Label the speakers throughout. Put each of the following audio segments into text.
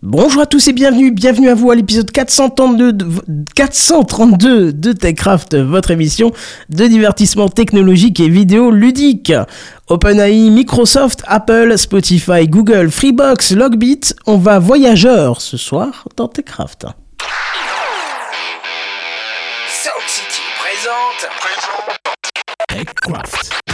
Speaker 1: Bonjour à tous et bienvenue, bienvenue à vous à l'épisode 432 de, 432 de TechCraft, votre émission de divertissement technologique et vidéo ludique. OpenAI, Microsoft, Apple, Spotify, Google, Freebox, Logbit, on va voyageur ce soir dans TechCraft.
Speaker 2: Sound City présente.
Speaker 1: TechCraft.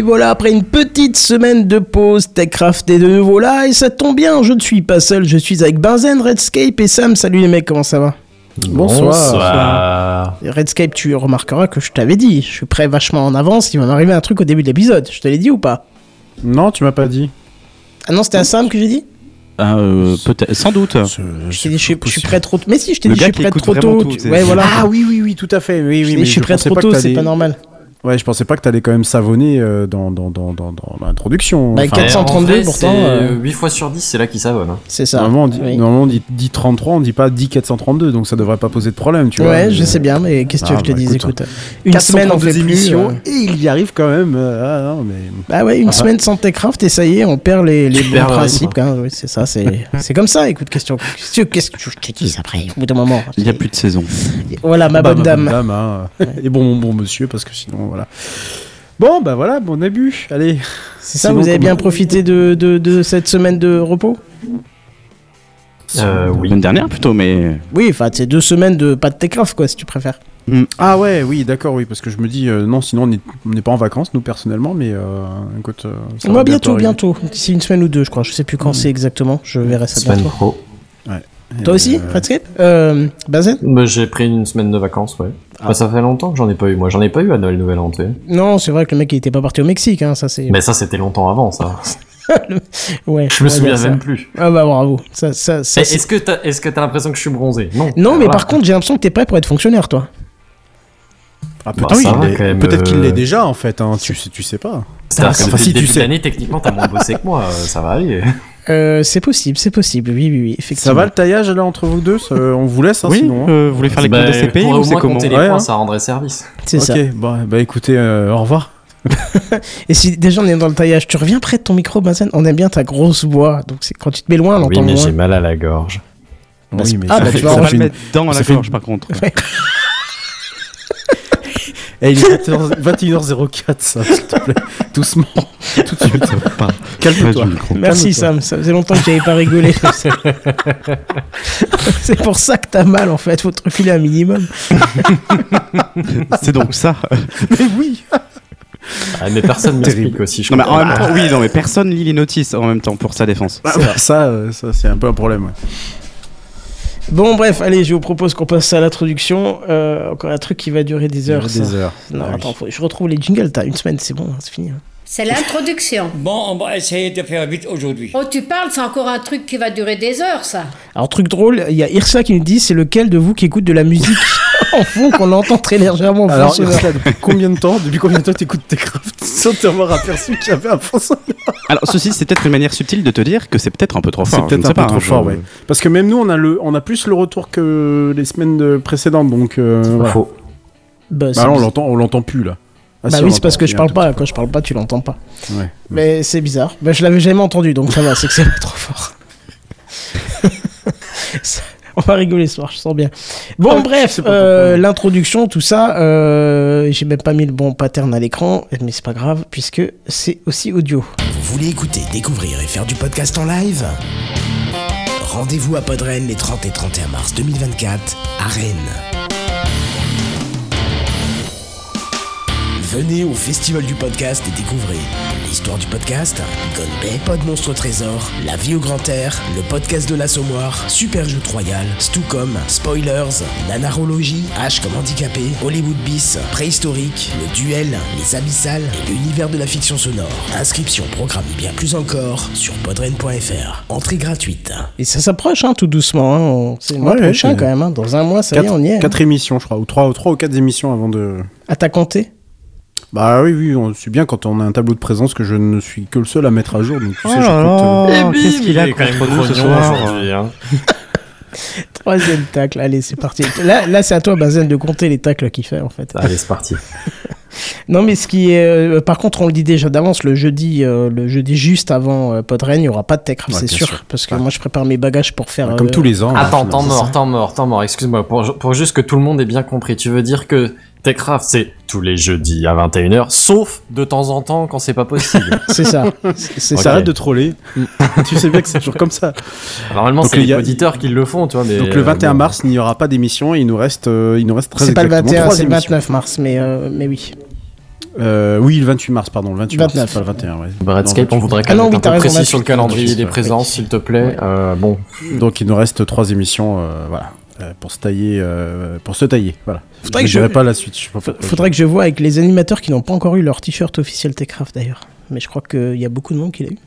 Speaker 1: Et voilà, après une petite semaine de pause, TechCraft est de nouveau là, et ça tombe bien, je ne suis pas seul, je suis avec Benzen, Redscape et Sam. Salut les mecs, comment ça va
Speaker 3: Bonsoir.
Speaker 1: Et Redscape, tu remarqueras que je t'avais dit, je suis prêt vachement en avance, il va m'arriver un truc au début de l'épisode, je te l'ai dit ou pas
Speaker 3: Non, tu m'as pas dit.
Speaker 1: Ah non, c'était à Sam que j'ai dit
Speaker 4: Ah, euh, peut-être, sans doute.
Speaker 1: Je t'ai dit, je suis, je suis prêt trop Mais si, je t'ai dit, je suis prêt trop tôt.
Speaker 4: tout,
Speaker 1: Ouais, voilà.
Speaker 3: Ah oui, oui, oui, tout à fait. Oui,
Speaker 1: je,
Speaker 3: oui,
Speaker 1: t'ai dit,
Speaker 3: mais
Speaker 1: je suis prêt trop tôt, c'est pas normal.
Speaker 3: Ouais, je pensais pas que t'allais quand même savonner euh, dans, dans, dans, dans, dans l'introduction.
Speaker 1: Bah,
Speaker 3: Enfin,
Speaker 1: 432,
Speaker 5: en vrai,
Speaker 1: pourtant,
Speaker 5: c'est,
Speaker 1: euh,
Speaker 5: 8 fois sur 10, c'est là qu'il savonne. hein.
Speaker 1: C'est ça.
Speaker 3: Normalement, on dit,
Speaker 1: Oui.
Speaker 3: normalement, on dit, dit 33, on dit pas dit 432, donc ça devrait pas poser de problème, tu vois.
Speaker 1: Ouais, je sais bien, mais qu'est-ce que tu veux
Speaker 3: Ah,
Speaker 1: que je te
Speaker 3: bah,
Speaker 1: dise
Speaker 3: écoute,
Speaker 1: Écoute, une semaine on fait
Speaker 3: 432
Speaker 1: plus.
Speaker 3: émissions,
Speaker 1: euh,
Speaker 3: et il y arrive quand même. euh, ah non, mais.
Speaker 1: Bah ouais, une
Speaker 3: Ah.
Speaker 1: semaine sans Techcraft et ça y est, on perd les, les
Speaker 5: Tu
Speaker 1: bons
Speaker 5: perds le
Speaker 1: principes. hein. Oui, c'est ça, c'est c'est comme ça. Écoute, question. Qu'est-ce que qu'est-ce que je te dis après Au bout d'un moment.
Speaker 4: Il n'y a plus de saison.
Speaker 1: Voilà, ma
Speaker 3: Bah,
Speaker 1: bonne dame.
Speaker 3: hein. et bon, mon bon monsieur, parce que sinon, voilà. Bon, bah voilà, bon début. Allez.
Speaker 1: C'est ça, vous avez bien profité de, de, de cette semaine de repos
Speaker 5: Euh, oui.
Speaker 4: L'année dernière plutôt, mais.
Speaker 1: Oui, enfin, c'est deux semaines de pas de Techcraft, quoi, si tu préfères.
Speaker 3: Ah ouais, oui, d'accord, oui, parce que je me dis, euh, non, sinon on n'est pas en vacances, nous, personnellement, mais euh, écoute. euh, ça
Speaker 1: Moi, bientôt,
Speaker 3: arriver.
Speaker 1: bientôt. D'ici une semaine ou deux, je crois. Je sais plus quand c'est exactement. Je verrai ça
Speaker 5: Semaine
Speaker 1: bientôt.
Speaker 5: pro.
Speaker 1: Toi aussi,
Speaker 3: Euh,
Speaker 1: Redscape euh, Bazen
Speaker 5: Bah, j'ai pris une semaine de vacances, ouais. Bah, ça fait longtemps que j'en ai pas eu. Moi, j'en ai pas eu à Noël Nouvel An.
Speaker 1: Non, c'est vrai que le mec, il était pas parti au Mexique, hein, ça c'est.
Speaker 5: Mais ça, c'était longtemps avant, ça.
Speaker 1: Ouais.
Speaker 5: Je me souviens même plus.
Speaker 1: Ah bah bravo. Ça, ça,
Speaker 5: Est-ce que t'as est-ce que t'as l'impression que je suis bronzé? Non.
Speaker 1: Non, mais
Speaker 5: Voilà.
Speaker 1: par contre, j'ai l'impression que t'es prêt pour être fonctionnaire, toi.
Speaker 3: Ah,
Speaker 5: Bah,
Speaker 3: peut-être
Speaker 5: ça
Speaker 3: qu'il
Speaker 5: va,
Speaker 3: l'est- qu'il
Speaker 5: euh,
Speaker 3: l'est déjà, en fait, hein, tu, sais, tu sais pas.
Speaker 5: C'est-à-dire que
Speaker 3: Enfin, si tu sais.
Speaker 5: techniquement, t'as moins bossé que moi. euh, Ça va aller.
Speaker 1: Euh, c'est possible, c'est possible. Oui, oui, oui, effectivement.
Speaker 3: Ça va le taillage là entre vous deux Ça, On vous laisse, hein,
Speaker 4: oui,
Speaker 3: sinon. hein.
Speaker 4: euh, vous voulez faire les
Speaker 5: Bah,
Speaker 4: comptes
Speaker 5: pourrait
Speaker 4: ou
Speaker 5: au
Speaker 4: c'est comment
Speaker 5: les
Speaker 3: Ouais,
Speaker 5: points,
Speaker 3: hein.
Speaker 5: ça rendrait service.
Speaker 1: C'est ça.
Speaker 3: Ok, bon, bah écoutez, euh, au revoir.
Speaker 1: Et si déjà on est dans le taillage, tu reviens près de ton micro, Benzen On aime bien ta grosse voix. Donc c'est quand tu te mets loin, on
Speaker 5: Oui, mais
Speaker 1: moins.
Speaker 5: j'ai mal à la gorge.
Speaker 1: Bah,
Speaker 3: Oui, mais
Speaker 1: ah,
Speaker 3: ça
Speaker 1: bah, tu vas en
Speaker 4: mettre dans la gorge par contre.
Speaker 3: Eh, il est 21h04, ça, s'il te plaît. Doucement. Tout de suite.
Speaker 4: Pas.
Speaker 3: Calme-toi.
Speaker 1: Merci. Sam, ça faisait longtemps que j'avais pas rigolé. c'est pour ça que t'as mal en fait, faut te refiler un minimum.
Speaker 4: C'est donc ça.
Speaker 3: Mais oui
Speaker 5: Ah, mais personne m'explique
Speaker 3: Terrible.
Speaker 5: aussi. Je
Speaker 4: Non mais en même temps, oui, non mais personne lit les notices en même temps pour sa défense.
Speaker 3: Bah, bah, Ça, euh, ça c'est un peu un problème. ouais.
Speaker 1: Bon bref, allez, je vous propose qu'on passe à l'introduction. Euh, encore un truc qui va durer des heures.
Speaker 3: Des
Speaker 1: ça.
Speaker 3: heures.
Speaker 1: Non,
Speaker 3: Ah oui.
Speaker 1: attends, faut- je retrouve les jingles, t'as une semaine, c'est bon, hein, c'est fini. hein.
Speaker 6: C'est l'introduction.
Speaker 7: Bon, on va essayer de faire vite aujourd'hui.
Speaker 6: Oh, tu parles, c'est encore un truc qui va durer des heures, ça.
Speaker 1: Alors truc drôle, il y a Irsa qui nous dit c'est lequel de vous qui écoute de la musique? En fond qu'on entend très légèrement en fond
Speaker 3: Alors, Ursula, depuis combien de temps Depuis combien de temps t'écoutes tes crafts sans t'avoir aperçu qu'il y avait un fond sonore
Speaker 4: Alors ceci, c'est peut-être une manière subtile de te dire que c'est peut-être un peu trop
Speaker 3: C'est
Speaker 4: fort. je
Speaker 3: peut-être un peu
Speaker 4: pas,
Speaker 3: trop
Speaker 4: hein,
Speaker 3: fort, ouais. Parce que même nous, on a, le, on a plus le retour que les semaines de- précédentes, donc. euh, voilà.
Speaker 5: Faux.
Speaker 1: Bah, c'est
Speaker 3: Bah là, on l'entend, on l'entend plus là. Ah,
Speaker 1: Bah
Speaker 3: si,
Speaker 1: oui,
Speaker 3: on
Speaker 1: c'est parce
Speaker 3: l'entend,
Speaker 1: que je parle pas, quand je parle pas, tu l'entends pas.
Speaker 3: Ouais.
Speaker 1: Mais c'est bizarre. Bah, je l'avais jamais entendu, donc ça va, c'est que c'est pas trop fort. Ça- On va rigoler ce soir, je sens bien. Bon,
Speaker 3: Ouais,
Speaker 1: bref, euh, l'introduction, tout ça, euh, j'ai même pas mis le bon pattern à l'écran, mais c'est pas grave, puisque c'est aussi audio.
Speaker 2: Vous voulez écouter, découvrir et faire du podcast en live? Rendez-vous à Podren les 30 et 31 mars 2024 à Rennes. Venez au Festival du podcast et découvrez l'histoire du podcast, Gonbay, Pod Monstre Trésor, La vie au grand air, le podcast de l'assommoir, Super Jeu Royal, Stucom, Spoilers, Nanarologie, H comme handicapé, Hollywood Bis, Préhistorique, le duel, les abyssales et l'univers de la fiction sonore. Inscription, programme et bien plus encore sur podren.fr. Entrée gratuite.
Speaker 1: Et ça s'approche, hein, tout doucement. Hein. on- C'est le mois
Speaker 3: Ouais,
Speaker 1: prochain quand même. hein. Dans un mois, ça y est,
Speaker 3: Quatre,
Speaker 1: on y est. hein.
Speaker 3: quatre émissions, je crois, ou trois, ou trois ou quatre émissions avant de.
Speaker 1: À ta compter
Speaker 3: Bah oui, oui, on- c'est bien quand on a un tableau de présence que je ne suis que le seul à mettre à jour. Donc tu sais,
Speaker 4: Oh
Speaker 3: euh,
Speaker 4: là, qu'est-ce qu'il a
Speaker 5: quand même
Speaker 4: contre nous ce soir
Speaker 5: aujourd'hui, hein.
Speaker 1: Troisième tacle, allez, c'est parti. Là, là c'est à toi, Bazen, de compter les tacles qu'il fait, en fait.
Speaker 5: Allez, c'est parti.
Speaker 1: Non, mais ce qui est. euh, par contre, on le dit déjà d'avance, le jeudi, euh, le jeudi juste avant euh, Podren, il n'y aura pas de Techcraft,
Speaker 3: Ouais,
Speaker 1: c'est sûr,
Speaker 3: sûr.
Speaker 1: Parce que
Speaker 3: Ouais.
Speaker 1: moi, je prépare mes bagages pour faire.
Speaker 3: comme
Speaker 1: euh,
Speaker 3: tous les ans.
Speaker 5: Attends,
Speaker 3: là,
Speaker 5: temps mort, temps mort, temps mort. Excuse-moi, pour, pour juste que tout le monde ait bien compris. Tu veux dire que Techcraft, c'est tous les jeudis à 21h, sauf de temps en temps quand c'est pas possible.
Speaker 1: C'est ça. C'est ça.
Speaker 3: Arrête de troller. tu sais bien que c'est toujours comme ça.
Speaker 5: Normalement, c'est les
Speaker 3: y a-
Speaker 5: auditeurs qui le font, tu vois. Mais,
Speaker 3: Donc le
Speaker 5: euh,
Speaker 3: 21
Speaker 5: bon.
Speaker 3: mars, il n'y aura pas d'émission et il nous reste, euh, il nous reste très
Speaker 1: C'est pas le
Speaker 3: exactement
Speaker 1: 21,
Speaker 3: trois
Speaker 1: c'est le
Speaker 3: émissions.
Speaker 1: 29 mars, mais, euh, mais oui.
Speaker 3: Euh, oui, le 28 mars, pardon, le 28
Speaker 1: 29.
Speaker 3: mars, pas le 21, ouais.
Speaker 5: Redscape,
Speaker 3: Non,
Speaker 5: on voudrait
Speaker 1: Ah
Speaker 5: quand même
Speaker 1: t'as
Speaker 5: un peu précis sur le
Speaker 1: 28,
Speaker 5: calendrier
Speaker 1: 28,
Speaker 5: des présences, s'il te plaît. Euh, bon,
Speaker 3: Donc il nous reste trois émissions, euh, voilà, euh, pour se tailler, euh, pour se tailler, voilà.
Speaker 1: Faudrait
Speaker 3: je
Speaker 1: que je-
Speaker 3: pas la suite. Je.
Speaker 1: Faudrait que je vois avec les animateurs qui n'ont pas encore eu leur t-shirt officiel Techcraft d'ailleurs. Mais je crois qu'il y a beaucoup de monde qui l'a eu.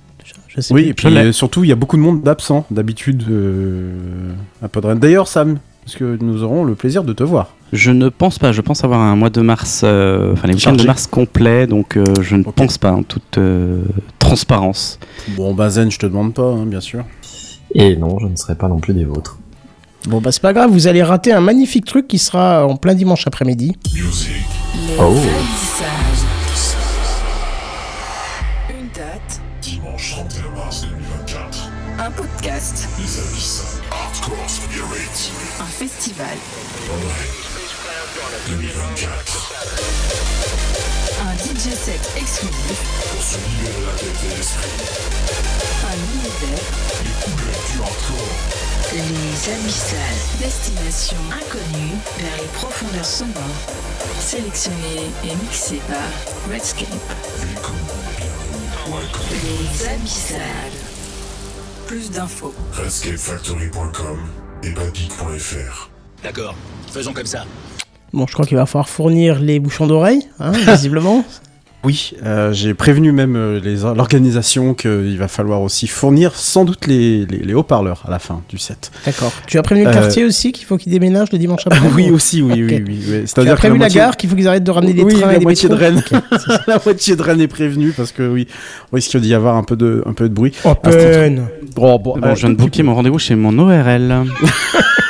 Speaker 1: Je sais
Speaker 3: Oui,
Speaker 1: plus.
Speaker 3: et puis euh, surtout, il y a beaucoup de monde d'absents d'habitude euh, à Podren. D'ailleurs, Sam, parce que nous aurons le plaisir de te voir?
Speaker 4: Je ne pense pas. Je pense avoir un mois de mars, euh, enfin les week-ends de mars complet, donc euh, je ne pense pas en toute euh, transparence.
Speaker 3: Bon, bah Zen, je te demande pas, hein, bien sûr.
Speaker 5: et non, je ne serai pas non plus des vôtres.
Speaker 1: Bon bah c'est pas grave, vous allez rater un magnifique truc qui sera en plein dimanche après-midi.
Speaker 5: Oh.
Speaker 8: Une date. Dimanche 31 mars 2024. Un podcast. Hardcore Spirit. Un festival. 2024. Un DJ set exclusif. Pour se libérer la tête et l'esprit. Un univers. Les couleurs du hardcore. Les abyssales. Destination inconnue vers les profondeurs sonores. Sélectionné et mixé par Redscape. Les abyssales. Plus d'infos.
Speaker 9: Redscapefactory.com et badic.fr.
Speaker 2: D'accord, faisons comme ça.
Speaker 1: Bon, je crois qu'il va falloir fournir les bouchons d'oreilles, hein, visiblement.
Speaker 3: Oui, euh, j'ai prévenu même euh, les- l'organisation qu'il va falloir aussi fournir sans doute les, les- les haut-parleurs à la fin du set.
Speaker 1: D'accord. Tu as prévenu le
Speaker 3: Euh,
Speaker 1: quartier aussi qu'il faut qu'ils déménagent le dimanche après
Speaker 3: oui, aussi, oui, oui, oui. oui.
Speaker 1: Tu as prévu la
Speaker 3: moitié-
Speaker 1: gare qu'il faut qu'ils arrêtent de ramener des
Speaker 3: oui,
Speaker 1: trains
Speaker 3: la
Speaker 1: et des
Speaker 3: moitié de Rennes. la moitié de Rennes est prévenue parce que oui, on risque d'y avoir un peu de, un peu de bruit.
Speaker 1: Oh,
Speaker 3: Ah. Oh, bon,
Speaker 4: Bon,
Speaker 3: euh,
Speaker 4: je viens de booker mon rendez-vous chez mon ORL.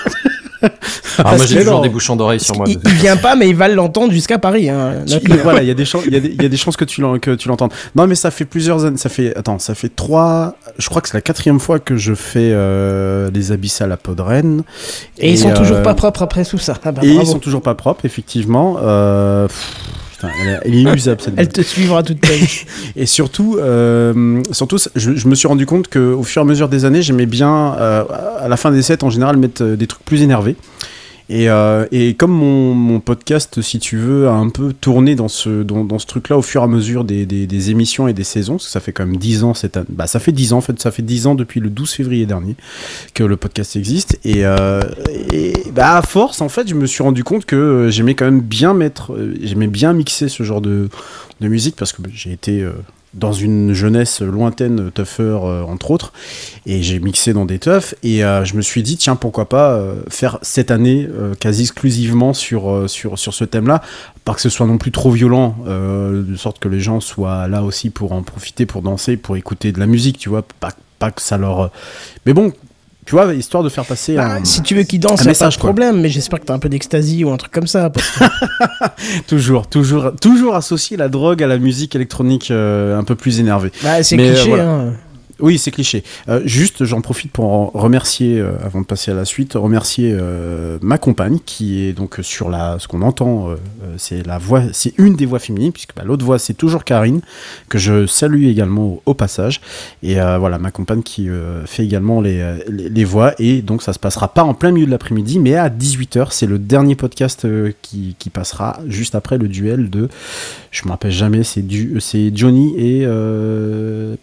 Speaker 5: Ah, moi, j'ai toujours des bouchons d'oreilles sur moi.
Speaker 1: Il, vient pas, mais il va l'entendre jusqu'à Paris. Hein.
Speaker 3: Voilà, il y a des chances, il y a des, il y a des chances que tu l'entendes. Non, mais ça fait plusieurs années, ça fait, attends, ça fait trois, je crois que c'est la quatrième fois que je fais euh, les abyssales à Podren.
Speaker 1: Et, ils sont
Speaker 3: euh,
Speaker 1: toujours pas propres après tout ça. Ah bah,
Speaker 3: Et ils sont toujours pas propres, effectivement. Euh, pff, elle, est- elle est inusable cette
Speaker 1: Elle te suivra toute ta vie.
Speaker 3: Et surtout, euh, surtout, je, je me suis rendu compte que au fur et à mesure des années, j'aimais bien, euh, à la fin des sets, en général, mettre euh, des trucs plus énervés. Et, euh, et comme mon, mon podcast, si tu veux, a un peu tourné dans ce, dans, dans ce truc-là au fur et à mesure des, des, émissions et des saisons, parce que ça fait quand même 10 ans cette année. Bah, ça fait 10 ans, en fait, ça fait 10 ans depuis le 12 février dernier que le podcast existe. Et, euh, et bah, à force, en fait, je me suis rendu compte que euh, j'aimais quand même bien mettre, j'aimais bien mixer ce genre de, de musique parce que bah, j'ai été dans une jeunesse lointaine, tougher euh, entre autres, et j'ai mixé dans des toughs, et euh, je me suis dit, tiens, pourquoi pas euh, faire cette année quasi exclusivement sur, sur, sur ce thème-là, pas que ce soit non plus trop violent, de sorte que les gens soient là aussi pour en profiter, pour danser, pour écouter de la musique, tu vois, pas, pas que ça leur... Mais bon, tu vois, histoire de faire passer
Speaker 1: Bah,
Speaker 3: un...
Speaker 1: si tu veux
Speaker 3: un
Speaker 1: y a pas de problème, mais j'espère que t'as un peu d'extasie ou un truc comme ça. parce que-
Speaker 3: Toujours, toujours, toujours associer la drogue à la musique électronique euh, un peu plus énervée.
Speaker 1: Bah, c'est cliché.
Speaker 3: euh, voilà.
Speaker 1: hein.
Speaker 3: Oui, c'est cliché. Euh, juste, j'en profite pour remercier, euh, avant de passer à la suite, remercier euh, ma compagne qui est donc sur la, ce qu'on entend, c'est la voix, c'est une des voix féminines, puisque bah, l'autre voix c'est toujours Karine, que je salue également au, passage. Et voilà, ma compagne qui fait également les, les, voix. Et donc ça se passera pas en plein milieu de l'après-midi, mais à 18h. C'est le dernier podcast qui, passera juste après le duel de, je me rappelle jamais, c'est du, c'est Johnny et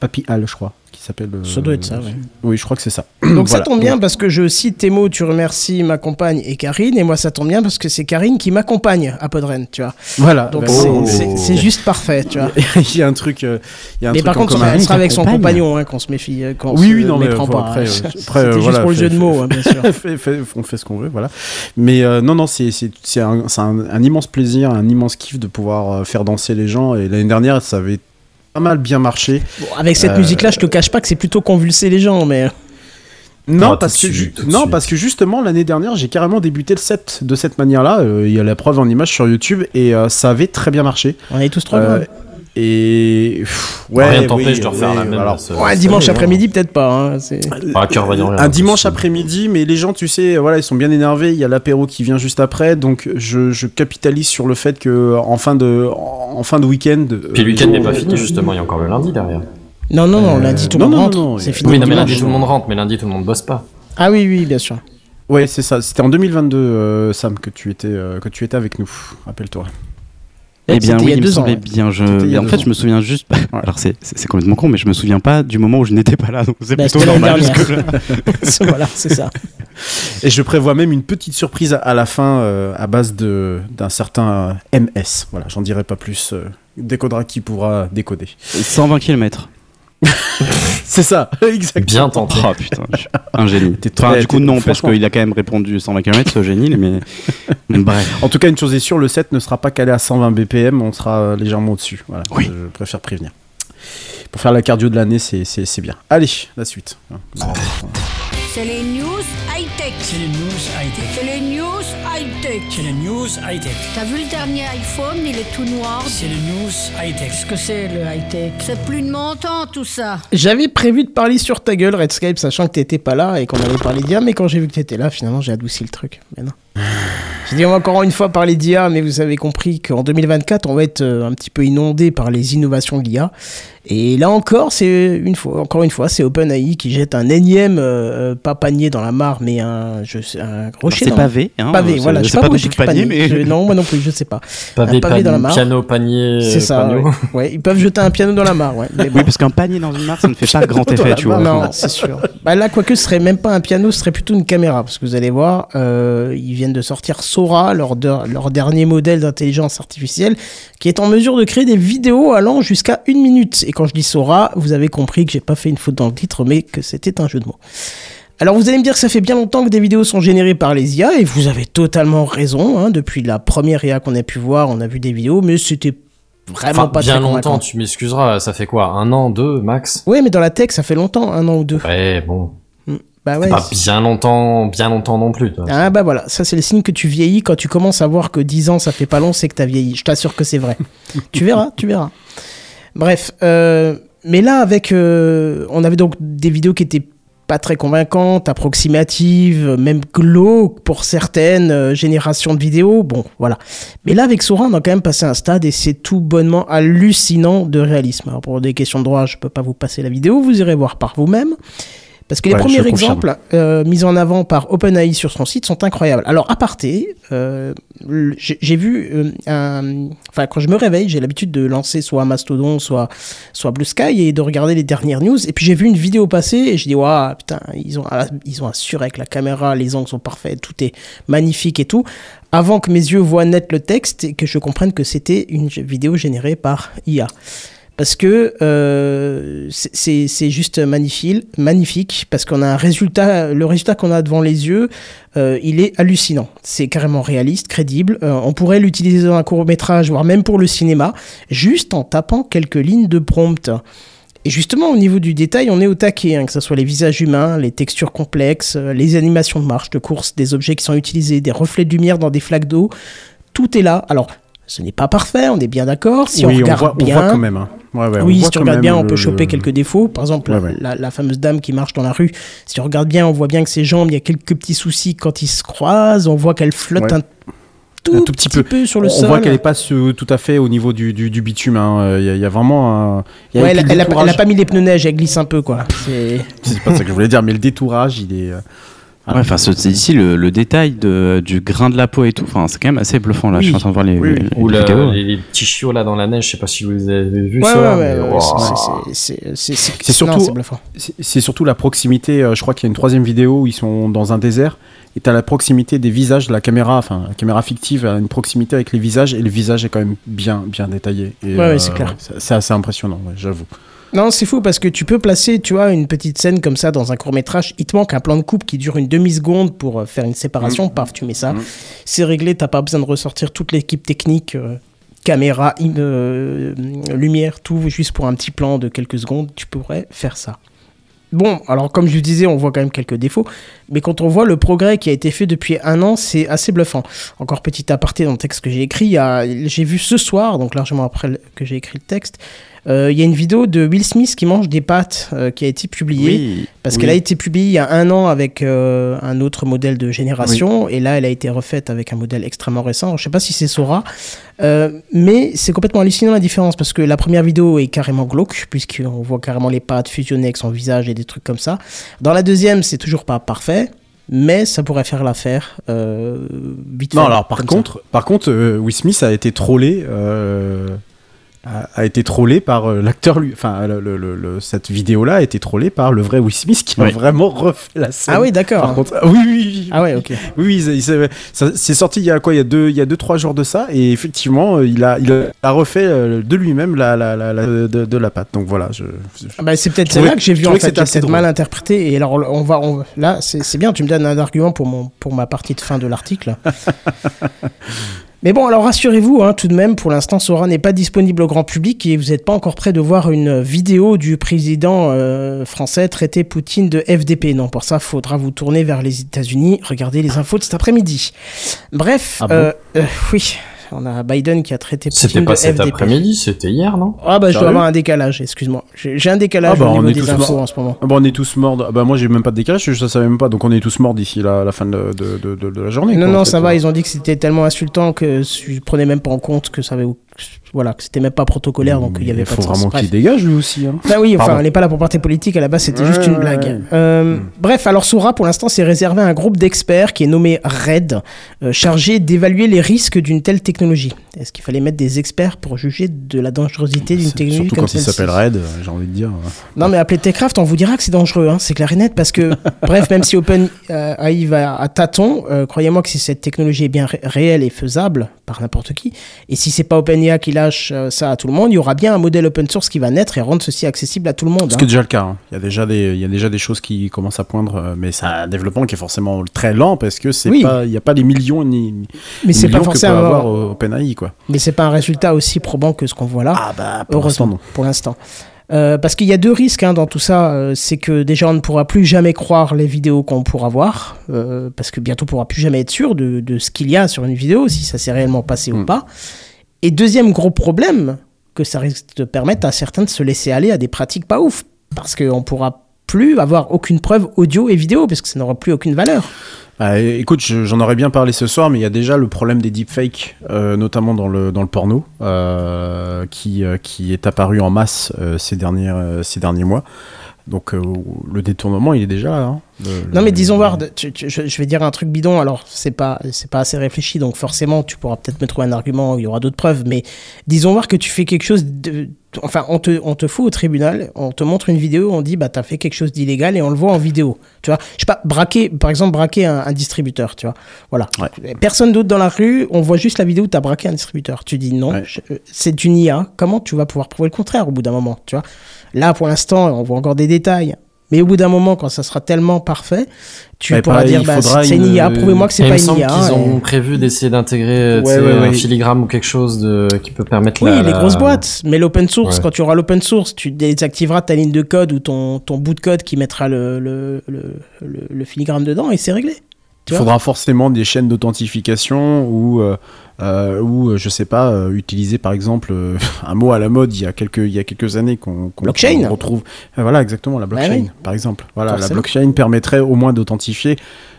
Speaker 3: Papy Hall, je crois. Qui s'appelle. euh,
Speaker 1: Ça doit être ça, ouais.
Speaker 3: Oui, je crois que c'est ça.
Speaker 1: Donc ça tombe bien parce que je cite tes mots, tu remercies ma compagne et Karine, et moi ça tombe bien parce que c'est Karine qui m'accompagne à Podren, tu vois.
Speaker 3: Voilà.
Speaker 1: Donc
Speaker 3: bah,
Speaker 1: c'est-
Speaker 3: oh.
Speaker 1: c'est juste parfait, tu vois.
Speaker 3: il y a un truc. euh, il y a un
Speaker 1: Mais
Speaker 3: truc
Speaker 1: par contre, elle sera avec son compagnon, hein, qu'on se méfie, euh, qu'on
Speaker 3: Oui,
Speaker 1: se
Speaker 3: oui, non, mais
Speaker 1: méprend
Speaker 3: faut
Speaker 1: pas.
Speaker 3: après,
Speaker 1: hein.
Speaker 3: après,
Speaker 1: C'était
Speaker 3: euh,
Speaker 1: juste
Speaker 3: voilà,
Speaker 1: pour le
Speaker 3: fait-
Speaker 1: jeu de mots, hein, bien sûr.
Speaker 3: Fait- on fait ce qu'on veut, voilà. Mais euh, non, non, c'est c'est- c'est un, c'est un- un immense plaisir, un immense kiff de pouvoir faire danser les gens. Et l'année dernière, ça avait pas mal bien marché.
Speaker 1: Bon, avec cette
Speaker 3: Euh,
Speaker 1: musique-là, je te cache pas que c'est plutôt convulser les gens, mais
Speaker 3: Non,
Speaker 5: Ah,
Speaker 3: parce que, ju- non
Speaker 5: suite.
Speaker 3: parce que justement, l'année dernière, j'ai carrément débuté le set de cette manière-là. Euh, Il y a la preuve en image sur YouTube et euh, ça avait très bien marché.
Speaker 1: on est tous trop
Speaker 3: Euh,
Speaker 1: loin.
Speaker 3: Et pff, ouais,
Speaker 5: Rien
Speaker 3: oui,
Speaker 5: t'empêche de refaire
Speaker 3: oui,
Speaker 5: la même.
Speaker 3: alors,
Speaker 5: ce-
Speaker 1: Ouais, dimanche après-midi, peut-être pas. hein, c'est-
Speaker 5: Ah, rien,
Speaker 3: un dimanche après-midi, mais les gens, tu sais, voilà, ils sont bien énervés. Il y a l'apéro qui vient juste après, donc je, je capitalise sur le fait que en fin de, en fin de week-end.
Speaker 5: Puis le week-end
Speaker 3: euh,
Speaker 5: n'est pas fini, justement, il y a encore le lundi derrière.
Speaker 1: Non, non, non,
Speaker 3: Euh,
Speaker 1: lundi tout le monde
Speaker 3: non,
Speaker 1: rentre.
Speaker 3: non,
Speaker 1: c'est fini.
Speaker 5: Oui, non, mais lundi tout le monde rentre, mais lundi tout le monde bosse pas.
Speaker 1: Ah oui, oui, bien sûr.
Speaker 3: Ouais, c'est ça. C'était en 2022, euh, Sam, que tu étais, euh, que tu étais avec nous. Rappelle-toi.
Speaker 4: Eh bien,
Speaker 1: il
Speaker 4: oui, il me semblait
Speaker 1: ouais.
Speaker 4: bien. Je...
Speaker 3: A
Speaker 4: En fait,
Speaker 3: ans.
Speaker 4: je me souviens juste. Alors, c'est complètement con, mais je me souviens pas du moment où je n'étais pas là. Donc, c'est
Speaker 1: Bah,
Speaker 4: plutôt normal.
Speaker 1: voilà, c'est ça.
Speaker 3: Et je prévois même une petite surprise à, la fin euh, à base de d'un certain euh, MS. Voilà, j'en dirai pas plus. Euh, décodera qui pourra décoder.
Speaker 4: 120 km.
Speaker 3: C'est ça, exactement.
Speaker 5: Bien tenté.
Speaker 4: Oh putain, je suis un génie.
Speaker 3: T'es
Speaker 4: Enfin,
Speaker 3: très-
Speaker 4: du coup, non, parce qu'il a quand même répondu 120 km, ce génie, mais. Bref.
Speaker 3: En tout cas, une chose est sûre, le set ne sera pas calé à 120 BPM, on sera euh, légèrement au-dessus. Voilà,
Speaker 4: Oui.
Speaker 3: je préfère prévenir. Pour faire la cardio de l'année, c'est- bien. Allez, la suite.
Speaker 6: C'est les news high-tech.
Speaker 7: C'est les news high-tech.
Speaker 6: C'est les news high-tech.
Speaker 7: C'est les news high-tech.
Speaker 6: T'as vu le dernier iPhone, il est tout noir.
Speaker 7: C'est les news high-tech.
Speaker 6: Qu'est-ce que c'est le high-tech? C'est plus de mon temps tout ça.
Speaker 1: J'avais prévu de parler sur ta gueule, Redscape, sachant que t'étais pas là et qu'on avait parlé d'IA, mais quand j'ai vu que t'étais là, finalement, j'ai adouci le truc. Mais non. J'ai dit, on va encore une fois parler d'IA, mais vous avez compris qu'en 2024, on va être euh, un petit peu inondé par les innovations de l'IA. Et là encore, c'est une fois, encore une fois, c'est OpenAI qui jette un énième, euh, euh, pas panier dans la mare, mais un, je sais, un rocher.
Speaker 4: C'est pavé. Hein,
Speaker 1: Pavé, voilà. Je sais pas
Speaker 4: pas panier,
Speaker 1: panier.
Speaker 4: mais.
Speaker 1: Je- non, moi non plus, je sais pas.
Speaker 5: Pavé,
Speaker 1: Un pavé dans la mare.
Speaker 5: piano, panier,
Speaker 1: C'est ça.
Speaker 5: panneau.
Speaker 1: Ouais. Ouais, ils peuvent jeter un piano dans la mare, ouais. Mais bon.
Speaker 4: Oui, parce qu'un panier dans une mare, ça ne fait pas grand effet, tu vois.
Speaker 1: Non, c'est sûr. Bah là, quoique, ce serait même pas un piano, ce serait plutôt une caméra. Parce que vous allez voir, euh, ils viennent de sortir Sora, leur, de- leur dernier modèle d'intelligence artificielle, qui est en mesure de créer des vidéos allant jusqu'à une minute. Et quand je dis Sora, vous avez compris que j'ai pas fait une faute dans le titre, mais que c'était un jeu de mots. Alors vous allez me dire que ça fait bien longtemps que des vidéos sont générées par les IA, et vous avez totalement raison. hein. Depuis la première IA qu'on a pu voir, on a vu des vidéos, mais c'était vraiment
Speaker 5: Enfin,
Speaker 1: pas
Speaker 5: bien
Speaker 1: très
Speaker 5: longtemps, tu m'excuseras, ça fait quoi Un an, deux, max?
Speaker 1: Oui, mais dans la tech, ça fait longtemps, un an ou deux.
Speaker 5: Ouais, bon.
Speaker 1: Bah ouais.
Speaker 5: Pas bien longtemps, bien longtemps non plus. toi.
Speaker 1: Ah bah voilà, ça c'est le signe que tu vieillis. Quand tu commences à voir que 10 ans ça fait pas long, c'est que t'as vieilli. Je t'assure que c'est vrai. tu verras, tu verras. Bref, euh, mais là avec, euh, on avait donc des vidéos qui étaient pas très convaincantes, approximatives, même glauques pour certaines euh, générations de vidéos. Bon, voilà. Mais là avec Sora, on a quand même passé un stade et c'est tout bonnement hallucinant de réalisme. Alors pour des questions de droit, je peux pas vous passer la vidéo, vous irez voir par vous-même. Parce que les
Speaker 3: Ouais,
Speaker 1: premiers exemples euh, mis en avant par OpenAI sur son site sont incroyables. Alors, à parté, euh, j'ai vu euh, un... Enfin, quand je me réveille, j'ai l'habitude de lancer soit Mastodon, soit, soit Blue Sky et de regarder les dernières news. Et puis, j'ai vu une vidéo passer et je dis, waouh, putain, ils ont, ils ont assuré avec la caméra, les angles sont parfaits, tout est magnifique et tout. Avant que mes yeux voient net le texte et que je comprenne que c'était une vidéo générée par IA parce que euh, c'est- juste magnifique, parce qu'on a un résultat, le résultat qu'on a devant les yeux, euh, il est hallucinant. C'est carrément réaliste, crédible. Euh, on pourrait l'utiliser dans un court métrage, voire même pour le cinéma, juste en tapant quelques lignes de prompt. Et justement, au niveau du détail, on est au taquet, hein, que ce soit les visages humains, les textures complexes, les animations de marche, de course, des objets qui sont utilisés, des reflets de lumière dans des flaques d'eau. Tout est là. Alors, ce n'est pas parfait, on est bien d'accord. Si
Speaker 3: oui,
Speaker 1: on
Speaker 3: on,
Speaker 1: regarde
Speaker 3: voit, on
Speaker 1: bien,
Speaker 3: voit quand même. hein. Ouais, ouais, on
Speaker 1: oui, si tu regardes bien, on
Speaker 3: le-
Speaker 1: peut choper
Speaker 3: le-
Speaker 1: quelques défauts. Par exemple,
Speaker 3: Ouais,
Speaker 1: la- fameuse dame qui marche dans la rue. Si tu regardes bien, on voit bien que ses jambes, il y a quelques petits soucis quand ils se croisent. On voit qu'elle flotte un tout,
Speaker 3: Un tout petit peu.
Speaker 1: sur le
Speaker 3: on
Speaker 1: sol.
Speaker 3: voit qu'elle est pas tout à fait au niveau du, du, du bitume. hein. Euh, Il y, a- il y a vraiment un. il y a
Speaker 1: elle,
Speaker 3: puis le
Speaker 1: elle a,
Speaker 3: détourage-
Speaker 1: elle a pas mis les pneus neige, elle glisse un peu quoi. C'est-
Speaker 3: C'est pas ça que je voulais dire, mais le détourage, il est. euh,
Speaker 4: Ouais, enfin, ce- c'est ici le, le détail de, du grain de la peau et tout. Enfin, c'est quand même assez bluffant là.
Speaker 3: Oui.
Speaker 4: Je suis en train de voir les,
Speaker 3: Oui, oui.
Speaker 4: les-
Speaker 5: Ou
Speaker 4: les
Speaker 5: la-
Speaker 4: vidéos.
Speaker 5: les, les petits chiots là dans la neige, je sais pas si vous avez vu
Speaker 1: Ouais,
Speaker 5: ça.
Speaker 1: ouais,
Speaker 5: mais
Speaker 1: ouais, ouais,
Speaker 5: wow.
Speaker 1: c'est-
Speaker 3: surtout-
Speaker 1: c'est bluffant.
Speaker 3: C'est c'est surtout la proximité. euh, je crois qu'il y a une troisième vidéo où ils sont dans un désert et t'as la proximité des visages, la caméra, enfin la caméra fictive a une proximité avec les visages et le visage est quand même bien, bien détaillé. Et,
Speaker 1: Ouais, ouais, c'est clair.
Speaker 3: c'est- C'est assez impressionnant, ouais, j'avoue.
Speaker 1: Non, c'est fou parce que tu peux placer, tu vois, une petite scène comme ça dans un court métrage. Il te manque un plan de coupe qui dure une demi-seconde pour euh, faire une séparation.
Speaker 3: Mm.
Speaker 1: Paf, tu mets ça.
Speaker 3: Mm.
Speaker 1: C'est réglé, t'as pas besoin de ressortir toute l'équipe technique, euh, caméra, im- euh, lumière, tout, juste pour un petit plan de quelques secondes. Tu pourrais faire ça. Bon, alors comme je disais, on voit quand même quelques défauts, mais quand on voit le progrès qui a été fait depuis un an, c'est assez bluffant. Encore petit aparté dans le texte que j'ai écrit, j'ai vu ce soir, donc largement après que j'ai écrit le texte, euh, il y a une vidéo de Will Smith qui mange des pâtes euh, qui a été publiée.
Speaker 4: Oui.
Speaker 1: Parce
Speaker 3: Oui.
Speaker 1: qu'elle a été publiée il y a un an avec euh, un autre modèle de génération, et là elle a été refaite avec un modèle extrêmement récent. Je sais pas si c'est Sora, mais c'est complètement hallucinant la différence parce que la première vidéo est carrément glauque, puisqu'on voit carrément les pattes fusionner avec son visage et des trucs comme ça. Dans la deuxième, c'est toujours pas parfait. Mais ça pourrait faire l'affaire. Euh, vite
Speaker 3: Non,
Speaker 1: fait,
Speaker 3: alors par
Speaker 1: ça.
Speaker 3: contre, par contre, euh, Will Smith a été trollé. euh, a, a été trollé par euh, l'acteur lui enfin le- le- cette vidéo là a été trollée par le vrai Will Smith qui a
Speaker 4: Oui.
Speaker 3: vraiment refait la scène
Speaker 1: Ah oui, d'accord.
Speaker 3: par contre ah oui oui, oui,
Speaker 1: Ah ouais, ok.
Speaker 3: Oui, oui, c'est- c'est c'est sorti il y a quoi Il y a deux, il y a deux, trois jours de ça, et effectivement, euh, il a, il a refait euh, de lui-même la, la, la, la- de, de la pâte. Donc voilà, je. je-
Speaker 1: Ah bah, c'est peut-être celle-là que j'ai vu en fait,
Speaker 3: drôle.
Speaker 1: mal interprété. Et alors on va, on- là c'est c'est bien, tu me donnes un argument pour mon pour ma partie de fin de l'article. Mais bon, alors rassurez-vous, hein, tout de même, pour l'instant, Sora n'est pas disponible au grand public et vous n'êtes pas encore prêt de voir une vidéo du président euh, français traiter Poutine de FDP. Non, pour ça, faudra vous tourner vers les États-Unis, regarder les infos de cet après-midi. Bref,
Speaker 3: Ah bon?
Speaker 1: euh, euh, oui, on a Biden qui a traité
Speaker 5: C'était pas
Speaker 1: de
Speaker 5: cet
Speaker 1: FDP.
Speaker 5: après-midi, c'était hier, non
Speaker 1: Ah bah je dois avoir un décalage, excuse-moi. J'ai j'ai un décalage
Speaker 3: Ah bah,
Speaker 1: au
Speaker 3: on
Speaker 1: niveau
Speaker 3: est
Speaker 1: des
Speaker 3: tous
Speaker 1: infos
Speaker 3: morts.
Speaker 1: en ce moment.
Speaker 3: Ah bah, on est tous morts. de- ah bah moi j'ai même pas de décalage, je savais même pas. Donc on est tous morts d'ici la, la fin de, de, de, de- de la journée.
Speaker 1: Non,
Speaker 3: quoi,
Speaker 1: non, ça
Speaker 3: fait.
Speaker 1: va, ils ont dit que c'était tellement insultant que je prenais même pas en compte que ça avait. Voilà, que c'était même pas protocolaire, donc il y avait
Speaker 3: Il
Speaker 1: pas
Speaker 3: faut
Speaker 1: de sens.
Speaker 3: vraiment
Speaker 1: Bref.
Speaker 3: qu'il dégage lui aussi. Hein.
Speaker 1: Bah oui, enfin, on n'est pas là pour parler politique, à la base c'était juste une blague.
Speaker 3: ouais.
Speaker 1: Euh,
Speaker 3: Hmm.
Speaker 1: Bref, alors Sora pour l'instant s'est réservé à un groupe d'experts qui est nommé RAID, euh, chargé d'évaluer les risques d'une telle technologie. Est-ce qu'il fallait mettre des experts pour juger de la dangerosité d'une technologie
Speaker 3: Surtout
Speaker 1: comme
Speaker 3: quand il s'appelle Red, j'ai envie de dire.
Speaker 1: Non, mais appelez Techcraft, on vous dira que c'est dangereux, hein, c'est clair et net, parce que, bref, même si OpenAI va à tâtons, euh, croyez-moi que si cette technologie est bien ré- réelle et faisable par n'importe qui, et si c'est pas OpenAI qui lâche euh, ça à tout le monde, il y aura bien un modèle open source qui va naître et rendre ceci accessible à tout le monde.
Speaker 3: Ce
Speaker 1: hein.
Speaker 3: qui est déjà le cas. hein. Il, y a déjà des, il y a déjà des choses qui commencent à poindre, euh, mais c'est un développement qui est forcément très lent parce que c'est
Speaker 1: Oui.
Speaker 3: pas, il n'y a pas les millions ni,
Speaker 1: Mais c'est pas
Speaker 3: que peut
Speaker 1: forcément,
Speaker 3: avoir euh, OpenAI quoi.
Speaker 1: mais c'est pas un résultat aussi probant que ce qu'on voit là.
Speaker 3: Ah bah pour
Speaker 1: Heureusement,
Speaker 3: non.
Speaker 1: pour l'instant. Euh, parce qu'il y a deux risques hein, dans tout ça. euh, c'est que déjà on ne pourra plus jamais croire les vidéos qu'on pourra voir, euh, parce que bientôt on pourra plus jamais être sûr de, de ce qu'il y a sur une vidéo, si ça s'est réellement passé ou
Speaker 3: Mm.
Speaker 1: pas. Et deuxième gros problème, que ça risque de permettre à certains de se laisser aller à des pratiques pas ouf, parce qu'on pourra plus avoir aucune preuve audio et vidéo, parce que ça n'aura plus aucune valeur.
Speaker 3: Bah, écoute, je- j'en aurais bien parlé ce soir, mais il y a déjà le problème des deepfakes, euh, notamment dans le, dans le porno, euh, qui, euh, qui est apparu en masse ces, derniers, ces derniers mois. Donc le détournement, il est déjà là. hein. Le-
Speaker 1: Non mais disons Ward, tu- tu- je, je vais dire un truc bidon, alors c'est pas c'est pas assez réfléchi, donc forcément tu pourras peut-être me trouver un argument, il y aura d'autres preuves, mais disons voir que tu fais quelque chose de... Enfin, on te, on te fout au tribunal, on te montre une vidéo, on dit bah t'as fait quelque chose d'illégal et on le voit en vidéo, tu vois. Je sais pas, braquer, par exemple braquer un, un distributeur, tu vois. Voilà. Personne d'autre dans la rue, on voit juste la vidéo où t'as braqué un distributeur. Tu dis non,
Speaker 3: Ouais.
Speaker 1: euh, c'est une IA, comment tu vas pouvoir prouver le contraire au bout d'un moment, tu vois? Là pour l'instant, on voit encore des détails. Mais au bout d'un moment, quand ça sera tellement parfait, tu pourras
Speaker 3: pareil,
Speaker 1: dire bah, c'est une IA, prouvez-moi que c'est pas
Speaker 5: me
Speaker 1: une
Speaker 5: semble
Speaker 1: IA.
Speaker 5: qu'ils ont
Speaker 1: et-
Speaker 5: prévu d'essayer d'intégrer
Speaker 3: Ouais, ouais,
Speaker 5: un
Speaker 3: ouais.
Speaker 5: filigrane ou quelque chose de, qui peut permettre
Speaker 1: Oui,
Speaker 5: la-
Speaker 1: les
Speaker 5: la-
Speaker 1: grosses boîtes. Mais l'open source,
Speaker 5: Ouais.
Speaker 1: quand tu auras l'open source, tu désactiveras ta ligne de code ou ton, ton bout de code qui mettra le, le, le, le- le dedans et c'est réglé.
Speaker 3: Il faudra forcément des chaînes d'authentification ou, euh, euh, ou euh, je sais pas, euh, utiliser par exemple un mot à la mode il y a quelques, il y a quelques années qu'on
Speaker 1: Blockchain.
Speaker 3: retrouve. Voilà, exactement, la blockchain,
Speaker 1: oui.
Speaker 3: par exemple. Voilà, la blockchain permettrait au moins d'authentifier,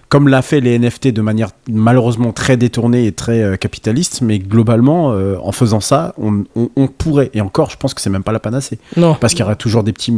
Speaker 3: comme l'a fait les NFT de manière malheureusement très détournée et très euh, capitaliste, mais globalement, euh, en faisant ça, on, on- on pourrait, et encore, je pense que c'est même pas la panacée,
Speaker 1: Non.
Speaker 3: parce qu'il y aura toujours des petits.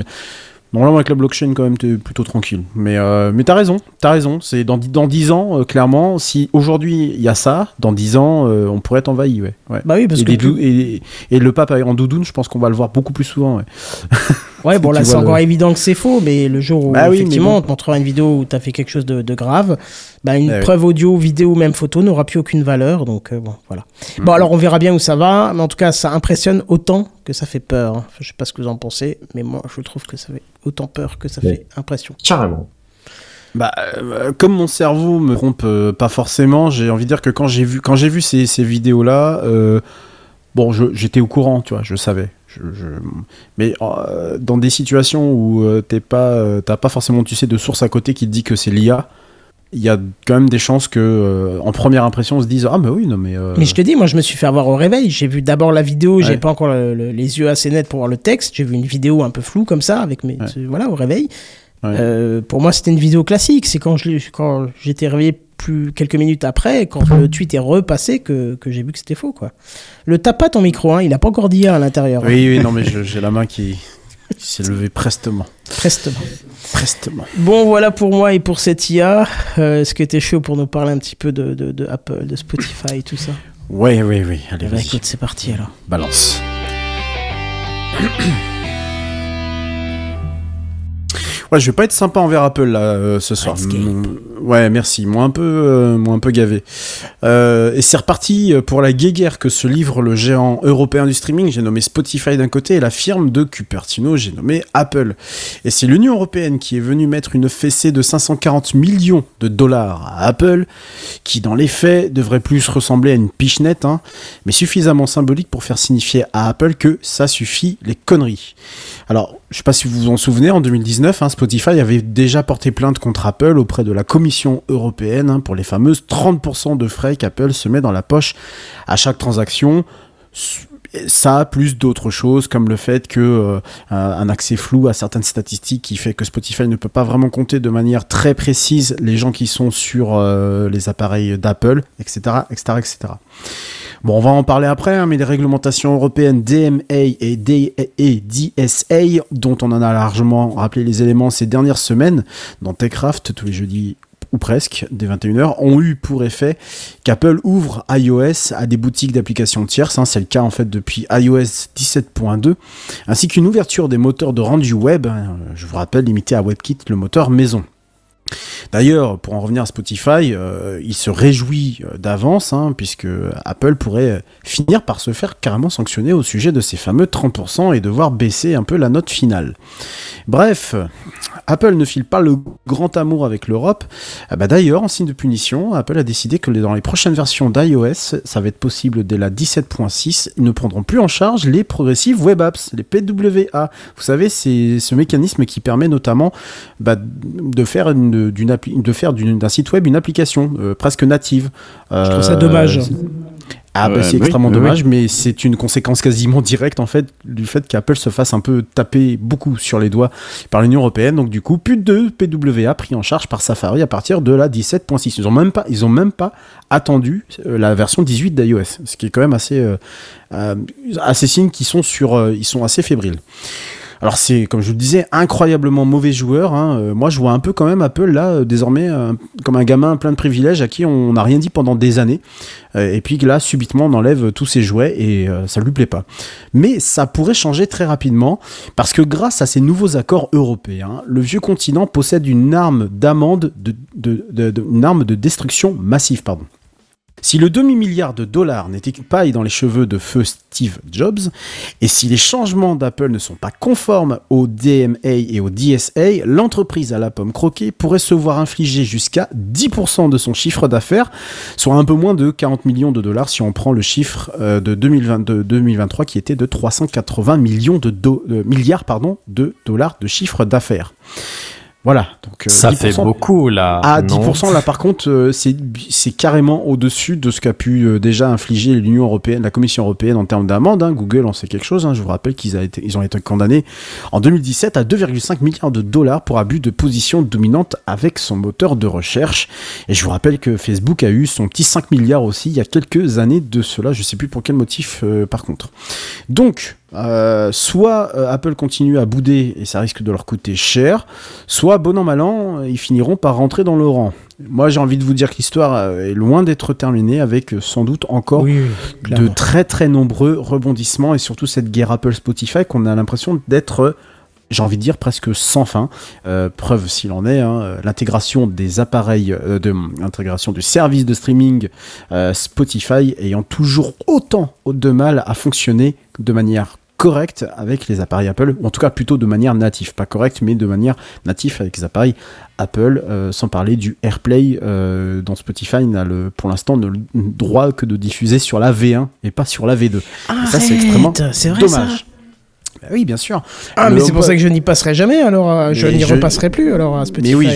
Speaker 3: Normalement, avec la blockchain, quand même, t'es plutôt tranquille. Mais, euh, mais t'as raison, t'as raison. C'est dans, dix- dans 10 ans, euh, clairement, si aujourd'hui il y a ça, dans 10 ans, euh, on pourrait être envahi, ouais. ouais.
Speaker 1: Bah oui, parce
Speaker 3: et,
Speaker 1: que
Speaker 3: et, et le pape en doudoune, je pense qu'on va le voir beaucoup plus souvent, ouais.
Speaker 1: Ouais, bon
Speaker 3: Tu
Speaker 1: là c'est
Speaker 3: le-
Speaker 1: encore évident que c'est faux, mais le jour où
Speaker 3: Bah oui,
Speaker 1: effectivement
Speaker 3: mais
Speaker 1: on te montrera une vidéo où t'as fait quelque chose de, de grave, bah une
Speaker 3: Eh oui.
Speaker 1: preuve audio, vidéo, même photo n'aura plus aucune valeur. Donc euh, bon, voilà.
Speaker 3: Mm.
Speaker 1: Bon alors on verra bien où ça va, mais en tout cas ça impressionne autant que ça fait peur. hein. Je sais pas ce que vous en pensez, mais moi je trouve que ça fait autant peur que ça
Speaker 5: Oui.
Speaker 1: fait impression.
Speaker 5: Carrément.
Speaker 3: Bah, euh, comme mon cerveau me trompe euh, pas forcément, j'ai envie de dire que quand j'ai vu, quand j'ai vu ces, ces vidéos-là, euh, bon, je- j'étais au courant, tu vois, je savais. Je, je- Mais euh, dans des situations où euh, t'es pas, euh, t'as pas forcément, tu sais, de source à côté qui te dit que c'est l'IA, il y a quand même des chances que, en première impression, on se dise ah bah oui, non mais.
Speaker 1: Mais je te dis, moi je me suis fait avoir au réveil. J'ai vu d'abord la vidéo, j'ai pas encore le- le- les yeux assez nets pour voir le texte. J'ai vu une vidéo un peu floue comme ça, avec mes.
Speaker 3: Ouais.
Speaker 1: Voilà, au réveil.
Speaker 3: Ouais.
Speaker 1: Euh, pour moi, c'était une vidéo classique. C'est quand j'étais réveillé plus quelques minutes après, quand le tweet est repassé, que, que j'ai vu que c'était faux. quoi. Le tape pas ton micro, hein, il a pas encore d'IA à l'intérieur.
Speaker 3: Oui, oui, non mais j'ai la main qui, qui s'est levée prestement,
Speaker 1: Prestement.
Speaker 3: prestement.
Speaker 1: Bon, voilà pour moi et pour cette IA. Euh, Est-ce que t'es chaud pour nous parler un petit peu de, de, de Apple, de Spotify, tout ça?
Speaker 3: Ouais, oui, oui. Allez, vas-y,
Speaker 1: écoute, c'est parti alors.
Speaker 3: balance. Ouais, je vais pas être sympa envers Apple là euh, ce soir. Mm, Ouais, merci. Moi un peu, euh, moi un peu gavé. Euh, et c'est reparti pour la guéguerre que se livre le géant européen du streaming. J'ai nommé Spotify d'un côté et la firme de Cupertino, j'ai nommé Apple. Et c'est l'Union européenne qui est venue mettre une fessée de 540 millions de dollars à Apple, qui dans les faits devrait plus ressembler à une pichenette, hein, mais suffisamment symbolique pour faire signifier à Apple que ça suffit les conneries. Alors, je sais pas si vous vous en souvenez, en 2019, hein, Spotify avait déjà porté plainte contre Apple auprès de la Commission européenne hein, pour les fameuses 30% de frais qu'Apple se met dans la poche à chaque transaction. Ça, plus d'autres choses, comme le fait que euh, un accès flou à certaines statistiques qui fait que Spotify ne peut pas vraiment compter de manière très précise les gens qui sont sur euh, les appareils d'Apple, etc., etc., etc. Bon, on va en parler après, hein, mais les réglementations européennes DMA et, et DSA, dont on en a largement rappelé les éléments ces dernières semaines, dans TechCraft, tous les jeudis ou presque, dès 21h, ont eu pour effet qu'Apple ouvre iOS à des boutiques d'applications tierces, hein, c'est le cas en fait depuis iOS 17.2, ainsi qu'une ouverture des moteurs de rendu web, hein, je vous rappelle, limité à WebKit, le moteur maison. D'ailleurs, pour en revenir à Spotify, euh, il se réjouit euh, d'avance, hein, puisque Apple pourrait euh, finir par se faire carrément sanctionner au sujet de ces fameux 30% et devoir baisser un peu la note finale. Bref, Apple ne file pas le grand amour avec l'Europe. Ah bah D'ailleurs, en signe de punition, Apple a décidé que dans les prochaines versions d'iOS, ça va être possible dès la 17.6, ils ne prendront plus en charge les Progressive Web Apps, les PWA. Vous savez, c'est ce mécanisme qui permet notamment bah, de faire une- d'une appli- de faire d'un site web une application euh, presque native.
Speaker 1: Je trouve ça
Speaker 3: Euh,
Speaker 1: dommage.
Speaker 3: ah bah c'est extrêmement
Speaker 4: oui,
Speaker 3: dommage, mais c'est une conséquence quasiment directe en fait du fait qu'Apple se fasse un peu taper beaucoup sur les doigts par l'Union européenne. Donc du coup, plus de PWA pris en charge par Safari à partir de la 17.6. Ils ont même pas, ils ont même pas attendu euh, la version 18 d'iOS, ce qui est quand même assez, euh, assez signe qu'ils sont sur, euh, ils sont assez fébriles. Alors c'est, comme je vous le disais, incroyablement mauvais joueur. hein. Euh, moi, je vois un peu quand même Apple là, euh, désormais, euh, comme un gamin plein de privilèges à qui on n'a rien dit pendant des années. Et puis là, subitement, on enlève tous ses jouets et ça lui plaît pas. Mais ça pourrait changer très rapidement parce que grâce à ces nouveaux accords européens, le vieux continent possède une arme d'amende, de, de- de- de- une arme de destruction massive, pardon. Si le demi-milliard de dollars n'était qu'une paille dans les cheveux de feu Steve Jobs, et si les changements d'Apple ne sont pas conformes au DMA et au DSA, l'entreprise à la pomme croquée pourrait se voir infliger jusqu'à 10% de son chiffre d'affaires, soit un peu moins de 40 millions de dollars si on prend le chiffre euh, de 2022-2023 qui était de 380 millions de, de milliards de dollars de chiffre d'affaires. Voilà. Donc, euh,
Speaker 5: Ça
Speaker 3: 10%.
Speaker 5: fait beaucoup là.
Speaker 3: À
Speaker 5: non
Speaker 3: 10% là par contre euh, c'est c'est carrément au-dessus de ce qu'a pu euh, déjà infliger l'Union européenne, la Commission européenne en termes d'amende. hein. Google en sait quelque chose. hein. Je vous rappelle qu'ils ils ont été condamnés en 2017 à 2,5 milliards de dollars pour abus de position dominante avec son moteur de recherche. Et je vous rappelle que Facebook a eu son petit 5 milliards aussi il y a quelques années de cela. Je sais plus pour quel motif euh, par contre. Donc euh, soit euh, Apple continue à bouder et ça risque de leur coûter cher, soit bon an mal an, ils finiront par rentrer dans le rang. Moi j'ai envie de vous dire que l'histoire euh, est loin d'être terminée avec euh, sans doute encore
Speaker 1: Oui, oui,
Speaker 3: de très très nombreux rebondissements et surtout cette guerre Apple Spotify qu'on a l'impression d'être euh, j'ai envie de dire presque sans fin. Euh, preuve s'il en est, hein, euh, l'intégration des appareils, euh, de l'intégration du service de streaming euh, Spotify ayant toujours autant de mal à fonctionner de manière correcte avec les appareils Apple, ou en tout cas plutôt de manière native, pas correcte, mais de manière native avec les appareils Apple, euh, sans parler du AirPlay euh, dont Spotify n'a le, pour l'instant le droit que de diffuser sur la V1 et pas sur la V2. Et ça c'est extrêmement
Speaker 1: vrai
Speaker 3: dommage.
Speaker 1: ça
Speaker 3: oui, bien sûr.
Speaker 1: Ah,
Speaker 3: Le
Speaker 1: mais c'est pour ça que je n'y passerai jamais, alors euh, je n'y
Speaker 3: je-
Speaker 1: repasserai plus alors à Spotify.
Speaker 3: Mais oui,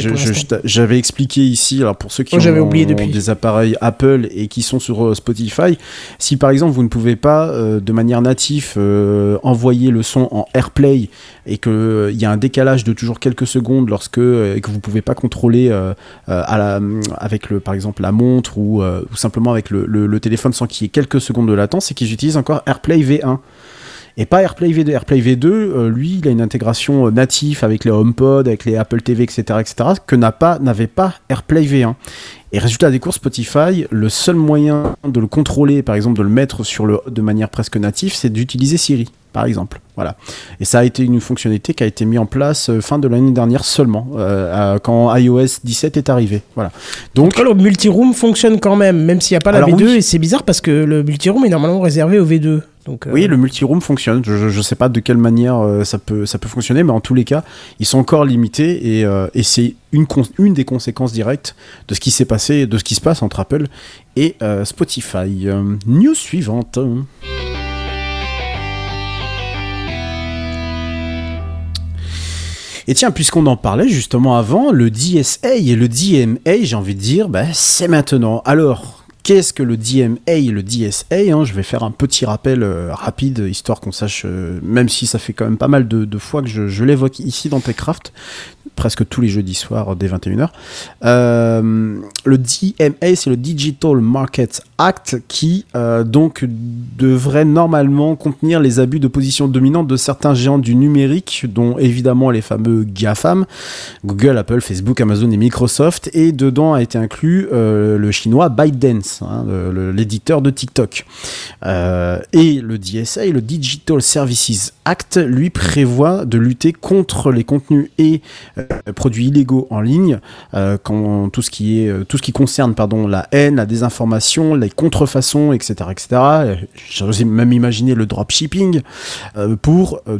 Speaker 3: j'avais expliqué ici, alors pour ceux qui
Speaker 1: Oh,
Speaker 3: ont
Speaker 1: oublié depuis.
Speaker 3: des appareils Apple et qui sont sur euh, Spotify, si par exemple vous ne pouvez pas euh, de manière native euh, envoyer le son en AirPlay et qu'il y a un décalage de toujours quelques secondes lorsque euh, et que vous pouvez pas contrôler euh, euh, à la, avec le par exemple la montre ou, euh, ou simplement avec le, le- le téléphone sans qu'il y ait quelques secondes de latence, c'est qu'ils utilisent encore AirPlay V1 et pas AirPlay V2. AirPlay V2, euh, lui, il a une intégration euh, native avec les HomePod, avec les Apple TV, etc., etc., que n'a pas, n'avait pas AirPlay V1. Et résultat des courses Spotify, le seul moyen de le contrôler, par exemple de le mettre sur le de manière presque native, c'est d'utiliser Siri, par exemple. Voilà. Et ça a été une fonctionnalité qui a été mise en place euh, fin de l'année dernière seulement, euh, quand iOS 17 est arrivé. Voilà. Donc
Speaker 1: cas, le multiroom fonctionne quand même, même s'il n'y a pas la
Speaker 3: Alors
Speaker 1: V2,
Speaker 3: oui.
Speaker 1: et c'est bizarre parce que le multiroom est normalement réservé au V2. Donc, euh,
Speaker 3: Oui, le multiroom fonctionne. Je, je sais pas de quelle manière euh, ça peut ça peut fonctionner, mais en tous les cas, ils sont encore limités et, euh, et c'est une des conséquences directes de ce qui s'est passé, de ce qui se passe entre Apple et Spotify. News suivante. Et tiens, puisqu'on en parlait justement avant, le DSA et le DMA, j'ai envie de dire, bah, c'est maintenant. Alors, qu'est-ce que le DMA et le DSA hein. Je vais faire un petit rappel euh, rapide, histoire qu'on sache, euh, même si ça fait quand même pas mal de, fois que je, je l'évoque ici dans TechCraft, presque tous les jeudis soirs dès 21h. Euh, le DMA, c'est le Digital Market Act qui euh, donc devrait normalement contenir les abus de position dominante de certains géants du numérique, dont évidemment les fameux GAFAM, Google, Apple, Facebook, Amazon et Microsoft, et dedans a été inclus euh, le chinois ByteDance, hein, l'éditeur de TikTok. Et le DSA, le Digital Services Act, lui prévoit de lutter contre les contenus et produits illégaux en ligne, euh, quand tout ce qui est euh, tout ce qui concerne pardon la haine, la désinformation, les contrefaçons, etc., etc. Euh, J'ose même imaginer le dropshipping euh, pour euh,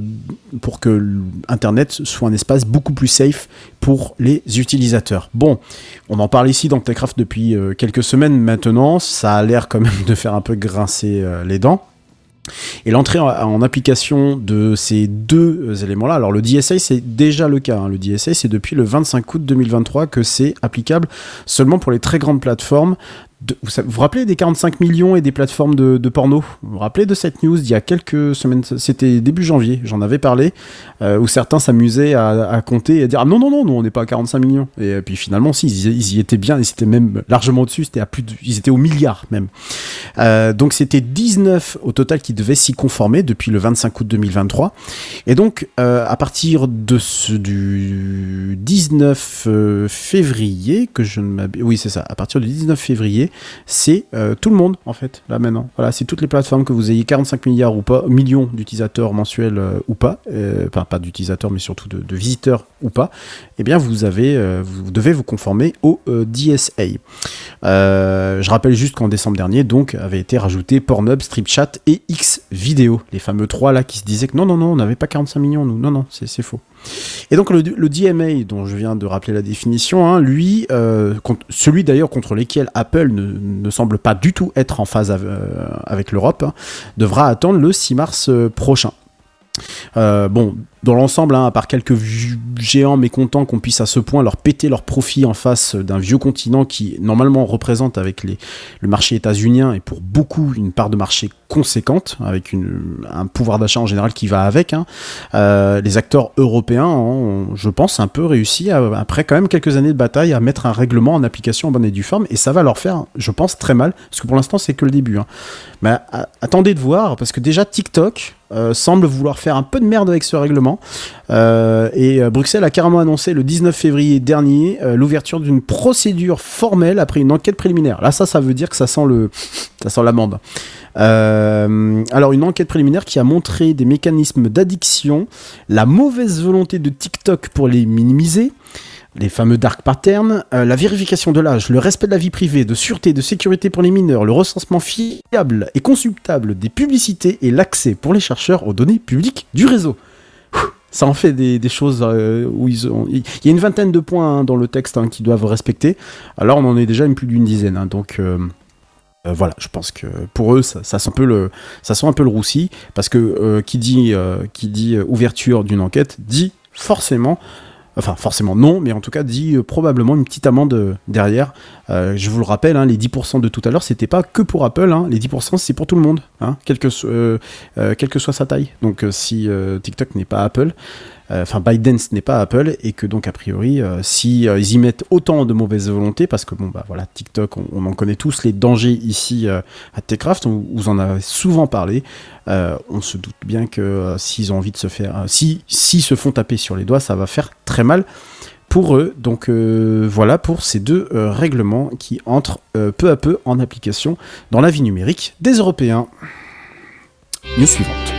Speaker 3: pour que Internet soit un espace beaucoup plus safe pour les utilisateurs. Bon, on en parle ici dans Techcraft depuis euh, quelques semaines maintenant. Ça a l'air quand même de faire un peu grincer euh, les dents. Et l'entrée en, application de ces deux euh, éléments-là, alors le DSA c'est déjà le cas, hein. le DSA c'est depuis le 25 août 2023 que c'est applicable seulement pour les très grandes plateformes. Vous, vous rappelez des 45 millions et des plateformes de, porno? Vous vous rappelez de cette news il y a quelques semaines, c'était début janvier, j'en avais parlé, euh, où certains s'amusaient à, compter et à dire ah non non non, on n'est pas à 45 millions. Et euh, puis finalement si, ils, y étaient bien, ils étaient même largement au-dessus, c'était à plus ils étaient au milliard même. Euh, donc c'était 19 au total qui devaient s'y conformer depuis le 25 août 2023. Et donc à partir du 19 euh, février que je ne oui c'est ça, à partir du 19 février, c'est euh, tout le monde en fait là maintenant. Voilà, c'est toutes les plateformes que vous ayez 45 milliards ou pas, millions d'utilisateurs mensuels euh, ou pas, euh, enfin pas d'utilisateurs mais surtout de, visiteurs ou pas. Eh bien vous avez, vous devez vous conformer au DSA. Je rappelle juste qu'en décembre dernier, donc, avait été rajouté Pornhub, StripChat et X Video, les fameux trois là qui se disaient que non, non, non, on n'avait pas 45 millions, nous, non, non, c'est faux. Et donc le, DMA, dont je viens de rappeler la définition, hein, lui, euh, celui d'ailleurs contre lequel Apple ne, semble pas du tout être en phase euh, avec l'Europe, hein, devra attendre le 6 mars euh, prochain. Euh, bon, dans l'ensemble, hein, à part quelques géants mécontents qu'on puisse à ce point leur péter leur profit en face d'un vieux continent qui normalement représente avec les, le marché états-unien et pour beaucoup une part de marché conséquente, avec un pouvoir d'achat en général qui va avec, hein, euh, les acteurs européens ont, je pense, un peu réussi, à- après quand même quelques années de bataille, à mettre un règlement en application en bonne et due forme, et ça va leur faire, je pense, très mal, parce que pour l'instant c'est que le début. hein. Mais attendez de voir, parce que déjà TikTok euh, semble vouloir faire un peu de merde avec ce règlement. Euh, et euh, Bruxelles a carrément annoncé le 19 février dernier l'ouverture d'une procédure formelle après une enquête préliminaire. Là, ça, ça veut dire que ça sent le, ça sent l'amende. Alors, une enquête préliminaire qui a montré des mécanismes d'addiction, la mauvaise volonté de TikTok pour les minimiser, les fameux dark patterns, euh, la vérification de l'âge, le respect de la vie privée, de sûreté, de sécurité pour les mineurs, le recensement fiable et consultable des publicités et l'accès pour les chercheurs aux données publiques du réseau. Ça en fait des, choses euh, où. Il y a une vingtaine de points hein, dans le texte hein, qu'ils doivent respecter. Alors on en est déjà une plus d'une dizaine. hein, donc euh, voilà, je pense que pour eux, ça, sent un peu le, roussi parce que qui dit, ouverture d'une enquête dit forcément. Enfin, forcément non, mais en tout cas dit euh, probablement une petite amende euh, derrière. Euh, je vous le rappelle, hein, les 10% de tout à l'heure, c'était pas que pour Apple. hein, les 10% c'est pour tout le monde, hein, quelle, que soit sa taille. Donc si TikTok n'est pas Apple, enfin ByteDance n'est pas Apple, et que donc a priori, euh, si euh, ils y mettent autant de mauvaise volonté, parce que bon bah voilà, TikTok, on, en connaît tous les dangers ici euh, à Techcraft, on vous en avez souvent parlé. Euh, on se doute bien que euh, s'ils ont envie de se faire, euh, si s'ils se font taper sur les doigts, ça va faire très mal pour eux. Donc euh, voilà pour ces deux euh, règlements qui entrent euh, peu à peu en application dans la vie numérique des Européens. News suivante.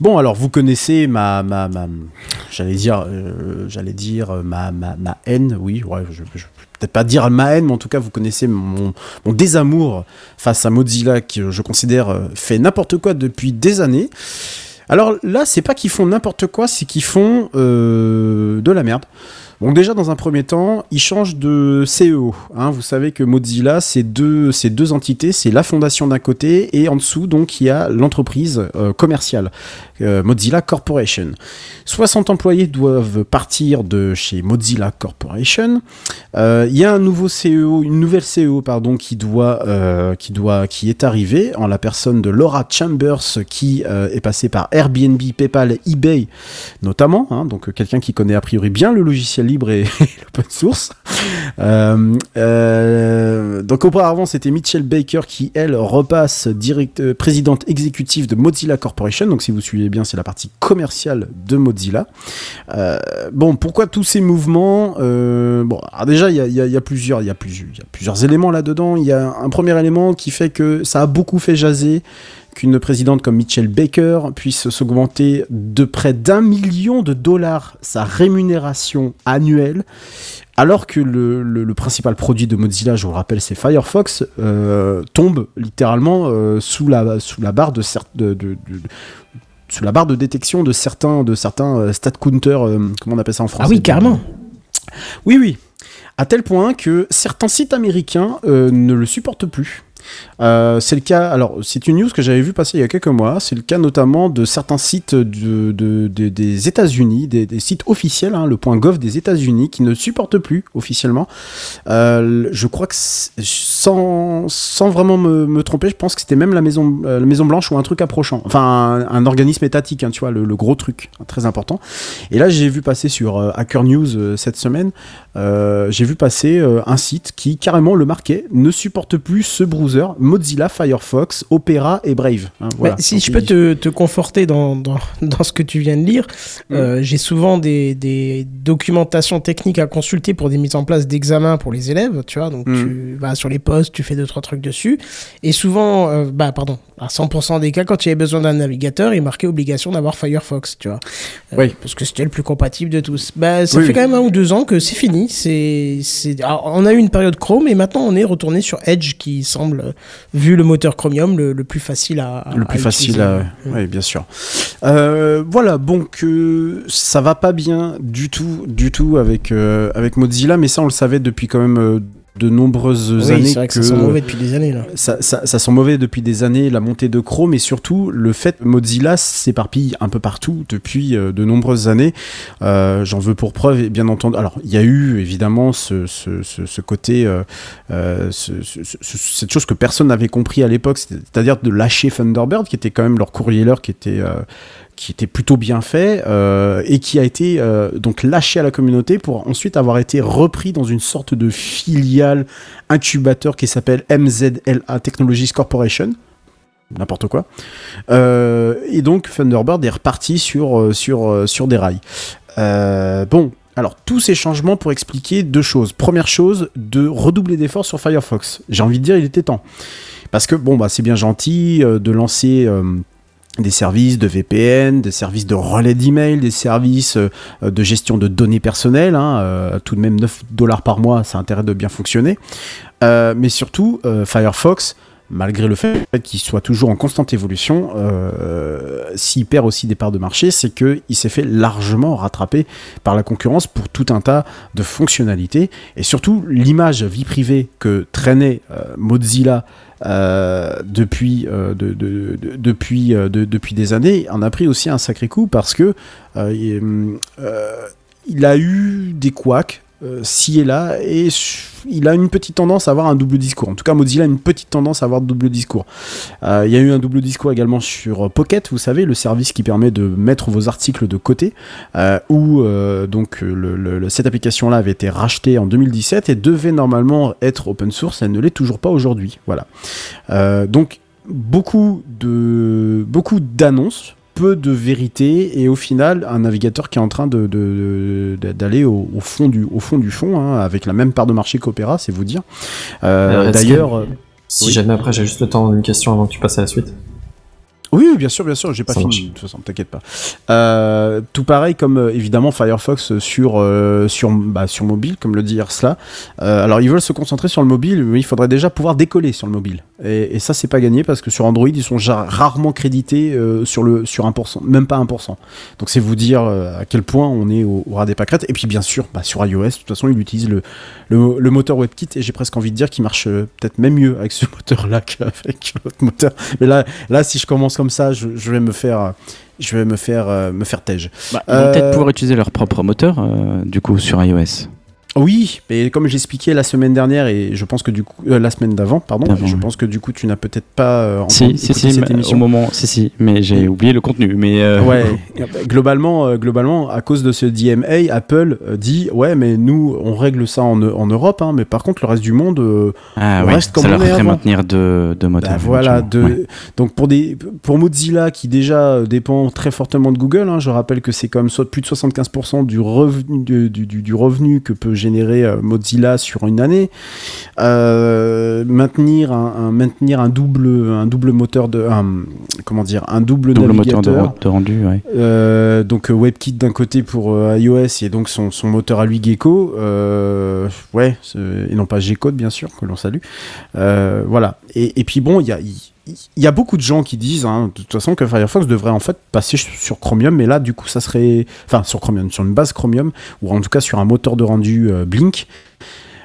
Speaker 3: Bon, alors vous connaissez ma, ma, j'allais dire, euh, j'allais dire euh, ma, ma, ma haine, oui, ouais, je, je peut-être pas dire ma haine, mais en tout cas vous connaissez mon, désamour face à Mozilla que je considère euh, fait n'importe quoi depuis des années. Alors là, c'est pas qu'ils font n'importe quoi, c'est qu'ils font euh, de la merde. Bon, déjà, dans un premier temps, ils changent de CEO. hein. Vous savez que Mozilla, c'est deux, deux entités. C'est la fondation d'un côté et en dessous, donc, il y a l'entreprise euh, commerciale, euh, Mozilla Corporation. 60 employés doivent partir de chez Mozilla Corporation. Euh, Il y a un nouveau CEO, une nouvelle CEO, pardon, qui doit, qui est arrivée en la personne de Laura Chambers, qui est passée par Airbnb, PayPal, eBay, notamment. hein. donc, quelqu'un qui connaît a priori bien le logiciel libre et l'open source. Euh, euh, donc auparavant c'était Mitchell Baker qui elle repasse direct, euh, présidente exécutive de Mozilla Corporation. Donc si vous suivez bien c'est la partie commerciale de Mozilla. Bon pourquoi tous ces mouvements Bon déjà il y a, il y a- plusieurs éléments là dedans. Il y a un premier élément qui fait que ça a beaucoup fait jaser qu'une présidente comme Mitchell Baker puisse s'augmenter de près d'un million de dollars sa rémunération annuelle, alors que le, le- le principal produit de Mozilla, je vous le rappelle, c'est Firefox, euh, tombe littéralement euh, sous, la, sous la barre de, de, de- de- sous la barre de détection de certains, de certains euh, stat counters, euh, comment on appelle ça en français?
Speaker 1: Ah oui, carrément.
Speaker 3: oui, oui. À tel point que certains sites américains euh, ne le supportent plus. Euh, c'est le cas, alors c'est une news que j'avais vu passer il y a quelques mois, c'est le cas notamment de certains sites de, de- de- des États-Unis, des, sites officiels, hein, le .gov des États-Unis, qui ne supportent plus officiellement. Euh, je crois que sans, vraiment me, tromper, je pense que c'était même la Maison, euh, la Maison Blanche ou un truc approchant, enfin un, organisme étatique, hein, tu vois, le, gros truc, hein, très important. Et là j'ai vu passer sur Hacker News cette semaine, euh, j'ai vu passer euh, un site qui carrément le marquait ne supporte plus ce browser Mozilla, Firefox, Opera et Brave. hein, voilà.
Speaker 1: Bah, si je peux te, te conforter dans, dans, dans ce que tu viens de lire, euh, j'ai souvent des, des documentations techniques à consulter pour des mises en place d'examens pour les élèves, tu vois. Donc
Speaker 3: Mm.
Speaker 1: tu vas sur les postes, tu fais deux, trois trucs dessus. Et souvent, bah pardon, à 100% des cas, quand il y avait besoin d'un navigateur, il marquait obligation d'avoir Firefox, tu vois.
Speaker 3: Oui.
Speaker 1: Parce que c'était le plus compatible de tous. Bah, ça
Speaker 3: Oui,
Speaker 1: fait quand même un ou deux ans que c'est fini. C'est, c'est... alors, on a eu une période Chrome et maintenant on est retourné sur Edge qui semble, vu le moteur Chromium, le, le plus facile à.
Speaker 3: le
Speaker 1: à
Speaker 3: plus facile, à- oui, bien sûr. Euh, voilà, donc euh, ça va pas bien du tout, du tout avec euh, avec Mozilla, mais ça on le savait depuis quand même euh, de nombreuses
Speaker 1: Oui,
Speaker 3: années
Speaker 1: c'est vrai que, ça sent mauvais depuis des années là.
Speaker 3: ça, ça, ça sent mauvais depuis des années, la montée de Chrome, et surtout le fait que Mozilla s'éparpille un peu partout depuis euh, de nombreuses années. Euh, J'en veux pour preuve, et bien entendu. Alors, il y a eu évidemment ce, ce, ce, ce côté, euh, ce- ce- ce- cette chose que personne n'avait compris à l'époque, c'est-à-dire de lâcher Thunderbird, qui était quand même leur courrier qui était. euh, qui était plutôt bien fait euh, et qui a été euh, donc lâché à la communauté pour ensuite avoir été repris dans une sorte de filiale incubateur qui s'appelle MZLA Technologies Corporation. N'importe quoi. Euh, et donc Thunderbird est reparti sur, sur, sur des rails. Bon, alors tous ces changements pour expliquer deux choses. Première chose, de redoubler d'efforts sur Firefox. J'ai envie de dire, il était temps. Parce que bon, bah, c'est bien gentil de lancer. Des services de VPN, des services de relais d'email, des services euh, de gestion de données personnelles. hein, euh, tout de même 9 dollars par mois, ça a intérêt de bien fonctionner. Euh, mais surtout, euh, Firefox, malgré le fait qu'il soit toujours en constante évolution, euh, s'il perd aussi des parts de marché, c'est qu'il s'est fait largement rattraper par la concurrence pour tout un tas de fonctionnalités. Et surtout, l'image vie privée que traînait Mozilla depuis, de- de- de- depuis, de- depuis des années, en a pris aussi un sacré coup parce que euh, il, euh, il a eu des couacs euh, ci et là, et il a une petite tendance à avoir un double discours. En tout cas, Mozilla a une petite tendance à avoir double discours. Euh, il y a eu un double discours également sur Pocket, vous savez, le service qui permet de mettre vos articles de côté, euh, où euh, donc cette application-là avait été rachetée en 2017 et devait normalement être open source. Elle ne l'est toujours pas aujourd'hui. Voilà. Euh, donc beaucoup beaucoup d'annonces peu de vérité et au final un navigateur qui est en train de, de- de- d'aller au, au fond du au fond du fond hein, avec la même part de marché qu'Opera c'est vous dire Euh,
Speaker 5: est-ce
Speaker 3: d'ailleurs euh,
Speaker 5: Si
Speaker 3: Oui.
Speaker 5: jamais après j'ai juste le temps d'une question avant que tu passes à la suite.
Speaker 3: Oui, bien sûr, bien sûr, j'ai pas
Speaker 5: Ça
Speaker 3: fini, de toute façon, t'inquiète pas. Euh, tout pareil comme euh, évidemment Firefox sur, euh, sur, bah, sur mobile, comme le dit Ersla. Euh, alors ils veulent se concentrer sur le mobile, mais il faudrait déjà pouvoir décoller sur le mobile. Et, et ça, c'est pas gagné parce que sur Android, ils sont rarement crédités euh, sur, le, sur 1%, même pas 1%. Donc c'est vous dire euh, à quel point on est au, au ras des pâquerettes. Et puis bien sûr, bah, sur iOS, de toute façon, ils utilisent le, le, le moteur WebKit et j'ai presque envie de dire qu'il marche euh, peut-être même mieux avec ce moteur-là qu'avec l'autre moteur. Mais là, là, si je commence comme ça, je, je vais me faire, je vais me faire, euh, me faire tège.
Speaker 4: Bah, ils vont
Speaker 3: Euh,
Speaker 4: peut-être pouvoir utiliser leur propre moteur, euh, du coup, sur iOS.
Speaker 3: Oui, mais comme j'expliquais la semaine dernière et je pense que du coup euh, la semaine d'avant, pardon,
Speaker 4: D'avant,
Speaker 3: je
Speaker 4: oui.
Speaker 3: pense que du coup tu n'as peut-être pas euh, entendu
Speaker 4: Si, si, si,
Speaker 3: cette
Speaker 4: mais au
Speaker 3: émission.
Speaker 4: moment, si, si, mais j'ai oublié le contenu. Mais euh,
Speaker 3: Ouais, globalement, euh, globalement, à cause de ce DMA, Apple dit ouais, mais nous on règle ça en, en Europe, hein, mais par contre le reste du monde,
Speaker 4: ah,
Speaker 3: on
Speaker 4: oui,
Speaker 3: reste comme
Speaker 4: ça
Speaker 3: on
Speaker 4: leur
Speaker 3: est
Speaker 4: ferait
Speaker 3: avant.
Speaker 4: maintenir deux, deux moteurs.
Speaker 3: Bah voilà, de,
Speaker 4: éventuellement. Ouais.
Speaker 3: donc pour, des, pour Mozilla qui déjà dépend très fortement de Google, hein, je rappelle que c'est quand même soit plus de 75% du revenu, du, du- du revenu que peut générer euh, Mozilla sur une année. Euh, maintenir, un, un- maintenir un double, un double moteur de, un- comment dire, un double,
Speaker 4: Double moteur de, de rendu, ouais.
Speaker 3: Euh, donc WebKit d'un côté pour iOS et donc son, son moteur à lui Gecko, ouais, et non pas G-Code bien sûr que l'on salue. Voilà. Et, et puis bon, il y a, il y a beaucoup de gens qui disent, hein, de toute façon, que Firefox devrait en fait passer sur Chromium, mais là du coup ça serait, enfin sur Chromium, sur une base Chromium ou en tout cas sur un moteur de rendu euh, Blink.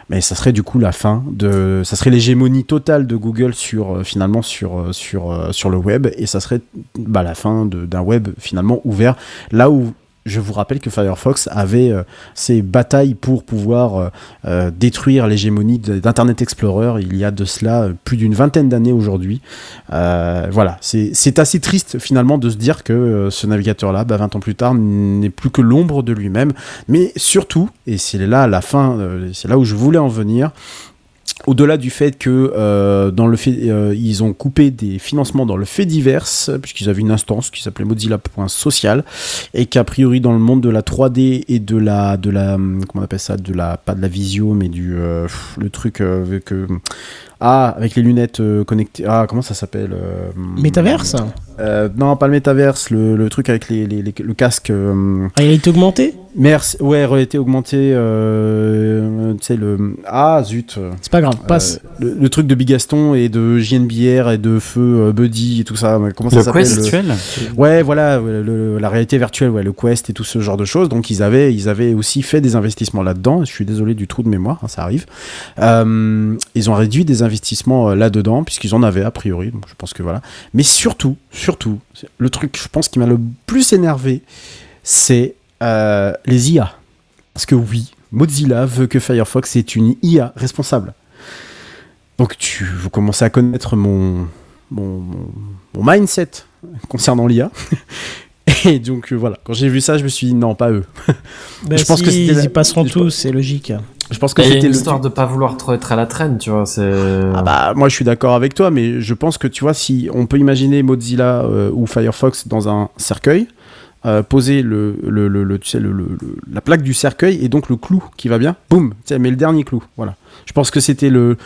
Speaker 3: Mais ça serait du coup la fin de, ça serait l'hégémonie totale de Google sur euh, finalement sur euh, sur le web et ça serait bah, la fin d'un web finalement ouvert. Là où je vous rappelle que Firefox avait euh, ses batailles pour pouvoir euh, euh, détruire l'hégémonie d'Internet Explorer il y a de cela plus d'une vingtaine d'années aujourd'hui. Voilà, c'est assez triste finalement de se dire que ce navigateur-là, bah, 20 ans plus tard, n'est plus que l'ombre de lui-même. Mais surtout, et c'est là la fin, c'est là où je voulais en venir, au-delà du fait que euh, dans le fait, euh, ils ont coupé des financements dans le fait divers, puisqu'ils avaient une instance qui s'appelait Mozilla.social, et qu'a priori dans le monde de la 3D et de la, de la, hum, comment on appelle ça, de la, pas de la visio, mais du, euh, le truc que Ah, avec les lunettes euh, connectées. Ah, comment ça s'appelle euh,
Speaker 1: Métaverse
Speaker 3: euh, Non, pas le métaverse, le, le truc avec les, les- les- le casque. euh,
Speaker 1: Réalité augmentée
Speaker 3: Merci. Ouais, réalité augmentée. euh, tu sais, le. Ah, zut.
Speaker 1: C'est pas grave, passe.
Speaker 3: Euh, le, le truc de Bigaston et de JNBR et de Feu euh, Buddy et tout ça. Comment ça
Speaker 4: Le
Speaker 3: s'appelle
Speaker 4: Quest virtuel
Speaker 3: Ouais, voilà, le- la réalité virtuelle, ouais, le Quest et tout ce genre de choses. Donc ils avaient, ils avaient aussi fait des investissements là-dedans. Je suis désolé du trou de mémoire, hein, ça arrive. Euh, ils ont réduit des investissements euh, là-dedans puisqu'ils en avaient a priori. Donc je pense que voilà. Mais surtout, surtout, le truc, je pense qui m'a le plus énervé, c'est euh, les IA. Parce que oui, Mozilla veut que Firefox est une IA responsable. Donc tu, vous commencez à connaître mon, mon, mon- mon mindset concernant l'IA. Et donc euh, voilà, quand j'ai vu ça, je me suis dit non, pas eux.
Speaker 1: Bah,
Speaker 3: je pense
Speaker 1: si,
Speaker 3: que
Speaker 1: ils y passeront tous, c'est logique.
Speaker 3: Je pense que c'était
Speaker 5: une
Speaker 3: le
Speaker 5: histoire de pas vouloir trop être à la traîne, tu vois. C'est.
Speaker 3: Ah bah moi je suis d'accord avec toi, mais je pense que tu vois si on peut imaginer Mozilla euh, ou Firefox dans un cercueil, euh, poser le, le, le- le- tu sais, le- le- le- la plaque du cercueil et donc le clou qui va bien, boum, tu sais, mais le dernier clou, voilà. Je pense que c'était le,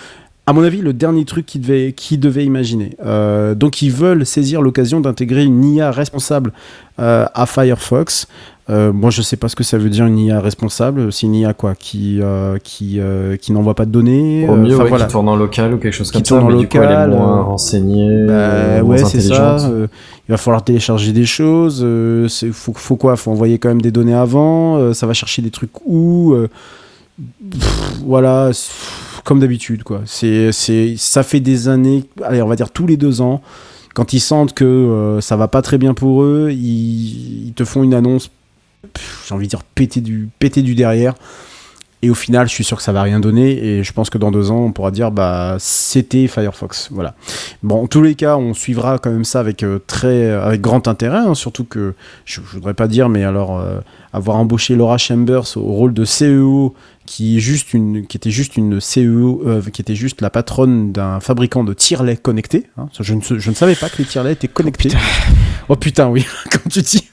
Speaker 3: à mon avis, le dernier truc qu'ils devaient, qu'ils devaient imaginer. Euh, donc ils veulent saisir l'occasion d'intégrer une IA responsable euh, à Firefox. Euh, moi, je sais pas ce que ça veut dire une IA responsable. C'est une IA quoi, qui euh, qui euh, qui n'envoie pas de données.
Speaker 5: Au mieux, ouais,
Speaker 3: voilà.
Speaker 5: qui tourne en local ou quelque chose
Speaker 3: Qui
Speaker 5: comme ça,
Speaker 3: en
Speaker 5: mais du coup, elle
Speaker 3: local,
Speaker 5: est moins renseignée,
Speaker 3: Bah,
Speaker 5: moins
Speaker 3: ouais, c'est ça. il va falloir télécharger des choses. c'est faut, faut quoi Faut envoyer quand même des données avant. ça va chercher des trucs où pff, Voilà, comme d'habitude, quoi. C'est, c'est, ça fait des années. Allez, on va dire tous les deux ans. Quand ils sentent que ça va pas très bien pour eux, ils, ils te font une annonce. J'ai envie de dire péter du, péter du derrière. Et au final, je suis sûr que ça va rien donner. Et je pense que dans deux ans, on pourra dire, bah, c'était Firefox. Voilà. Bon, en tous les cas, on suivra quand même ça avec euh, très, avec grand intérêt. hein, surtout que je, je voudrais pas dire, mais alors euh, avoir embauché Laura Chambers au rôle de CEO, qui est juste une, qui était juste une CEO, euh, qui était juste la patronne d'un fabricant de tire-lait connectés. hein. Je, ne, je ne savais pas que les tire-laits étaient connectés. Oh putain, oui. Quand tu dis.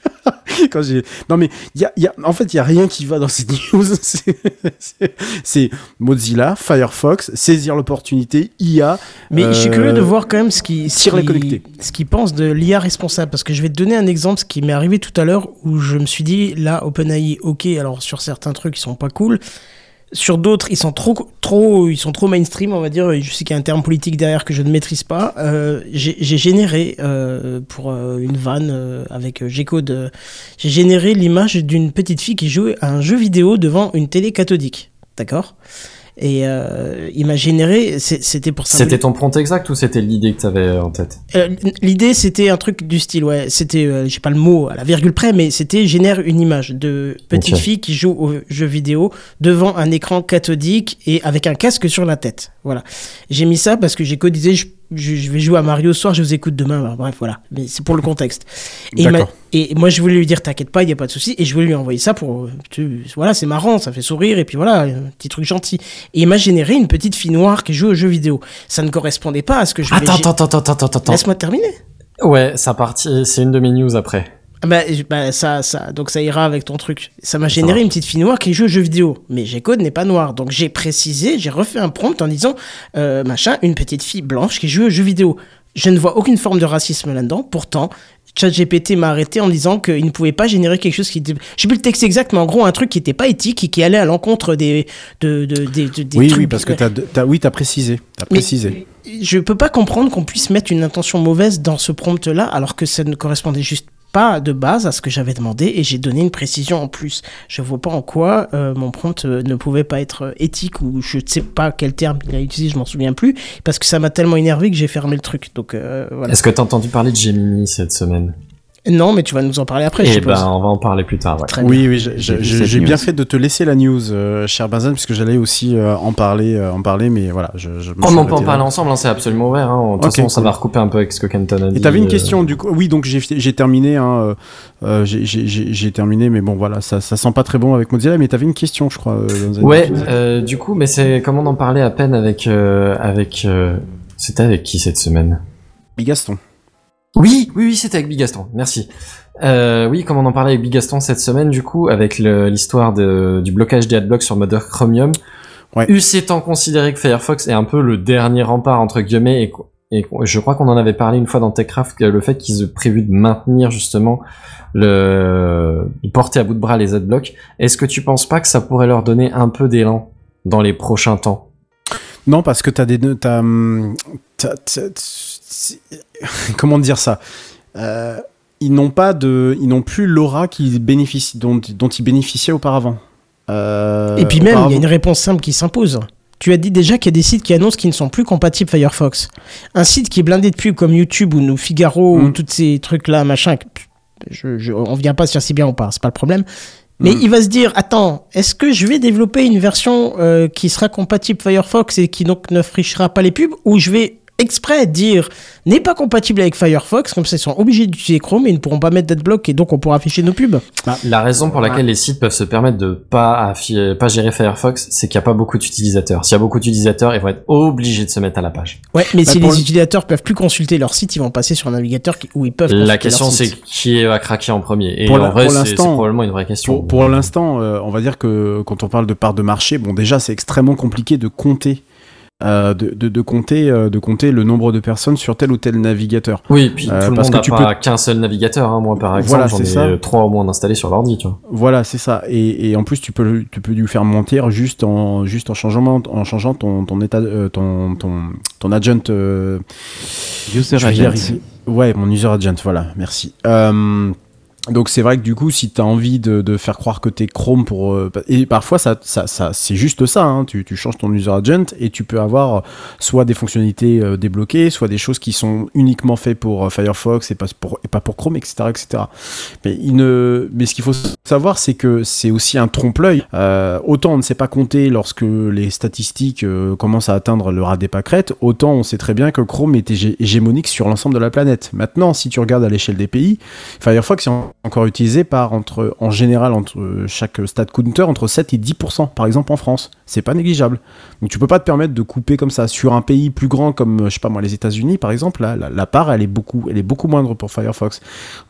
Speaker 3: Quand j'ai... Non mais il y a, y a- en fait il y a rien qui va dans cette news. C'est- Mozilla, Firefox, saisir l'opportunité, IA.
Speaker 1: Mais je suis
Speaker 3: euh,
Speaker 1: curieux de voir quand même ce qui,
Speaker 3: les
Speaker 1: qui- ce qu'ils pensent de l'IA responsable. Parce que je vais te donner un exemple, ce qui m'est arrivé tout à l'heure, où je me suis dit, là, OpenAI, ok, alors sur certains trucs, ils sont pas cool. Sur d'autres, ils sont trop, trop, mainstream, on va dire. Je sais qu'il y a un terme politique derrière que je ne maîtrise pas. Euh, j'ai généré euh, pour euh, une vanne avec G-Code, j'ai généré l'image d'une petite fille qui jouait à un jeu vidéo devant une télé cathodique. D'accord? Et euh, il m'a généré, c'était pour ça.
Speaker 5: C'était ton prompt exact ou c'était l'idée que t'avais en tête?
Speaker 1: Euh, L'idée, c'était un truc du style, ouais. C'était, euh, j'ai pas le mot à la virgule près, mais c'était génère une image de petite fille qui joue au jeu vidéo devant un écran cathodique et avec un casque sur la tête. Voilà. J'ai mis ça parce que j'ai codisé, je, je, je vais jouer à Mario ce soir, je vous écoute demain. Bah, bref, voilà. Mais c'est pour le contexte. Et, et moi, je voulais lui dire, t'inquiète pas, il y a pas de souci. Et je voulais lui envoyer ça pour, euh, tu- voilà, c'est marrant, ça fait sourire. Et puis voilà, un petit truc gentil. Et il m'a généré une petite fille noire qui joue au jeu vidéo. Ça ne correspondait pas à ce que je voulais.
Speaker 5: Attends, attends, attends, attends, attends, attends.
Speaker 1: Laisse-moi terminer.
Speaker 5: Ouais, ça partit, c'est une de mes news après.
Speaker 1: Ah Bah, bah, ça, ça, donc ça ira avec ton truc. Ça m'a généré une petite fille noire qui joue aux jeux vidéo. Mais G-Code n'est pas noir. Donc j'ai précisé, j'ai refait un prompt en disant, euh, machin, une petite fille blanche qui joue aux jeux vidéo. Je ne vois aucune forme de racisme là-dedans. Pourtant, ChatGPT m'a arrêté en disant qu'il ne pouvait pas générer quelque chose qui. Je sais plus le texte exact, mais en gros, un truc qui n'était pas éthique et qui allait à l'encontre des, de, de- des, de- des
Speaker 3: Oui,
Speaker 1: trucs.
Speaker 3: oui, parce que t'as, t'as, oui, t'as précisé.
Speaker 1: Mais-
Speaker 3: précisé.
Speaker 1: je peux pas comprendre qu'on puisse mettre une intention mauvaise dans ce prompt là alors que ça ne correspondait juste pas de base à ce que j'avais demandé et j'ai donné une précision en plus. Je vois pas en quoi euh, mon prompt euh, ne pouvait pas être euh, éthique ou je ne sais pas quel terme il a utilisé, je m'en souviens plus parce que ça m'a tellement énervé que j'ai fermé le truc. Donc.
Speaker 5: Est-ce que t'as entendu parler de Gemini cette semaine?
Speaker 1: Non, mais tu vas nous en parler après, je
Speaker 5: Eh ben, on va en parler plus tard. Ouais.
Speaker 1: Très bien.
Speaker 3: Oui, oui, j'ai, bien fait de te laisser la news, euh, cher Benzen, puisque j'allais aussi euh, en parler, euh, en parler, mais voilà, je. je me
Speaker 5: On en peut en parler ensemble, hein, c'est absolument ouvert. Hein. De toute
Speaker 3: Ok,
Speaker 5: façon, ça va recouper un peu avec ce que Kenton a dit.
Speaker 3: Et t'avais une
Speaker 5: euh,
Speaker 3: question du coup? Oui, donc j'ai, terminé. Hein, j'ai, terminé, mais bon, voilà, ça, ça sent pas très bon avec Mozilla. Mais t'avais une question, je crois. euh, Benzen.
Speaker 5: Ouais, euh, du coup, mais c'est comme on en parlait à peine avec euh, avec. euh, C'était avec qui cette semaine?
Speaker 3: Bigaston.
Speaker 5: Oui, oui, oui, c'était avec Bigaston. Merci. Euh, oui, comme on en parlait avec Bigaston cette semaine, du coup, avec le- l'histoire du blocage des adblocks sur Mother Chromium.
Speaker 3: Ouais.
Speaker 5: Eussent étant considéré que Firefox est un peu le dernier rempart entre guillemets et, et je crois qu'on en avait parlé une fois dans TechCraft le fait qu'ils aient prévu de maintenir justement le de porter à bout de bras les adblocks, est-ce que tu penses pas que ça pourrait leur donner un peu d'élan dans les prochains temps?
Speaker 3: Non, parce que t'as des. T'as- c'est- comment dire ça? Euh, Ils n'ont pas de. Ils n'ont plus l'aura qui bénéficie, dont, dont ils bénéficiaient auparavant. Euh,
Speaker 1: Et puis même, il y a une réponse simple qui s'impose. Tu as dit déjà qu'il y a des sites qui annoncent qu'ils ne sont plus compatibles Firefox. Un site qui est blindé de pubs comme YouTube ou nous Figaro ou
Speaker 3: Mm.
Speaker 1: tous ces trucs-là, machin, je, je- on vient pas dire si bien ou pas, c'est pas le problème. Mais
Speaker 3: Mm.
Speaker 1: il va se dire, attends, est-ce que je vais développer une version euh, qui sera compatible Firefox et qui donc ne frichera pas les pubs ou je vais exprès dire n'est pas compatible avec Firefox, comme ça ils sont obligés d'utiliser Chrome et ils ne pourront pas mettre d'adblock et donc on pourra afficher nos pubs.
Speaker 5: La raison pour laquelle les sites peuvent se permettre de pas pas gérer Firefox, c'est qu'il n'y a pas beaucoup d'utilisateurs. S'il y a beaucoup d'utilisateurs, ils vont être obligés de se mettre à la page.
Speaker 1: Ouais, mais
Speaker 3: Bah,
Speaker 1: si les
Speaker 3: le-
Speaker 1: utilisateurs peuvent plus consulter leur site, ils vont passer sur un navigateur qui- où ils peuvent.
Speaker 5: La question c'est qui va craquer en premier. Et
Speaker 3: Pour
Speaker 5: en
Speaker 3: la-
Speaker 5: vrai,
Speaker 3: pour
Speaker 5: c'est probablement une vraie question.
Speaker 3: Pour, pour l'instant, euh, on va dire que quand on parle de part de marché, bon déjà c'est extrêmement compliqué de compter, euh, de, de, de compter, euh, de compter le nombre de personnes sur tel ou tel navigateur.
Speaker 5: Oui, puis
Speaker 3: Euh,
Speaker 5: tout le
Speaker 3: parce
Speaker 5: monde
Speaker 3: que
Speaker 5: n'a
Speaker 3: tu
Speaker 5: pas qu'un seul navigateur. Hein. Moi, par exemple,
Speaker 3: Voilà,
Speaker 5: j'en
Speaker 3: c'est
Speaker 5: ai
Speaker 3: ça.
Speaker 5: trois au moins installés sur l'ordi, tu vois.
Speaker 3: Voilà, c'est ça. Et, et en plus, tu peux, tu peux lui faire mentir juste en, juste en changeant, en changeant ton, ton état, euh, ton, ton, ton agent. euh,
Speaker 4: User agent.
Speaker 3: Ouais, mon user agent, voilà, merci. Euh, donc c'est vrai que du coup, si tu as envie de, de faire croire que t'es Chrome pour... euh, et parfois, ça, ça, ça, c'est juste ça, hein. tu, tu changes ton user agent et tu peux avoir euh, soit des fonctionnalités euh, débloquées, soit des choses qui sont uniquement faites pour Firefox et pas pour, et pas pour Chrome, etc. etc. Mais, il ne... Mais ce qu'il faut savoir, c'est que c'est aussi un trompe-l'œil. Autant on ne sait pas compter lorsque les statistiques commencent à atteindre le ras des pâquerettes, autant on sait très bien que Chrome est hégé- hégémonique sur l'ensemble de la planète. Maintenant, si tu regardes à l'échelle des pays, Firefox est en- encore utilisé par, entre, en général, entre chaque stat counter, entre 7 et 10%, par exemple en France. C'est pas négligeable. Donc tu peux pas te permettre de couper comme ça. Sur un pays plus grand comme, je sais pas moi, les États-Unis, par exemple, là, la, la part, elle est, beaucoup, elle est beaucoup moindre pour Firefox.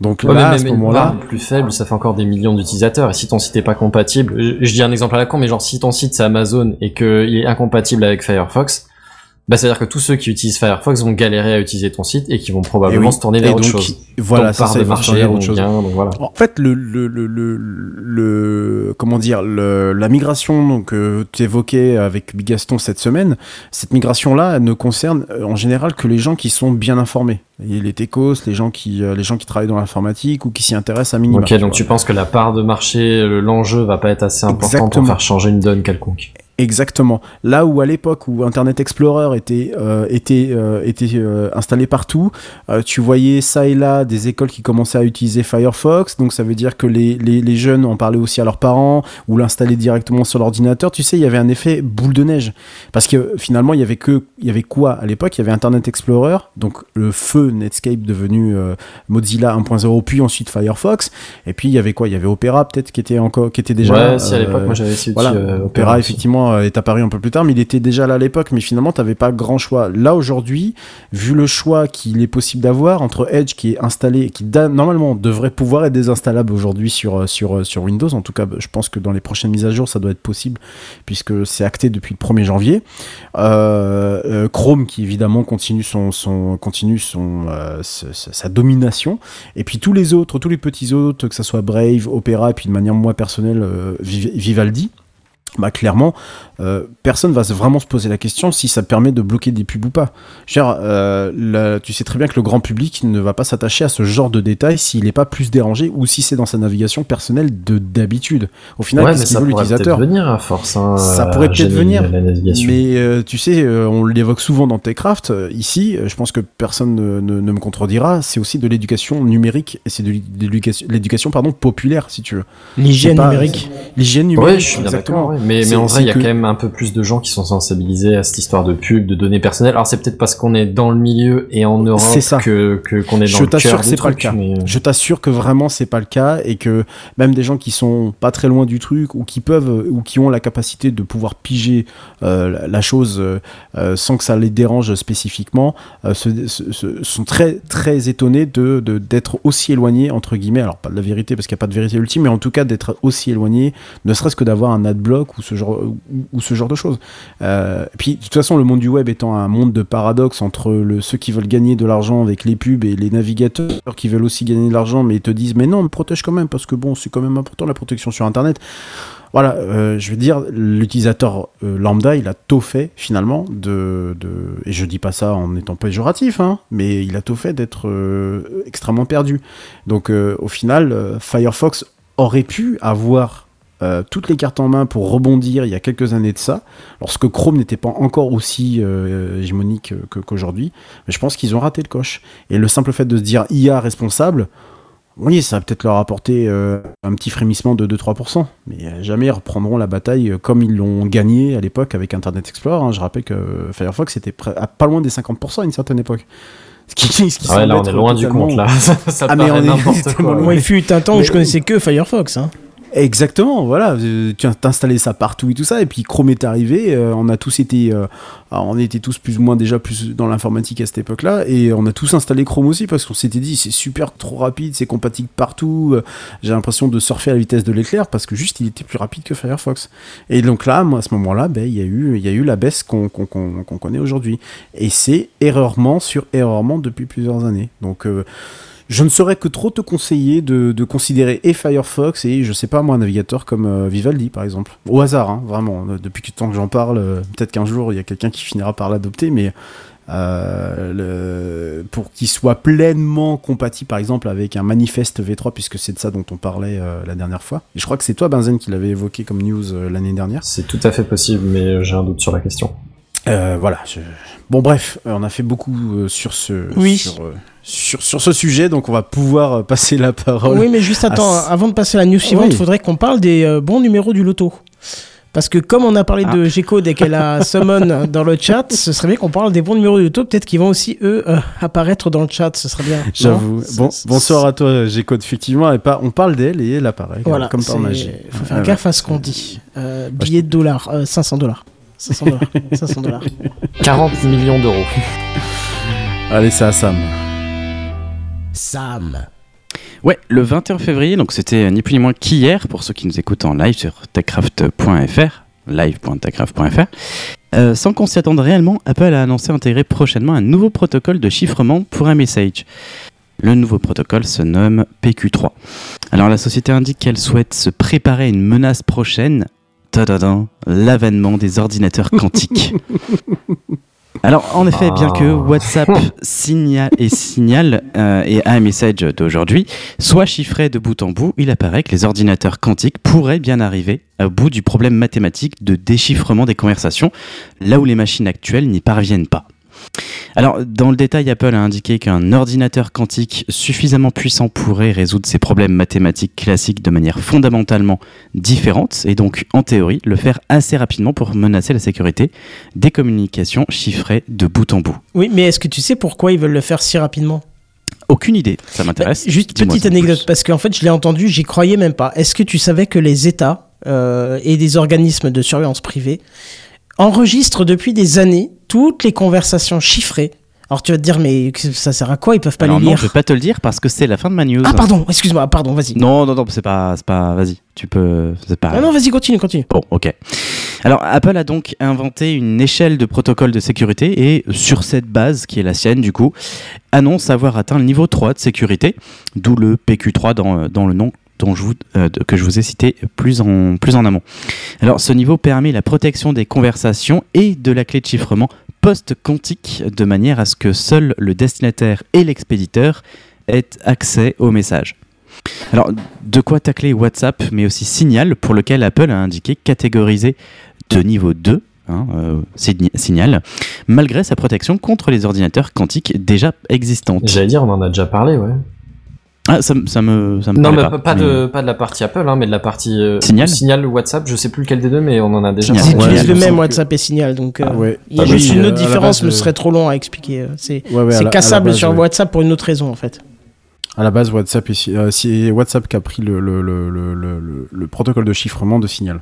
Speaker 3: Donc
Speaker 5: Ouais,
Speaker 3: là,
Speaker 5: mais
Speaker 3: à ce moment-là...
Speaker 5: plus faible, ça fait encore des millions d'utilisateurs. Et si ton site est pas compatible, je, je dis un exemple à la con, mais genre si ton site c'est Amazon et qu'il est incompatible avec Firefox, bah c'est à dire que tous ceux qui utilisent Firefox vont galérer à utiliser ton site et qui vont probablement
Speaker 3: Et oui.
Speaker 5: se tourner
Speaker 3: Et
Speaker 5: vers autre
Speaker 3: donc,
Speaker 5: chose.
Speaker 3: Voilà,
Speaker 5: Donc,
Speaker 3: ça,
Speaker 5: part
Speaker 3: ça,
Speaker 5: de marché,
Speaker 3: vers autre
Speaker 5: donc
Speaker 3: chose.
Speaker 5: bien, donc voilà.
Speaker 3: En fait, le, le, le, le, comment dire, le- la migration donc, que tu évoquais avec Bigaston cette semaine, cette migration-là, ne concerne euh, en général que les gens qui sont bien informés. Et les techos, les gens qui, euh, les gens qui travaillent dans l'informatique ou qui s'y intéressent à minima.
Speaker 5: Ok, donc tu penses que la part de marché, le- l'enjeu va pas être assez important
Speaker 3: Exactement.
Speaker 5: pour faire changer une donne quelconque.
Speaker 3: Exactement. Là où à l'époque où Internet Explorer était euh, était euh, était euh, installé partout, tu voyais ça et là des écoles qui commençaient à utiliser Firefox. Donc ça veut dire que les, les, les jeunes en parlaient aussi à leurs parents ou l'installaient directement sur l'ordinateur. Tu sais, il y avait un effet boule de neige parce que finalement il y avait que il y avait quoi à l'époque? Il y avait Internet Explorer, donc le feu Netscape devenu Mozilla 1.0 puis ensuite Firefox. Et puis il y avait quoi? Il y avait Opera peut-être qui était encore qui était déjà
Speaker 5: ouais, si à l'époque, moi j'avais essayé
Speaker 3: voilà, Opera effectivement euh, est apparu un peu plus tard, mais il était déjà là à l'époque. Mais finalement, t'avais pas grand choix. Là aujourd'hui, vu le choix qu'il est possible d'avoir entre Edge qui est installé, qui normalement devrait pouvoir être désinstallable aujourd'hui sur euh, euh, sur Windows. En tout cas, je pense que dans les prochaines mises à jour, ça doit être possible puisque c'est acté depuis le 1er janvier. Chrome qui évidemment continue son sa- domination. Et puis tous les autres, tous les petits autres, que ça soit Brave, Opera, et puis de manière moins personnelle, Viv- Vivaldi, bah clairement, euh, personne va vraiment se poser la question si ça permet de bloquer des pubs ou pas. Dire, euh, la- tu sais très bien que le grand public ne va pas s'attacher à ce genre de détails s'il n'est pas plus dérangé ou si c'est dans sa navigation personnelle de d'habitude. Au final,
Speaker 5: ouais,
Speaker 3: qu'est-ce qu'il
Speaker 5: ça
Speaker 3: veut
Speaker 5: pourrait peut-être
Speaker 3: l'utilisateur
Speaker 5: venir à force. Hein,
Speaker 3: Ça pourrait peut-être venir. Mais euh, tu sais, euh, on l'évoque souvent dans Techcraft. euh, ici, euh, je pense que personne ne, ne- ne me contredira. C'est aussi de l'éducation numérique et c'est de l'éducation, l'éducation pardon populaire, si tu veux.
Speaker 1: L'hygiène
Speaker 3: C'est pas-
Speaker 1: numérique.
Speaker 3: L'hygiène numérique.
Speaker 5: Ouais, je suis bien
Speaker 3: exactement.
Speaker 5: Mais, mais en vrai, il y a
Speaker 3: que-
Speaker 5: quand même un peu plus de gens qui sont sensibilisés à cette histoire de pub, de données personnelles. Alors c'est peut-être parce qu'on est dans le milieu et en Europe
Speaker 3: ça.
Speaker 5: que que- qu'on est dans
Speaker 3: Je
Speaker 5: le
Speaker 3: t'assure que c'est pas le cas.
Speaker 5: mais-
Speaker 3: Je t'assure que vraiment c'est pas le cas et que même des gens qui sont pas très loin du truc ou qui peuvent euh, ou qui ont la capacité de pouvoir piger euh, la- chose euh, euh, sans que ça les dérange spécifiquement euh, se- se- se- sont très très étonnés de de- d'être aussi éloignés entre guillemets alors pas de la vérité parce qu'il n'y a pas de vérité ultime mais en tout cas d'être aussi éloignés ne serait-ce que d'avoir un adblock ou ce genre, ou, ce genre de choses. Euh, puis, de toute façon, le monde du web étant un monde de paradoxes entre ceux qui veulent gagner de l'argent avec les pubs et les navigateurs qui veulent aussi gagner de l'argent, mais ils te disent, mais non, on me protège quand même, parce que bon, c'est quand même important la protection sur Internet. Voilà, euh, je veux dire, l'utilisateur euh, lambda, il a tôt fait finalement de, et je dis pas ça en étant péjoratif, hein, mais il a tôt fait d'être euh, extrêmement perdu. Donc au final, Firefox aurait pu avoir euh, toutes les cartes en main pour rebondir il y a quelques années de ça, lorsque Chrome n'était pas encore aussi euh, hégémonique que- qu'aujourd'hui. Mais je pense qu'ils ont raté le coche. Et le simple fait de se dire IA responsable, oui, ça va peut-être leur apporter euh, un petit frémissement de 2-3%, mais euh, jamais ils reprendront la bataille euh, comme ils l'ont gagné à l'époque avec Internet Explorer. hein. Je rappelle que Firefox était à pas loin des 50% à une certaine époque. Ce qui, ce qui
Speaker 5: Ah ouais, là,
Speaker 3: semble
Speaker 5: on est loin du compte, là. ça
Speaker 3: Ah, mais on est
Speaker 5: quoi.
Speaker 3: loin.
Speaker 1: Moi, il fut un temps où je connaissais que Firefox. Hein.
Speaker 3: Exactement, voilà. euh, Tu as installé ça partout et tout ça, et puis Chrome est arrivé. euh, on a tous été, euh, on était tous plus ou moins déjà plus dans l'informatique à cette époque-là, et on a tous installé Chrome aussi parce qu'on s'était dit c'est super trop rapide, c'est compatible partout. J'ai l'impression de surfer à la vitesse de l'éclair parce que juste il était plus rapide que Firefox. Et donc là, moi à ce moment-là, ben il y a eu, y a eu la baisse qu'on connaît aujourd'hui, et c'est erreurement sur erreurement depuis plusieurs années. Donc je ne saurais que trop te conseiller de, considérer et Firefox et je sais pas moi un navigateur comme euh, Vivaldi par exemple. Au hasard, hein, vraiment. Euh, Depuis le temps que j'en parle, euh, peut-être qu'un jour il y a quelqu'un qui finira par l'adopter, mais pour qu'il soit pleinement compatible par exemple avec un manifeste V3 puisque c'est de ça dont on parlait la dernière fois. Je crois que c'est toi Benzen qui l'avait évoqué comme news l'année dernière.
Speaker 5: C'est tout à fait possible, mais j'ai un doute sur la question.
Speaker 3: Euh, voilà. je- Bon bref, euh, on a fait beaucoup euh, sur ce
Speaker 1: Oui.
Speaker 3: sur, euh, sur, sur ce sujet, donc on va pouvoir passer la parole.
Speaker 1: Oui, mais juste attends,
Speaker 3: Ah,
Speaker 1: avant de passer à la news suivante, il
Speaker 3: oui.
Speaker 1: faudrait qu'on parle des bons numéros du loto. Parce que comme on a parlé
Speaker 3: Ah.
Speaker 1: de G-Code et qu'elle a summon dans le chat, ce serait bien qu'on parle des bons numéros du loto. Peut-être qu'ils vont aussi, eux, euh, apparaître dans le chat. Ce serait bien.
Speaker 3: J'avoue. Bon, bonsoir à toi, G-Code. Effectivement, et pas, on parle d'elle et elle apparaît.
Speaker 1: Voilà,
Speaker 3: comme par magie.
Speaker 1: faut faire
Speaker 3: Ouais,
Speaker 1: gaffe à ce qu'on dit. Euh, billets de dollars, euh, 500 dollars. 500 dollars. 500 dollars.
Speaker 5: 40 millions d'euros.
Speaker 3: Allez, c'est à Sam.
Speaker 2: Sam.
Speaker 4: Ouais, le 21 février, donc c'était ni plus ni moins qu'hier, pour ceux qui nous écoutent en live sur techcraft.fr, live.techcraft.fr. Euh, sans qu'on s'y attende réellement, Apple a annoncé intégrer prochainement un nouveau protocole de chiffrement pour un message. Le nouveau protocole se nomme PQ3. Alors la société indique qu'elle souhaite se préparer à une menace prochaine, l'avènement des ordinateurs quantiques. Alors, en effet, bien que
Speaker 5: Ah.
Speaker 4: WhatsApp signal et signal euh, et iMessage d'aujourd'hui soit chiffré de bout en bout, il apparaît que les ordinateurs quantiques pourraient bien arriver au bout du problème mathématique de déchiffrement des conversations, là où les machines actuelles n'y parviennent pas. Alors, dans le détail, Apple a indiqué qu'un ordinateur quantique suffisamment puissant pourrait résoudre ces problèmes mathématiques classiques de manière fondamentalement différente, et donc, en théorie, le faire assez rapidement pour menacer la sécurité des communications chiffrées de bout en bout.
Speaker 1: Oui, mais est-ce que tu sais pourquoi ils veulent le faire si rapidement?
Speaker 4: Aucune idée, ça m'intéresse.
Speaker 1: Bah, Juste petite anecdote, parce qu'en fait, je l'ai entendu, j'y croyais même pas. Est-ce que tu savais que les États euh, et des organismes de surveillance privée enregistrent depuis des années toutes les conversations chiffrées Alors tu vas te dire, mais ça sert à quoi? Ils peuvent pas
Speaker 4: Alors
Speaker 1: les
Speaker 4: non,
Speaker 1: lire.
Speaker 4: je vais pas te le dire parce que c'est la fin de ma news.
Speaker 1: Ah, pardon, excuse-moi, pardon, vas-y.
Speaker 4: Non, non, non, c'est pas, c'est pas. Vas-y, tu peux. C'est pas.
Speaker 1: Ah non, vas-y, continue, continue.
Speaker 4: Bon, ok. Alors, Apple a donc inventé une échelle de protocole de sécurité et, sur cette base, qui est la sienne du coup, annonce avoir atteint le niveau 3 de sécurité, d'où le PQ3 dans, dans le nom euh, que je vous ai cité plus en, plus en amont. Alors, ce niveau permet la protection des conversations et de la clé de chiffrement post-quantique de manière à ce que seul le destinataire et l'expéditeur aient accès au message. Alors, de quoi tacler WhatsApp, mais aussi Signal, pour lequel Apple a indiqué catégoriser de niveau 2, hein, euh, Signal, malgré sa protection contre les ordinateurs quantiques déjà existantes.
Speaker 5: J'allais dire, on en a déjà parlé, ouais.
Speaker 4: Ah, ça, me- ça me, ça me
Speaker 5: Non, mais pas, pas
Speaker 4: mais-
Speaker 5: de, pas de la partie Apple, hein, mais de la partie euh,
Speaker 4: Signal
Speaker 5: Signal ou WhatsApp, je sais plus lequel des deux, mais on en a déjà
Speaker 4: Signal.
Speaker 1: Ils
Speaker 5: parlé.
Speaker 3: Ouais,
Speaker 1: utilisent
Speaker 3: il
Speaker 1: le
Speaker 3: me
Speaker 1: même WhatsApp et Signal, donc euh,
Speaker 3: Ah ouais.
Speaker 1: il y a
Speaker 3: Ah
Speaker 1: juste
Speaker 3: oui,
Speaker 1: une
Speaker 3: euh,
Speaker 1: autre différence,
Speaker 3: base,
Speaker 1: mais ce
Speaker 3: euh,
Speaker 1: serait trop long à expliquer. euh, C'est
Speaker 3: Ouais,
Speaker 1: cassable
Speaker 3: base,
Speaker 1: sur
Speaker 3: ouais.
Speaker 1: WhatsApp pour une autre raison, en fait.
Speaker 3: À la base, WhatsApp, est, euh, c'est WhatsApp qui a pris le, le, le, le, le- le- le protocole de chiffrement de Signal.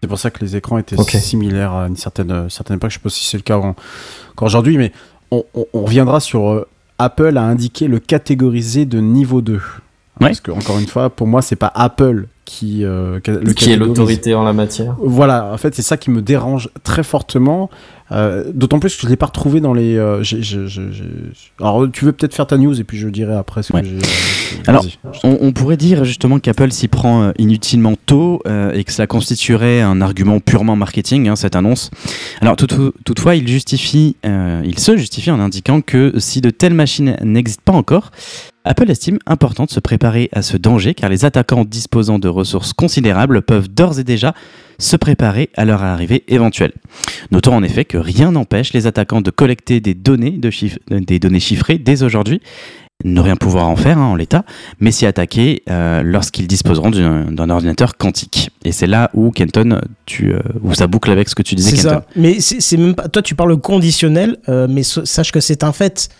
Speaker 3: C'est pour ça que les écrans étaient
Speaker 5: Ok.
Speaker 3: similaires à une certaine, euh, certaine époque. Je sais pas si c'est le cas en- encore aujourd'hui, mais on, on- on reviendra sur euh, Apple a indiqué le catégoriser de niveau 2.
Speaker 4: Ouais.
Speaker 3: Parce que, encore une fois, pour moi, c'est pas Apple qui, euh, le
Speaker 5: qui est l'autorité en la matière.
Speaker 3: Voilà, en fait, c'est ça qui me dérange très fortement. Euh, D'autant plus que je l'ai pas retrouvé dans les. euh, Alors, tu veux peut-être faire ta news et puis je dirai après ce
Speaker 4: Ouais.
Speaker 3: que j'ai.
Speaker 4: Alors,
Speaker 3: Vas-y.
Speaker 4: On, on pourrait dire justement qu'Apple s'y prend euh, inutilement tôt euh, et que cela constituerait un argument purement marketing, hein, cette annonce. Alors tout- toutefois, il, justifie, euh, il se justifie en indiquant que si de telles machines n'existent pas encore, Apple estime important de se préparer à ce danger car les attaquants disposant de ressources considérables peuvent d'ores et déjà se préparer à leur arrivée éventuelle. Notons en effet que rien n'empêche les attaquants de collecter des données, de chiff- des données chiffrées dès aujourd'hui, ne rien pouvoir en faire hein, en l'état, mais s'y attaquer euh, lorsqu'ils disposeront d'un ordinateur quantique. Et c'est là où Kenton, tu, euh, où ça boucle avec ce que tu disais,
Speaker 1: C'est
Speaker 4: Kenton.
Speaker 1: ça. Mais c'est c'est même pas. Toi, tu parles conditionnel, euh, mais so- sache que c'est un fait.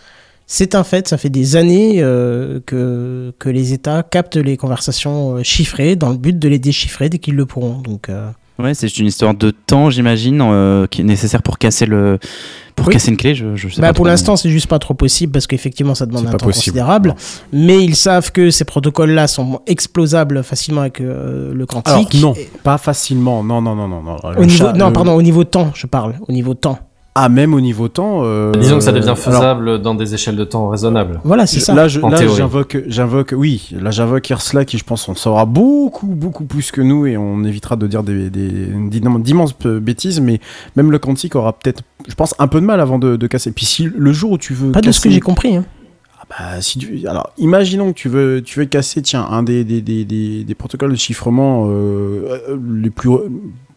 Speaker 1: C'est un fait. Ça fait des années euh, que, que les États captent les conversations euh, chiffrées dans le but de les déchiffrer dès qu'ils le pourront. Donc, euh,
Speaker 4: Ouais, c'est une histoire de temps, j'imagine, euh, qui est nécessaire pour casser le, pour
Speaker 1: Oui.
Speaker 4: casser une clé. Je, je sais
Speaker 1: bah,
Speaker 4: pas
Speaker 1: pour l'instant, c'est juste pas trop possible parce qu'effectivement, ça demande
Speaker 3: C'est
Speaker 1: un
Speaker 3: pas
Speaker 1: temps
Speaker 3: possible.
Speaker 1: considérable. Mais ils savent que ces protocoles-là sont explosables facilement avec euh, le quantique.
Speaker 3: Alors, non,
Speaker 1: Et-
Speaker 3: pas facilement. Non, non, non, non. non.
Speaker 1: Au niveau, non, pardon, au niveau temps, je parle. Au niveau temps.
Speaker 3: Ah, même au niveau temps. euh,
Speaker 5: Disons que ça devient
Speaker 3: alors,
Speaker 5: faisable dans des échelles de temps raisonnables.
Speaker 1: Voilà, c'est ça.
Speaker 3: Là, j'invoque, j'invoque, oui, là, j'invoque Ersla qui, je pense, on saura beaucoup, beaucoup plus que nous et on évitera de dire des, des, d'immenses bêtises, mais même le quantique aura peut-être, je pense, un peu de mal avant de, de casser. Puis si le jour où tu veux.
Speaker 1: Pas de ce que j'ai compris. Hein.
Speaker 3: Bah, si tu, alors, imaginons que tu veux, tu veux casser, tiens, un des, des, des, des, des protocoles de chiffrement euh, euh, les plus.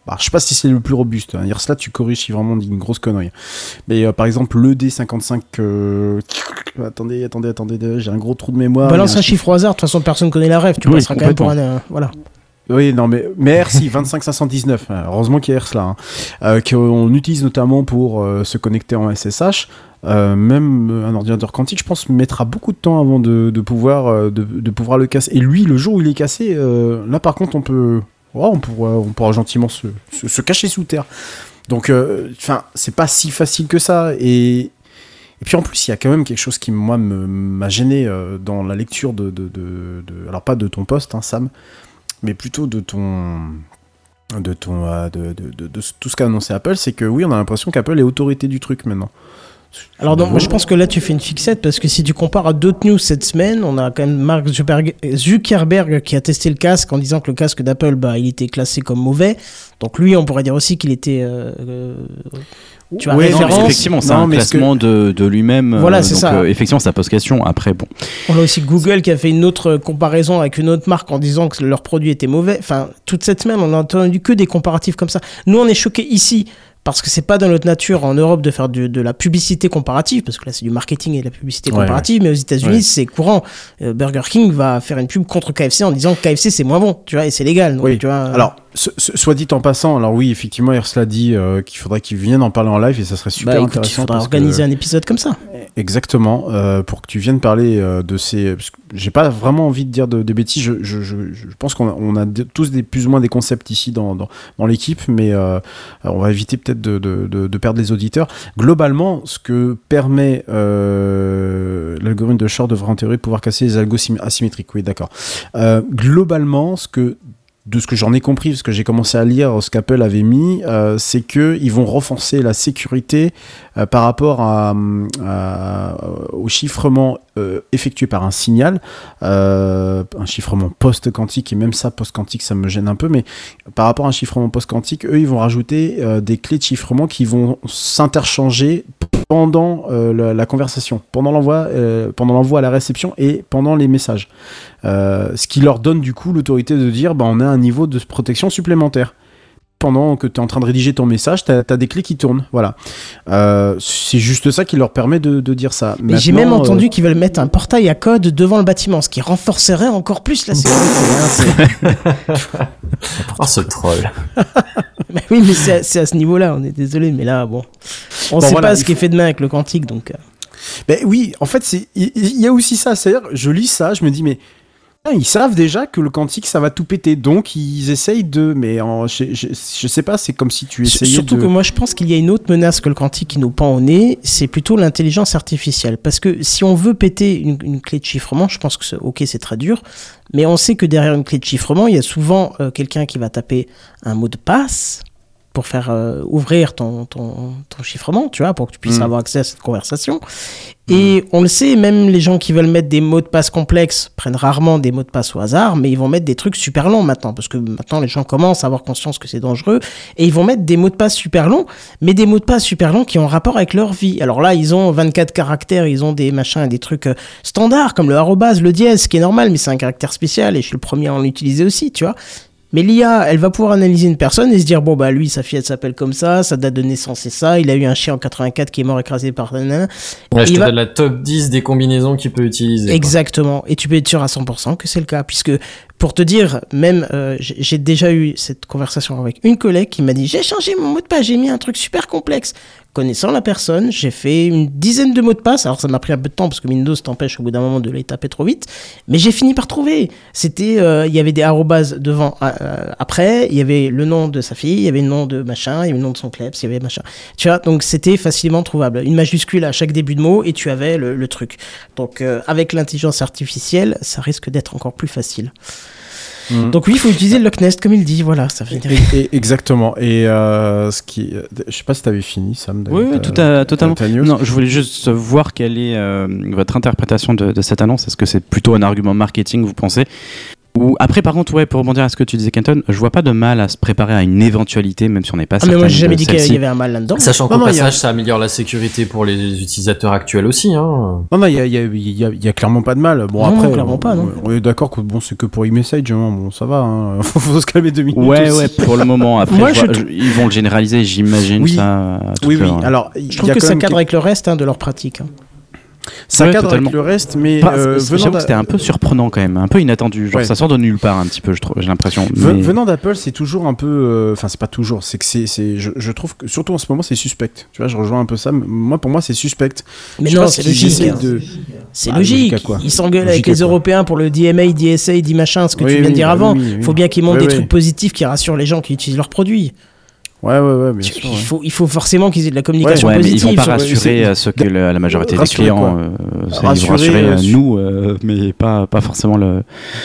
Speaker 3: Bah, je sais pas si c'est le plus robuste. Hein. Cela, tu corriges si vraiment on dit une grosse connerie. Mais euh, par exemple, le D55. euh, Attendez, attendez, attendez, j'ai un gros trou de mémoire.
Speaker 1: Balance
Speaker 3: a
Speaker 1: un chiffre au hasard, de toute façon personne connaît la rêve, tu
Speaker 4: Oui,
Speaker 1: passeras quand même pour un... euh, voilà.
Speaker 3: Oui, non, mais, RC 25519, euh, heureusement qu'il y a là, hein, euh, qu'on utilise notamment pour euh, se connecter en SSH. Euh, même euh, un ordinateur quantique, je pense, mettra beaucoup de temps avant de, de pouvoir, euh, de, de pouvoir le casser. Et lui, le jour où il est cassé, euh, là par contre, on peut, on pourra, gentiment se, cacher sous terre. Donc, euh, enfin, c'est pas si facile que ça. Et, puis en plus, il y a quand même quelque chose qui, moi, m'a gêné euh, dans la lecture de, de, de- alors pas de ton poste, hein, Sam, mais plutôt de ton, de ton, euh, de tout ce qu'a annoncé Apple, c'est que oui, on a l'impression qu'Apple est autorité du truc maintenant.
Speaker 1: Alors non, moi je pense que là tu fais une fixette parce que si tu compares à d'autres news cette semaine, on a quand même Mark Zuckerberg, qui a testé le casque en disant que le casque d'Apple, bah, il était classé comme mauvais. Donc lui, on pourrait dire aussi qu'il était... euh, euh, Tu as
Speaker 4: Non, mais
Speaker 1: référence
Speaker 4: effectivement, c'est
Speaker 3: Non,
Speaker 4: un
Speaker 3: mais ce que-
Speaker 4: classement de, de lui-même.
Speaker 1: Voilà,
Speaker 4: euh,
Speaker 1: c'est
Speaker 4: donc,
Speaker 1: ça.
Speaker 4: euh, effectivement, ça pose question. Après, bon.
Speaker 1: On a aussi Google qui a fait une autre comparaison avec une autre marque en disant que leur produit était mauvais. Enfin, toute cette semaine, on a entendu que des comparatifs comme ça. Nous, on est choqués ici parce que c'est pas dans notre nature en Europe de faire du- de la publicité comparative, parce que là c'est du marketing et de la publicité
Speaker 3: Ouais,
Speaker 1: comparative, mais aux États-Unis
Speaker 3: Ouais.
Speaker 1: c'est courant. Euh, Burger King va faire une pub contre KFC en disant que KFC c'est moins bon, tu vois, et c'est légal. Donc,
Speaker 3: Oui.
Speaker 1: tu vois,
Speaker 3: Alors, soit dit en passant, alors oui, effectivement, Ersla dit euh, qu'il faudrait qu'il vienne en parler en live et ça serait super
Speaker 1: bah, écoute, il
Speaker 3: intéressant.
Speaker 1: faudra
Speaker 3: parce que-
Speaker 1: organiser un épisode comme ça.
Speaker 3: Exactement, euh, pour que tu viennes parler euh, de ces. J'ai pas vraiment envie de dire de, de bêtises. Je, je, je, je pense qu'on a, on a de- tous des, plus ou moins des concepts ici dans, dans, dans l'équipe, mais on va éviter peut-être de, de, perdre les auditeurs. Globalement, ce que permet l'algorithme de Shor devrait en théorie pouvoir casser les algos asymétriques. Oui, d'accord. Globalement, ce que de ce que j'en ai compris, parce que j'ai commencé à lire ce qu'Apple avait mis, euh, c'est que ils vont renforcer la sécurité euh, par rapport à- au chiffrement euh, effectué par un signal, euh, un chiffrement post-quantique, et même ça, post-quantique, ça me gêne un peu, mais par rapport à un chiffrement post-quantique, eux, ils vont rajouter euh, des clés de chiffrement qui vont s'interchanger pendant euh, la, conversation, pendant l'envoi, euh, pendant à la réception et pendant les messages. Euh, ce qui leur donne du coup l'autorité de dire bah, on a un niveau de protection supplémentaire. Pendant que tu es en train de rédiger ton message, tu as, des clés qui tournent. Voilà. Euh, c'est juste ça qui leur permet de, de dire ça.
Speaker 1: Mais j'ai même
Speaker 3: euh,
Speaker 1: entendu qu'ils veulent mettre un portail à code devant le bâtiment, ce qui renforcerait encore plus la sécurité. hein,
Speaker 5: Oh, ce troll.
Speaker 1: Mais oui, mais c'est à, ce niveau-là, on est désolé, mais là, bon. On
Speaker 3: Bon,
Speaker 1: sait
Speaker 3: voilà,
Speaker 1: pas ce qui est fait demain avec le quantique, donc. euh,
Speaker 3: Ben oui, en fait, il il y, a aussi ça. C'est-à-dire, je lis ça, je me dis, mais ils savent déjà que le quantique ça va tout péter, donc ils essayent de. Mais en- je, je, je sais pas, c'est comme si tu essayais
Speaker 1: Surtout
Speaker 3: de.
Speaker 1: que moi je pense qu'il y a une autre menace que le quantique qui nous pend au nez, c'est plutôt l'intelligence artificielle. Parce que si on veut péter une, une clé de chiffrement, je pense que c'est- ok c'est très dur, mais on sait que derrière une clé de chiffrement, il y a souvent euh, quelqu'un qui va taper un mot de passe pour faire euh, ouvrir ton, ton, ton chiffrement, tu vois, pour que tu puisses
Speaker 3: Mm.
Speaker 1: avoir accès à cette conversation. Et on le sait, même les gens qui veulent mettre des mots de passe complexes prennent rarement des mots de passe au hasard, mais ils vont mettre des trucs super longs maintenant, parce que maintenant les gens commencent à avoir conscience que c'est dangereux, et ils vont mettre des mots de passe super longs, mais des mots de passe super longs qui ont rapport avec leur vie. Alors là, ils ont 24 caractères, ils ont des machins, des trucs euh, standards, comme le arrobase, le dièse, qui est normal, mais c'est un caractère spécial, et je suis le premier à en utiliser aussi, tu vois. Mais l'IA, elle va pouvoir analyser une personne et se dire bon bah lui sa fille elle s'appelle comme ça, sa date de naissance c'est ça, il a eu un chien en 84 qui est mort écrasé par nanana.
Speaker 5: Ouais, je te
Speaker 1: va-
Speaker 5: donne la top 10 des combinaisons qu'il peut utiliser. quoi.
Speaker 1: Exactement. Et tu peux être sûr à 100% que c'est le cas. Puisque, pour te dire, même, euh, j'ai j'ai déjà eu cette conversation avec une collègue qui m'a dit J'ai changé mon mot de passe, j'ai mis un truc super complexe. Connaissant la personne, j'ai fait une dizaine de mots de passe. Alors, ça m'a pris un peu de temps parce que Windows t'empêche au bout d'un moment de les taper trop vite. Mais j'ai fini par trouver. C'était, euh, il y avait des arrobases devant, euh, après, il y avait le nom de sa fille, il y avait le nom de machin, il y avait le nom de son kleps, il y avait machin. Tu vois, donc c'était facilement trouvable. Une majuscule à chaque début de mot et tu avais le, truc. Donc euh, avec l'intelligence artificielle, ça risque d'être encore plus facile.
Speaker 3: Mhm.
Speaker 1: Donc oui, il faut utiliser le Loch Nest comme il dit, voilà, ça veut dire.
Speaker 3: Et- et- exactement. Et euh, ce qui, je sais pas si t'avais fini, Sam.
Speaker 4: Oui, oui, tout à, totalement. Non, je voulais juste voir quelle est euh, votre interprétation de, de cette annonce. Est-ce que c'est plutôt un argument marketing, vous pensez? Ou après, par contre, ouais, pour rebondir à ce que tu disais, Kenton, je vois pas de mal à se préparer à une éventualité, même si on n'est pas
Speaker 1: Ah mais
Speaker 4: certain
Speaker 1: moi j'ai jamais
Speaker 4: de
Speaker 1: dit qu'il y avait un mal là-dedans.
Speaker 5: Sachant qu'au
Speaker 3: y a-
Speaker 5: passage, ça améliore la sécurité pour les utilisateurs actuels aussi. Hein.
Speaker 3: Non, non, il y a, y, y y clairement pas de mal. Bon,
Speaker 1: Non,
Speaker 3: après,
Speaker 1: non, clairement
Speaker 3: on,
Speaker 1: pas, non.
Speaker 3: on est d'accord que bon, c'est que pour e-message, hein, bon, ça va. Hein. faut, se calmer deux minutes.
Speaker 4: Ouais,
Speaker 3: aussi.
Speaker 4: ouais, pour le moment. Après,
Speaker 1: Moi,
Speaker 4: je
Speaker 1: je
Speaker 4: vois- je- ils vont le généraliser, j'imagine
Speaker 3: Oui.
Speaker 4: ça.
Speaker 3: Oui, oui.
Speaker 4: heure, hein.
Speaker 3: Alors,
Speaker 1: Je trouve que ça cadre avec le reste hein, de leur pratique.
Speaker 3: Ça
Speaker 4: Ouais,
Speaker 3: cadre
Speaker 4: totalement.
Speaker 3: avec le reste, mais
Speaker 4: Pas-
Speaker 3: euh,
Speaker 4: c'était un peu surprenant quand même, un peu inattendu. Genre
Speaker 3: Ouais.
Speaker 4: ça sort de nulle part un petit peu, je trouve- j'ai l'impression. Mais-
Speaker 3: Venant d'Apple, c'est toujours un peu. euh, Enfin, c'est pas toujours. C'est que c'est. Je, je trouve que, surtout en ce moment, c'est suspect. Tu vois, je rejoins un peu ça. Moi, pour moi, c'est suspect.
Speaker 1: Mais
Speaker 3: Je
Speaker 1: non, c'est logique. hein.
Speaker 3: de-
Speaker 1: C'est
Speaker 3: Bah,
Speaker 1: logique.
Speaker 3: logique quoi
Speaker 1: Ils s'engueulent avec les Européens pour le DMA, DSA, dit machin, ce que
Speaker 3: Oui,
Speaker 1: tu viens
Speaker 3: oui,
Speaker 1: de dire
Speaker 3: bah
Speaker 1: avant.
Speaker 3: oui, oui,
Speaker 1: Il faut
Speaker 3: oui.
Speaker 1: bien qu'ils montrent
Speaker 3: Oui,
Speaker 1: des
Speaker 3: oui.
Speaker 1: trucs positifs qui rassurent les gens qui utilisent leurs produits.
Speaker 3: Ouais, ouais, ouais, bien
Speaker 1: Tu-
Speaker 3: sûr.
Speaker 1: il,
Speaker 3: ouais.
Speaker 1: faut, il faut forcément qu'ils aient de la communication
Speaker 4: Ouais, mais ils
Speaker 1: positive.
Speaker 4: vont pas
Speaker 1: sur-
Speaker 4: rassurer euh, ceux que le- la majorité des clients, euh, ça, ils vont
Speaker 3: Rassurer,
Speaker 4: rassurer
Speaker 3: euh,
Speaker 4: euh, nous, euh, mais pas, pas forcément le.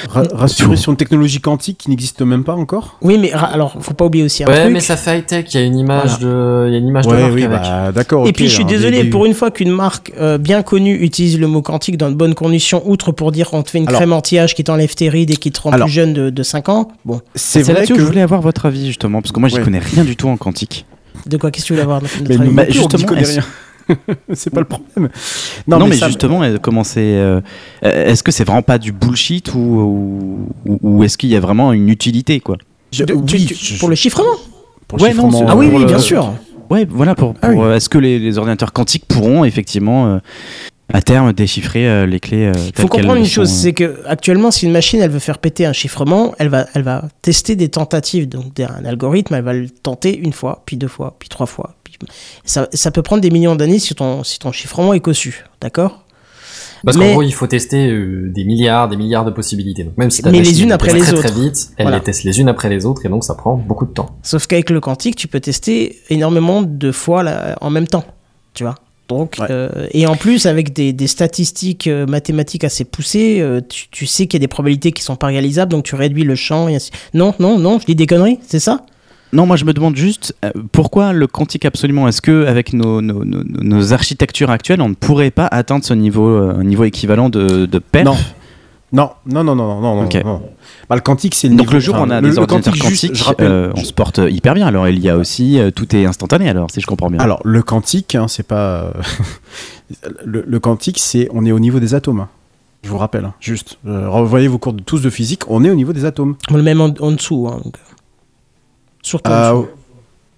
Speaker 3: Ra- rassurer sur une technologie quantique qui n'existe même pas encore
Speaker 1: Oui, mais alors, faut pas oublier aussi un
Speaker 5: Ouais,
Speaker 1: truc.
Speaker 5: mais ça fait high-tech. Il y a une image de, il y a une image de marque
Speaker 3: oui,
Speaker 5: avec.
Speaker 3: bah, d'accord.
Speaker 1: Et puis je suis
Speaker 3: alors,
Speaker 1: désolé,
Speaker 3: des-
Speaker 1: pour une fois qu'une marque euh, bien connue utilise le mot quantique dans de bonnes conditions, outre pour dire on te fait une
Speaker 3: Alors-
Speaker 1: crème anti-âge qui t'enlève tes rides et qui te rend
Speaker 3: Alors-
Speaker 1: plus jeune de, de 5 ans. Bon,
Speaker 3: C'est
Speaker 4: là-dessus
Speaker 3: que.
Speaker 4: je voulais avoir votre avis justement, parce que moi, j'y connais rien du tout en quantique.
Speaker 1: de quoi qu'est-ce que tu voulais avoir notre
Speaker 3: Mais
Speaker 1: avis
Speaker 4: Bah,
Speaker 3: non on
Speaker 4: justement,
Speaker 3: rien. c'est pas le problème.
Speaker 4: Non, mais,
Speaker 3: ça-
Speaker 4: justement, euh, comment c'est euh, Est-ce que c'est vraiment pas du bullshit ou, ou, ou- ou est-ce qu'il y a vraiment une utilité quoi?
Speaker 3: Je-
Speaker 1: De- tu-
Speaker 3: oui,
Speaker 1: tu-
Speaker 3: je-
Speaker 1: pour le chiffrement
Speaker 3: pour le
Speaker 4: Ouais, non,
Speaker 3: chiffrement,
Speaker 1: Ah oui, oui, bien sûr.
Speaker 4: Ouais, voilà pour.
Speaker 3: Ah
Speaker 4: pour,
Speaker 3: oui.
Speaker 4: euh, est-ce que les, les ordinateurs quantiques pourront effectivement euh, à terme déchiffrer euh, les clés euh,
Speaker 1: Il faut
Speaker 4: telles qu'elles
Speaker 1: comprendre une
Speaker 4: sont,
Speaker 1: chose,
Speaker 4: euh,
Speaker 1: c'est que actuellement, si une machine elle veut faire péter un chiffrement, elle va, elle va tester des tentatives, donc d'un algorithme, elle va le tenter une fois, puis deux fois, puis trois fois. Puis... Ça, ça peut prendre des millions d'années si ton, si ton chiffrement est cossu, d'accord?
Speaker 5: Parce
Speaker 1: Mais-
Speaker 5: qu'en gros, il faut tester euh, des milliards, des milliards de possibilités. Donc même si
Speaker 1: Mais les unes après les
Speaker 5: très,
Speaker 1: autres.
Speaker 5: Très vite, elle
Speaker 1: Voilà.
Speaker 5: les teste les unes après les autres et donc ça prend beaucoup de temps.
Speaker 1: Sauf qu'avec le quantique, tu peux tester énormément de fois là, en même temps, tu vois? Donc,
Speaker 3: Ouais.
Speaker 1: euh, et en plus, avec des, des statistiques euh, mathématiques assez poussées, euh, tu, tu sais qu'il y a des probabilités qui sont pas réalisables, donc tu réduis le champ. Et ainsi... Non, non, non, je dis des conneries, c'est ça?
Speaker 4: Non, moi je me demande juste euh, pourquoi le quantique absolument? Est-ce que avec nos, nos, nos, nos architectures actuelles, on ne pourrait pas atteindre ce niveau, euh, un niveau équivalent de, de perf?
Speaker 3: Non. Non, non, non, non, non, non,
Speaker 4: Ok.
Speaker 3: non. Bah, le quantique, c'est le
Speaker 4: Donc
Speaker 3: niveau-
Speaker 4: le jour où on a
Speaker 3: le-
Speaker 4: des
Speaker 3: le
Speaker 4: ordinateurs
Speaker 3: quantique, juste,
Speaker 4: quantiques,
Speaker 3: je rappelle,
Speaker 4: euh, on se porte hyper bien. Alors il y a aussi euh, tout est instantané. Alors si je comprends bien.
Speaker 3: Alors, le quantique, hein, c'est pas. le, le quantique, c'est. On est au niveau des atomes. hein. Je vous rappelle, hein, juste. Euh, revoyez vos cours de, tous de physique, on est au niveau des atomes.
Speaker 1: On le même en, en dessous. Hein, donc. Surtout en
Speaker 3: Ah,
Speaker 1: dessous.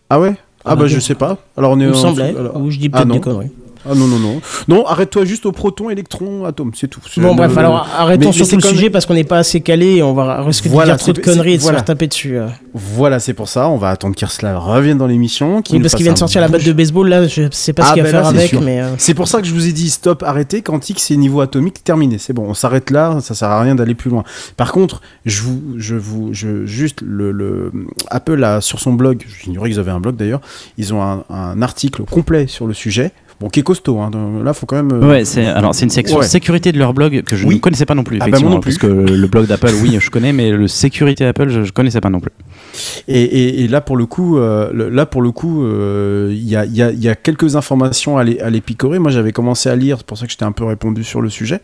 Speaker 3: ah ouais? Ah,
Speaker 1: Ah,
Speaker 3: bah, je sais pas. Alors, on est
Speaker 1: Il me
Speaker 3: en
Speaker 1: semblait,
Speaker 3: dessous, alors-
Speaker 1: ou je dis
Speaker 3: Ah,
Speaker 1: peut-être
Speaker 3: non.
Speaker 1: des conneries.
Speaker 3: Ah non, non, non. Non, arrête-toi juste au proton, électron, atome, c'est tout.
Speaker 1: Bon, bref, alors arrêtons sur le sujet parce qu'on n'est pas assez calé et on va risquer de dire trop de conneries et de se faire taper dessus. euh.
Speaker 3: Voilà, c'est pour ça. On va attendre qu'Ursula revienne dans l'émission.
Speaker 1: Oui, parce qu'il vient de sortir la batte de baseball, là, je sais pas ce
Speaker 3: Ah,
Speaker 1: qu'il va
Speaker 3: ben
Speaker 1: faire avec, mais. euh,
Speaker 3: C'est pour ça que je vous ai dit stop, arrêtez. Quantique, c'est niveau atomique terminé. C'est bon, on s'arrête là. Ça sert à rien d'aller plus loin. Par contre, je vous, je vous, je, juste le, le Apple a sur son blog. J'ignorais qu'ils avaient un blog d'ailleurs. Ils ont un, un article complet sur le sujet. Bon, qui est costaud. Hein. Là, faut quand même. euh,
Speaker 4: Ouais, c'est alors c'est une section
Speaker 3: Ouais.
Speaker 4: sécurité de leur blog que je
Speaker 3: Oui.
Speaker 4: ne connaissais pas non plus
Speaker 3: Ah bah,
Speaker 4: effectivement
Speaker 3: moi non plus.
Speaker 4: parce que le blog d'Apple oui je connais mais le sécurité Apple je, je connaissais pas non plus.
Speaker 3: Et, et- et là pour le coup, euh, là pour le coup, euh, il y, a, il y a- il y a quelques informations à les, à les picorer. Moi, j'avais commencé à lire, c'est pour ça que j'étais un peu répondu sur le sujet.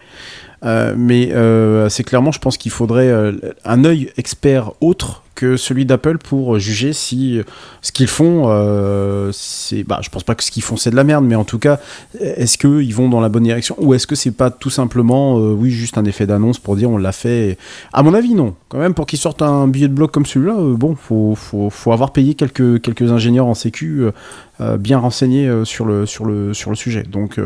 Speaker 3: Euh, mais euh, c'est clairement, je pense qu'il faudrait euh, un œil expert autre que celui d'Apple pour juger si euh, ce qu'ils font, euh, c'est, bah, je pense pas que ce qu'ils font c'est de la merde, mais en tout cas, est-ce qu'ils vont dans la bonne direction ou est-ce que c'est pas tout simplement, euh, oui, juste un effet d'annonce pour dire on l'a fait. À mon avis, non. Quand même, pour qu'ils sortent un billet de bloc comme celui-là, bon, faut, faut, faut avoir payé quelques, quelques ingénieurs en sécu bien renseignés sur, le, sur, le, sur le sujet. Donc,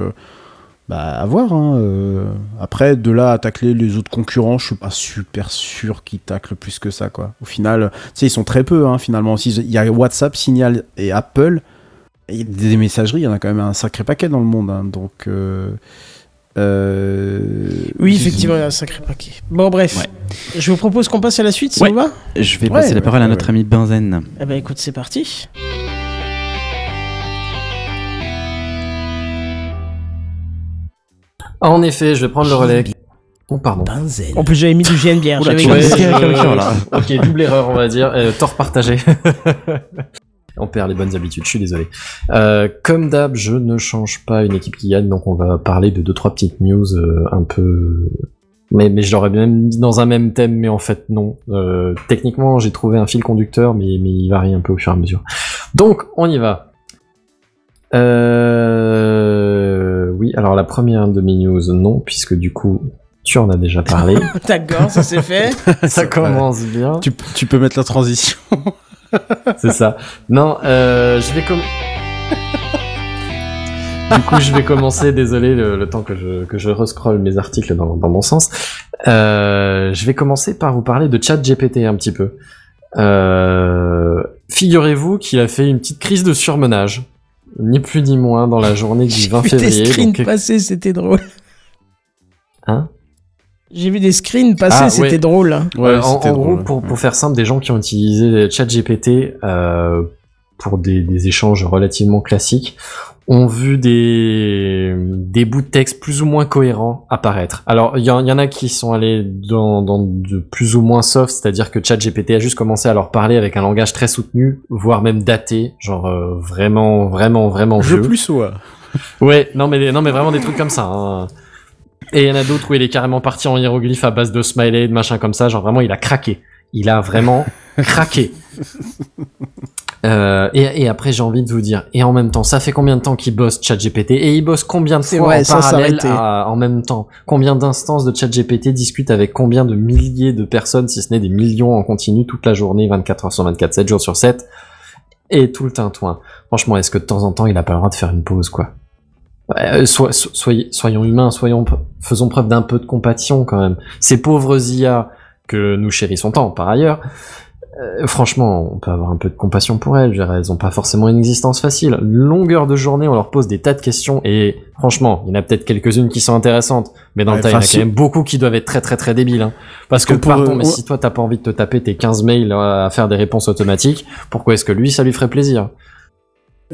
Speaker 3: bah, à voir. hein, euh. Après, de là à tacler les autres concurrents, je suis pas super sûr qu'ils taclent plus que ça, quoi. Au final, tu sais, ils sont très peu, hein, finalement. Il y a WhatsApp, Signal et Apple. Et des messageries, il y en a quand même un sacré paquet dans le monde. hein, donc. euh, euh,
Speaker 1: Oui, effectivement, il y a un sacré paquet. Bon, bref. Je vous propose qu'on passe à la suite, ça
Speaker 4: Ouais.
Speaker 1: vous va
Speaker 4: Je vais
Speaker 3: Ouais,
Speaker 4: passer la
Speaker 3: ouais,
Speaker 4: parole à notre
Speaker 3: ouais.
Speaker 4: ami Benzen.
Speaker 1: Eh ben, écoute, c'est parti.
Speaker 5: En effet, je vais prendre le relais. Oh, pardon.
Speaker 2: Benzel.
Speaker 1: En plus, j'avais mis du GNBR.
Speaker 4: Oula,
Speaker 1: j'avais
Speaker 4: tu avec voiture, là.
Speaker 5: ok, double erreur, on va dire. Euh, tort partagé. on perd les bonnes habitudes, je suis désolé. Euh, comme d'hab, je ne change pas une équipe qui gagne, donc on va parler de deux trois petites news euh, un peu. Mais, mais je l'aurais bien mis dans un même thème, mais en fait non. Euh, techniquement, j'ai trouvé un fil conducteur, mais, mais il varie un peu au fur et à mesure. Donc, on y va. Euh... Oui, alors la première de mes news, non, puisque du coup, tu en as déjà parlé.
Speaker 1: D'accord, ça c'est fait.
Speaker 5: Ça commence bien.
Speaker 3: tu, tu peux mettre la transition.
Speaker 5: C'est ça. Non, euh, je vais comme. du coup, je vais commencer. Désolé, le, le temps que je que je rescrolle mes articles dans, dans mon sens. Euh, je vais commencer par vous parler de ChatGPT un petit peu. Euh, Figurez-vous qu'il a fait une petite crise de surmenage, ni plus ni moins, dans la journée du 20
Speaker 1: J'ai vu des
Speaker 5: février.
Speaker 1: screens
Speaker 5: donc-
Speaker 1: passer, c'était drôle.
Speaker 5: Hein?
Speaker 1: J'ai vu des screens passer,
Speaker 5: Ah,
Speaker 1: c'était
Speaker 5: ouais.
Speaker 1: drôle. hein.
Speaker 3: Ouais,
Speaker 5: Euh, en,
Speaker 3: c'était
Speaker 5: en gros,
Speaker 3: drôle.
Speaker 5: pour, pour faire simple, des gens qui ont utilisé ChatGPT euh, pour des, des échanges relativement classiques ont vu des, des bouts de texte plus ou moins cohérents apparaître. Alors, il y, en- il y en a qui sont allés dans, dans de plus ou moins soft, c'est-à-dire que ChatGPT a juste commencé à leur parler avec un langage très soutenu, voire même daté, genre euh, vraiment, vraiment, vraiment
Speaker 3: Je
Speaker 5: vieux.
Speaker 3: plus sois.
Speaker 5: Ouais, non mais, non mais vraiment des trucs comme ça. hein. Et il y en a d'autres où il est carrément parti en hiéroglyphe à base de smiley, de machin comme ça. Genre vraiment, il a craqué. Il a vraiment craqué. Euh, et, et après, j'ai envie de vous dire, et en même temps, ça fait combien de temps qu'il bosse ChatGPT Et il bosse combien de
Speaker 1: C'est
Speaker 5: fois
Speaker 1: vrai,
Speaker 5: en parallèle à- en même temps? Combien d'instances de ChatGPT discutent avec combien de milliers de personnes, si ce n'est des millions en continu, toute la journée, 24 heures sur 24, 7 jours sur 7 Et tout le tintouin. Franchement, est-ce que de temps en temps, il a pas le droit de faire une pause, quoi? Euh, so- so- soyez, soyons humains, soyons, faisons preuve d'un peu de compassion quand même. Ces pauvres IA que nous chérissons tant, par ailleurs, euh, franchement, on peut avoir un peu de compassion pour elles. Dire, elles ont pas forcément une existence facile. Longueur de journée, on leur pose des tas de questions et franchement, il y en a peut-être quelques-unes qui sont intéressantes, mais dans
Speaker 3: Ouais,
Speaker 5: le tas, il y en a quand même beaucoup qui doivent être très très très débiles. Hein. Parce que,
Speaker 3: que pour,
Speaker 5: pardon, mais si toi t'as pas envie de te taper tes 15 mails euh, à faire des réponses automatiques, pourquoi est-ce que lui ça lui ferait plaisir?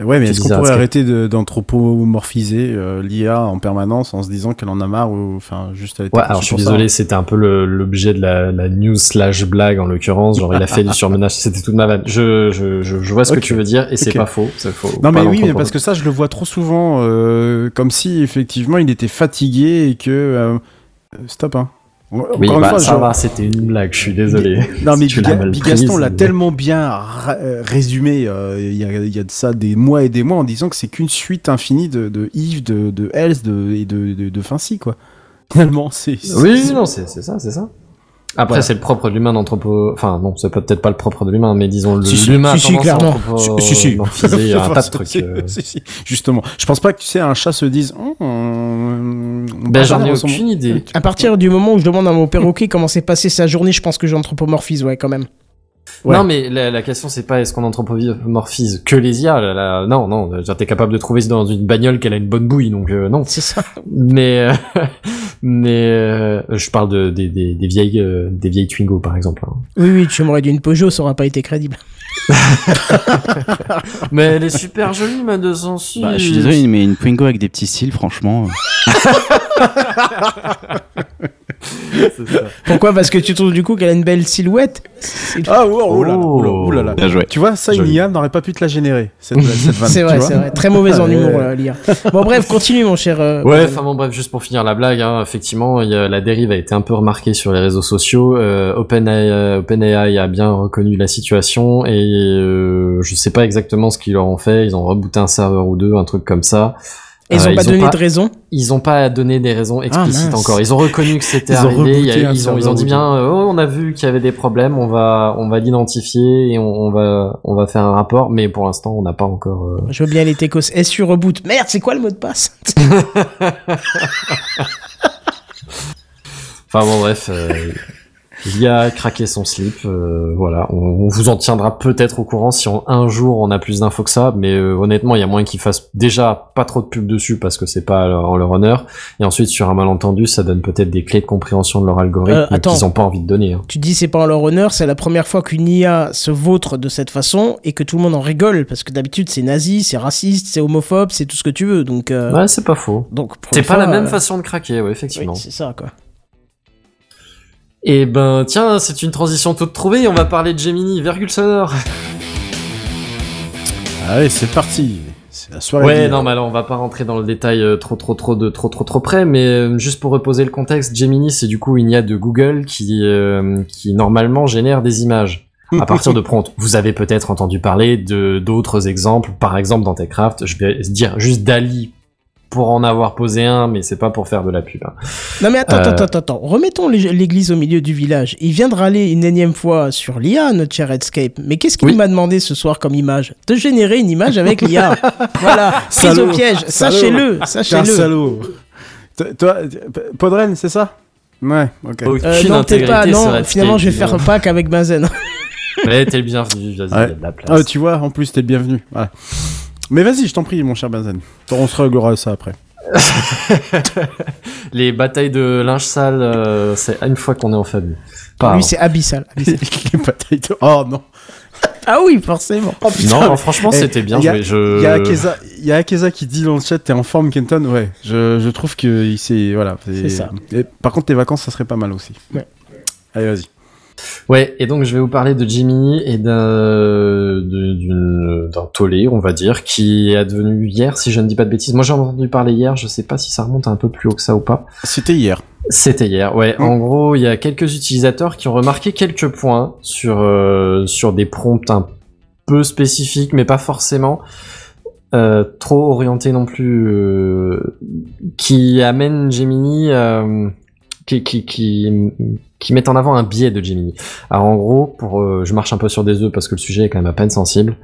Speaker 3: Ouais, mais est-ce qu'on pourrait arrêter d'anthropomorphiser euh, l'IA en permanence en se disant qu'elle en a marre ou enfin juste elle
Speaker 5: Ouais, alors je suis désolé,
Speaker 3: hein.
Speaker 5: c'était un peu l'objet de la, la news slash blague en l'occurrence. Genre, il a fait du surmenage, c'était toute ma vanne. Je, je, je, je vois ce que tu veux dire et c'est pas faux. c'est faux.
Speaker 3: Non mais oui, mais parce que ça, je le vois trop souvent, euh, comme si effectivement il était fatigué et que euh, stop hein. Encore
Speaker 5: Oui,
Speaker 3: une
Speaker 5: bah,
Speaker 3: fois,
Speaker 5: ça
Speaker 3: genre-
Speaker 5: va, c'était une blague, je suis désolé.
Speaker 3: Non mais Biga-
Speaker 5: mal
Speaker 3: Bigaston l'a
Speaker 5: mais-
Speaker 3: tellement bien euh, résumé euh, il y, a, il y a de ça des mois et des mois en disant que c'est qu'une suite infinie de, de Yves, de, de Else de, et de, de, de Fincy quoi. Finalement c'est.
Speaker 5: Oui, non, c'est ça, c'est ça. Après,
Speaker 3: Voilà.
Speaker 5: c'est le propre de l'humain d'anthropo. Enfin, non, c'est peut-être pas le propre de l'humain, mais disons, le-
Speaker 3: Si, si.
Speaker 5: l'humain a
Speaker 1: Si, si, clairement.
Speaker 3: Si, si.
Speaker 5: morphiser un tas de trucs.
Speaker 3: Si,
Speaker 5: euh.
Speaker 3: si, si. Justement, je pense pas que tu sais un chat se dise. Oh,
Speaker 5: Ben, j'en ai aucune idée.
Speaker 1: À partir du moment où je demande à mon perroquet comment s'est passée sa journée, je pense que j'anthropomorphise, ouais, quand même.
Speaker 3: Ouais.
Speaker 5: Non, mais la, la question, c'est pas est-ce qu'on anthropomorphise que les IA. là, là, non, non. genre, T'es capable de trouver dans une bagnole qu'elle a une bonne bouille, donc euh, non.
Speaker 1: C'est ça.
Speaker 5: Mais, euh, mais euh, je parle de, des, des, des vieilles, euh, des vieilles Twingo, par exemple. hein.
Speaker 1: Oui, oui, tu m'aurais dit une Peugeot, ça aurait pas été crédible.
Speaker 5: Mais elle est super jolie, ma 206.
Speaker 4: Bah, je suis désolé, mais une Twingo avec des petits cils, franchement.
Speaker 5: C'est ça.
Speaker 1: Pourquoi Parce que tu trouves du coup qu'elle a une belle silhouette
Speaker 3: Ah, oh, oh là là, oh là,
Speaker 5: Oh.
Speaker 3: oh là là.
Speaker 4: Bien joué.
Speaker 3: Tu vois, ça, une. IA n'aurait pas pu te la générer, cette,
Speaker 1: c'est vrai, c'est vrai. Très mauvaise en humour, l'IA. Bon, bref, continue, mon cher. euh,
Speaker 5: Ouais, enfin bon, bref, juste pour finir la blague, hein, effectivement, il y a, la dérive a été un peu remarquée sur les réseaux sociaux. Euh, OpenAI, euh, OpenAI a bien reconnu la situation et euh, je sais pas exactement ce qu'ils leur ont fait. Ils ont rebooté un serveur ou deux, un truc comme ça.
Speaker 1: Ils
Speaker 5: Euh,
Speaker 1: ont pas donné de raison.
Speaker 5: Ils ont pas donné des raisons explicites
Speaker 1: mince.
Speaker 5: encore. Ils ont reconnu que c'était
Speaker 3: Ils ont
Speaker 5: arrivé. A- ils, ont, ils
Speaker 3: serveur
Speaker 5: ont dit bien, euh, oh, on a vu qu'il y avait des problèmes. On va, on va l'identifier et on, on va, on va faire un rapport. Mais pour l'instant, on n'a pas encore. euh,
Speaker 1: Je veux bien les techos. SU reboot. Merde, c'est quoi le mot de passe?
Speaker 5: Enfin bon, bref, il a craqué son slip. euh, voilà, on, on vous en tiendra peut-être au courant si on- un jour on a plus d'infos que ça. Mais euh, honnêtement, il y a moyen qu'ils fassent déjà pas trop de pub dessus parce que c'est pas en leur honneur. Et ensuite, sur un malentendu, ça donne peut-être des clés de compréhension de leur algorithme
Speaker 1: Euh,
Speaker 5: qu'ils ont pas envie de donner. hein.
Speaker 1: Tu dis c'est pas en leur honneur, c'est la première fois qu'une IA se vautre de cette façon et que tout le monde en rigole parce que d'habitude c'est nazi, c'est raciste, c'est homophobe, c'est tout ce que tu veux. Donc,
Speaker 5: Ouais, c'est pas faux.
Speaker 1: donc
Speaker 5: C'est pas
Speaker 1: fois,
Speaker 5: la même façon de craquer, ouais,
Speaker 1: Oui,
Speaker 5: effectivement.
Speaker 1: c'est ça quoi.
Speaker 5: Et ben, tiens, c'est une transition toute trouvée. On va parler de Gemini, virgule sonore.
Speaker 3: Allez, c'est parti. C'est la soirée.
Speaker 5: Ouais, non, mais alors on va pas rentrer dans le détail euh, trop, trop, trop, de trop, trop, trop près, mais euh, juste pour reposer le contexte, Gemini, c'est du coup une IA de Google qui, euh, qui normalement génère des images à partir de prompts. Vous avez peut-être entendu parler de d'autres exemples, par exemple dans Techcraft, je vais dire juste Dali pour en avoir posé un, mais c'est pas pour faire de la pub. hein.
Speaker 1: Non mais attends,
Speaker 5: Euh.
Speaker 1: attends, attends, attends. Remettons l'é- l'église au milieu du village. Il vient de râler une énième fois sur l'IA, notre cher Redscape. Mais qu'est-ce qu'il
Speaker 5: Oui.
Speaker 1: m'a demandé ce soir comme image? De générer une image avec l'IA. voilà, prise au piège. Sachez-le,
Speaker 3: T'es un
Speaker 1: sachez-le.
Speaker 3: salaud. Toi, Podren, c'est ça? Ouais, ok.
Speaker 1: Euh, non,
Speaker 5: intégrité
Speaker 1: pas. Non, finalement, je vais faire
Speaker 5: disons.
Speaker 1: pack avec Benzen.
Speaker 5: Ouais, t'es le bienvenu, vas-y, il y a
Speaker 3: Ouais.
Speaker 5: de la place.
Speaker 3: Ah, tu vois, en plus, t'es le bienvenu. Voilà. Mais vas-y, je t'en prie, mon cher Benzen. On se réglera ça après.
Speaker 5: Les batailles de linge sale, euh, c'est une fois qu'on est en famille. Pas
Speaker 1: Lui,
Speaker 5: avant.
Speaker 1: c'est abyssal. abyssal.
Speaker 3: Les batailles de- Oh non.
Speaker 1: ah oui, forcément.
Speaker 3: Oh, putain,
Speaker 5: Non,
Speaker 3: mais-
Speaker 5: franchement,
Speaker 3: Eh,
Speaker 5: c'était bien
Speaker 3: y.
Speaker 5: Je...
Speaker 3: Il y a Akeza, il y a Akeza qui dit dans le chat, t'es en forme, Kenton. Ouais, je, je trouve que il s'est voilà.
Speaker 1: C'est ça.
Speaker 3: Et par contre, tes vacances, ça serait pas mal aussi.
Speaker 1: Ouais.
Speaker 3: Allez, vas-y.
Speaker 5: Ouais, et donc je vais vous parler de Jimmy et d'un tollé, on va dire, qui est advenu hier, si je ne dis pas de bêtises. Moi, j'ai entendu parler hier, je sais pas si ça remonte un peu plus haut que ça ou pas.
Speaker 3: C'était hier.
Speaker 5: C'était hier, ouais.
Speaker 3: Mm.
Speaker 5: En gros, il y a quelques utilisateurs qui ont remarqué quelques points sur, euh, sur des prompts un peu spécifiques, mais pas forcément euh, trop orientés non plus, euh, qui amènent Gemini, qui, qui, qui, qui mettent en avant un biais de Gemini. Alors en gros, pour, euh, je marche un peu sur des œufs parce que le sujet est quand même à peine sensible,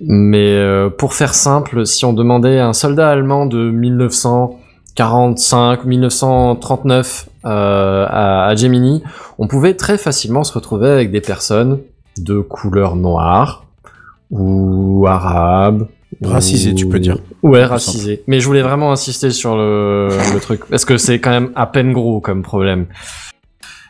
Speaker 5: mais euh, pour faire simple, si on demandait à un soldat allemand de 1900 45, 1939 euh, à, à Gemini, on pouvait très facilement se retrouver avec des personnes de couleur noire ou arabe.
Speaker 3: Racisé, tu peux dire.
Speaker 5: Ouais, racisé. Mais je voulais vraiment insister sur le, le truc parce que c'est quand même à peine gros comme problème.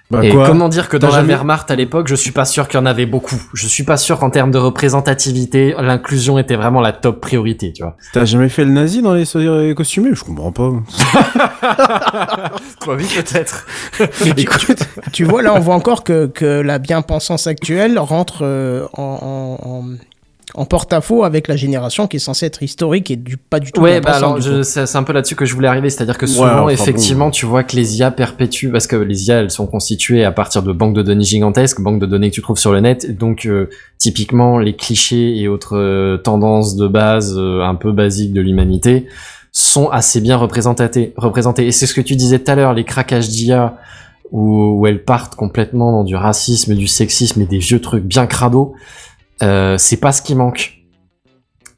Speaker 3: Bah,
Speaker 5: Et
Speaker 3: quoi
Speaker 5: comment dire que dans la
Speaker 3: jamais-
Speaker 5: Wehrmacht à l'époque, je suis pas sûr qu'il y en avait beaucoup. Je suis pas sûr qu'en termes de représentativité, l'inclusion était vraiment la top priorité, tu vois.
Speaker 3: T'as jamais fait le nazi dans les so- costumés Je comprends pas.
Speaker 5: Toi, oui, peut-être.
Speaker 1: Mais tu, vois, là, on voit encore que, que la bien-pensance actuelle rentre euh, en, en- en- en porte-à-faux avec la génération qui est censée être historique et du, pas du tout
Speaker 5: Ouais, bah alors c'est c'est un peu là-dessus que je voulais arriver, c'est-à-dire que
Speaker 3: Ouais,
Speaker 5: souvent,
Speaker 3: enfin,
Speaker 5: effectivement, tu vois que les IA perpétuent, parce que les IA, elles sont constituées à partir de banques de données gigantesques, banques de données que tu trouves sur le net, donc euh, typiquement les clichés et autres euh, tendances de base euh, un peu basiques de l'humanité sont assez bien représentés, représentés. Et c'est ce que tu disais tout à l'heure, les craquages d'IA où, où elles partent complètement dans du racisme, du sexisme et des vieux trucs bien crado, euh, c'est pas ce qui manque.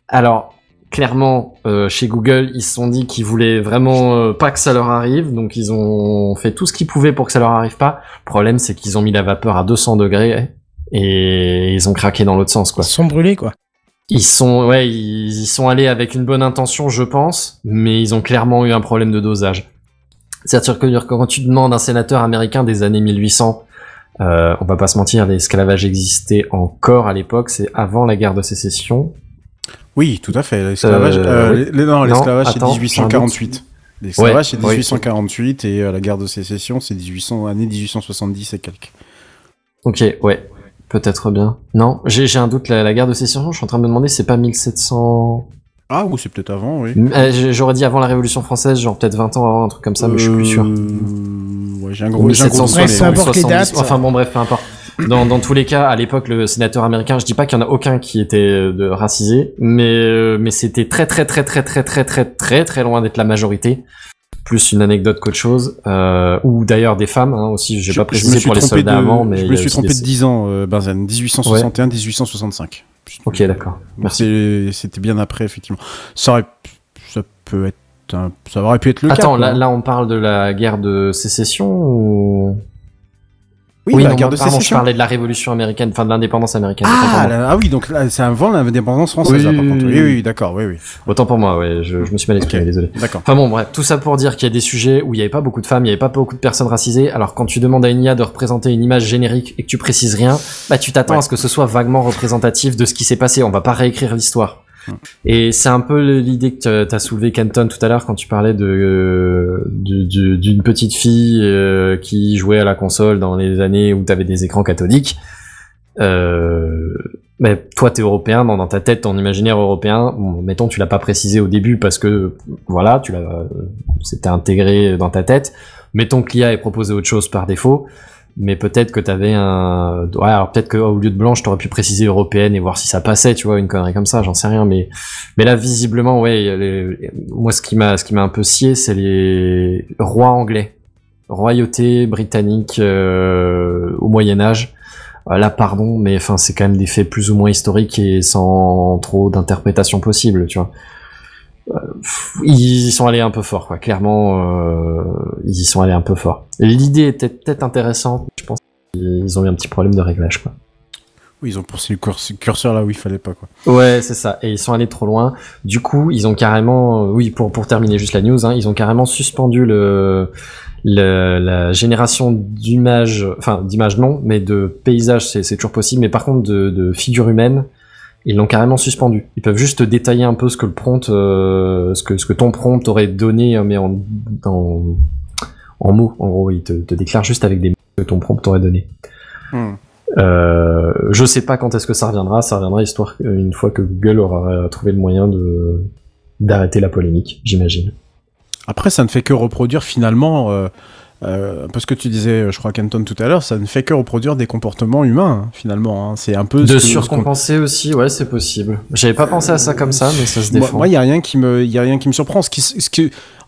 Speaker 5: Alors, clairement, euh, chez Google, ils se sont dit qu'ils voulaient vraiment euh, pas que ça leur arrive, donc ils ont fait tout ce qu'ils pouvaient pour que ça leur arrive pas. Le problème, c'est qu'ils ont mis la vapeur à 200 degrés et ils ont craqué dans l'autre sens, quoi.
Speaker 1: Ils sont brûlés, quoi.
Speaker 5: Ils sont, ouais, ils y sont allés avec une bonne intention, je pense, mais ils ont clairement eu un problème de dosage. C'est-à-dire que quand tu demandes à un sénateur américain des années 1800, euh, on va pas se mentir, l'esclavage existait encore à l'époque, c'est avant la guerre de sécession.
Speaker 3: Oui, tout à fait. L'esclavage,
Speaker 5: Euh,
Speaker 3: euh,
Speaker 5: oui.
Speaker 3: non, l'esclavage c'est
Speaker 5: attends,
Speaker 3: 1848. L'esclavage c'est
Speaker 5: Ouais,
Speaker 3: 1848 et euh, la guerre de sécession c'est 1800 année 1870 et quelques.
Speaker 5: Ok, ouais, peut-être bien. Non, j'ai j'ai un doute, la, la guerre de sécession, je suis en train de me demander, c'est pas 1700...
Speaker 3: Ah ou c'est peut-être avant, oui.
Speaker 5: Euh, J'aurais dit avant la Révolution française, genre peut-être 20 ans avant, un truc comme ça, mais je suis plus sûr.
Speaker 3: Euh, Ouais, j'ai un gros, j'ai un gros
Speaker 5: 1700,
Speaker 3: doute,
Speaker 1: Bref,
Speaker 3: mais
Speaker 1: peu
Speaker 3: ouais.
Speaker 1: importe les
Speaker 5: 70,
Speaker 1: dates.
Speaker 5: Enfin bon, bref, peu importe. Dans, dans tous les cas, à l'époque, le sénateur américain, je dis pas qu'il y en a aucun qui était euh, racisé, mais euh, mais c'était très très très très très très très très très loin d'être la majorité. Plus une anecdote qu'autre chose, euh, ou d'ailleurs des femmes hein, aussi. J'ai
Speaker 3: Je-
Speaker 5: pas précisé pour les soldats
Speaker 3: de-
Speaker 5: avant, mais
Speaker 3: je me suis trompé
Speaker 5: des-
Speaker 3: de 10 ans, euh, Benzen. 1861, 1865.
Speaker 5: Ok, d'accord. Merci.
Speaker 3: C'est- C'était bien après, effectivement. Ça aurait, ça peut être, un- ça aurait pu être le cas.
Speaker 5: Attends, là, là on parle de la guerre de sécession ou
Speaker 3: oui, la
Speaker 5: non,
Speaker 3: guerre de
Speaker 5: pardon, je
Speaker 3: sécession.
Speaker 5: parlais de la révolution américaine, enfin de l'indépendance américaine.
Speaker 3: Ah, ah oui, donc c'est avant l'indépendance française,
Speaker 5: Oui,
Speaker 3: là, par contre.
Speaker 5: oui,
Speaker 3: Oui,
Speaker 5: oui.
Speaker 3: oui, d'accord, oui, oui.
Speaker 5: Autant pour moi, ouais, je, je me suis mal exprimé, désolé.
Speaker 3: D'accord.
Speaker 5: Enfin bon, bref, tout ça pour dire qu'il y a des sujets où il n'y avait pas beaucoup de femmes, il n'y avait pas beaucoup de personnes racisées. Alors quand tu demandes à une IA de représenter une image générique et que tu précises rien, bah tu t'attends
Speaker 3: Ouais.
Speaker 5: à ce que ce soit vaguement représentatif de ce qui s'est passé. On va pas réécrire l'histoire. Et c'est un peu l'idée que tu as soulevé Canton tout à l'heure quand tu parlais de euh, du- du- d'une petite fille euh, qui jouait à la console dans les années où tu avais des écrans cathodiques. Euh, mais toi, t'es européen, dans, ta tête, ton imaginaire européen, mettons, tu l'as pas précisé au début parce que, voilà, tu l'as, euh, c'était intégré dans ta tête. Mettons que l'IA ait proposé autre chose par défaut, mais peut-être que t'avais un, ouais, alors peut-être qu'au lieu de blanche, t'aurais pu préciser européenne et voir si ça passait, tu vois, une connerie comme ça, j'en sais rien, mais, mais là, visiblement, ouais, les- moi, ce qui m'a, ce qui m'a un peu scié, c'est les rois anglais. Royauté britannique, euh, au Moyen-Âge. Euh, Là, pardon, mais enfin, c'est quand même des faits plus ou moins historiques et sans trop d'interprétation possible, tu vois. Euh, pff, Ils y sont allés un peu fort, quoi. Clairement, euh, ils y sont allés un peu fort. L'idée était peut-être intéressante, je pense qu'ils ont eu un petit problème de réglage, quoi.
Speaker 3: Oui, ils ont poussé le curs- curseur là où il fallait pas, quoi.
Speaker 5: Ouais, c'est ça. Et ils sont allés trop loin. Du coup, ils ont carrément, euh, oui, pour pour terminer juste la news, hein, ils ont carrément suspendu le, le la génération d'images, enfin d'images non, mais de paysages, c'est c'est toujours possible. Mais par contre, de, de figures humaines, ils l'ont carrément suspendu. Ils peuvent juste détailler un peu ce que le prompt, euh, ce que ce que ton prompt aurait donné, euh, mais en en, en mots. En gros, il te, te déclare juste avec des mots que ton prompt aurait donné.
Speaker 3: Hmm.
Speaker 5: Euh, je sais pas quand est-ce que ça reviendra. Ça reviendra histoire que- une fois que Google aura trouvé le moyen de d'arrêter la polémique, j'imagine.
Speaker 3: Après, ça ne fait que reproduire finalement, euh, euh, un peu ce que tu disais, je crois, Canton tout à l'heure, ça ne fait que reproduire des comportements humains, hein, finalement. hein. C'est un peu.
Speaker 5: De surcompenser aussi, ouais, c'est possible. J'avais pas pensé à ça comme ça, mais ça se défend.
Speaker 3: Moi, il y a rien qui me, y a rien qui me surprend. Ce qui, ce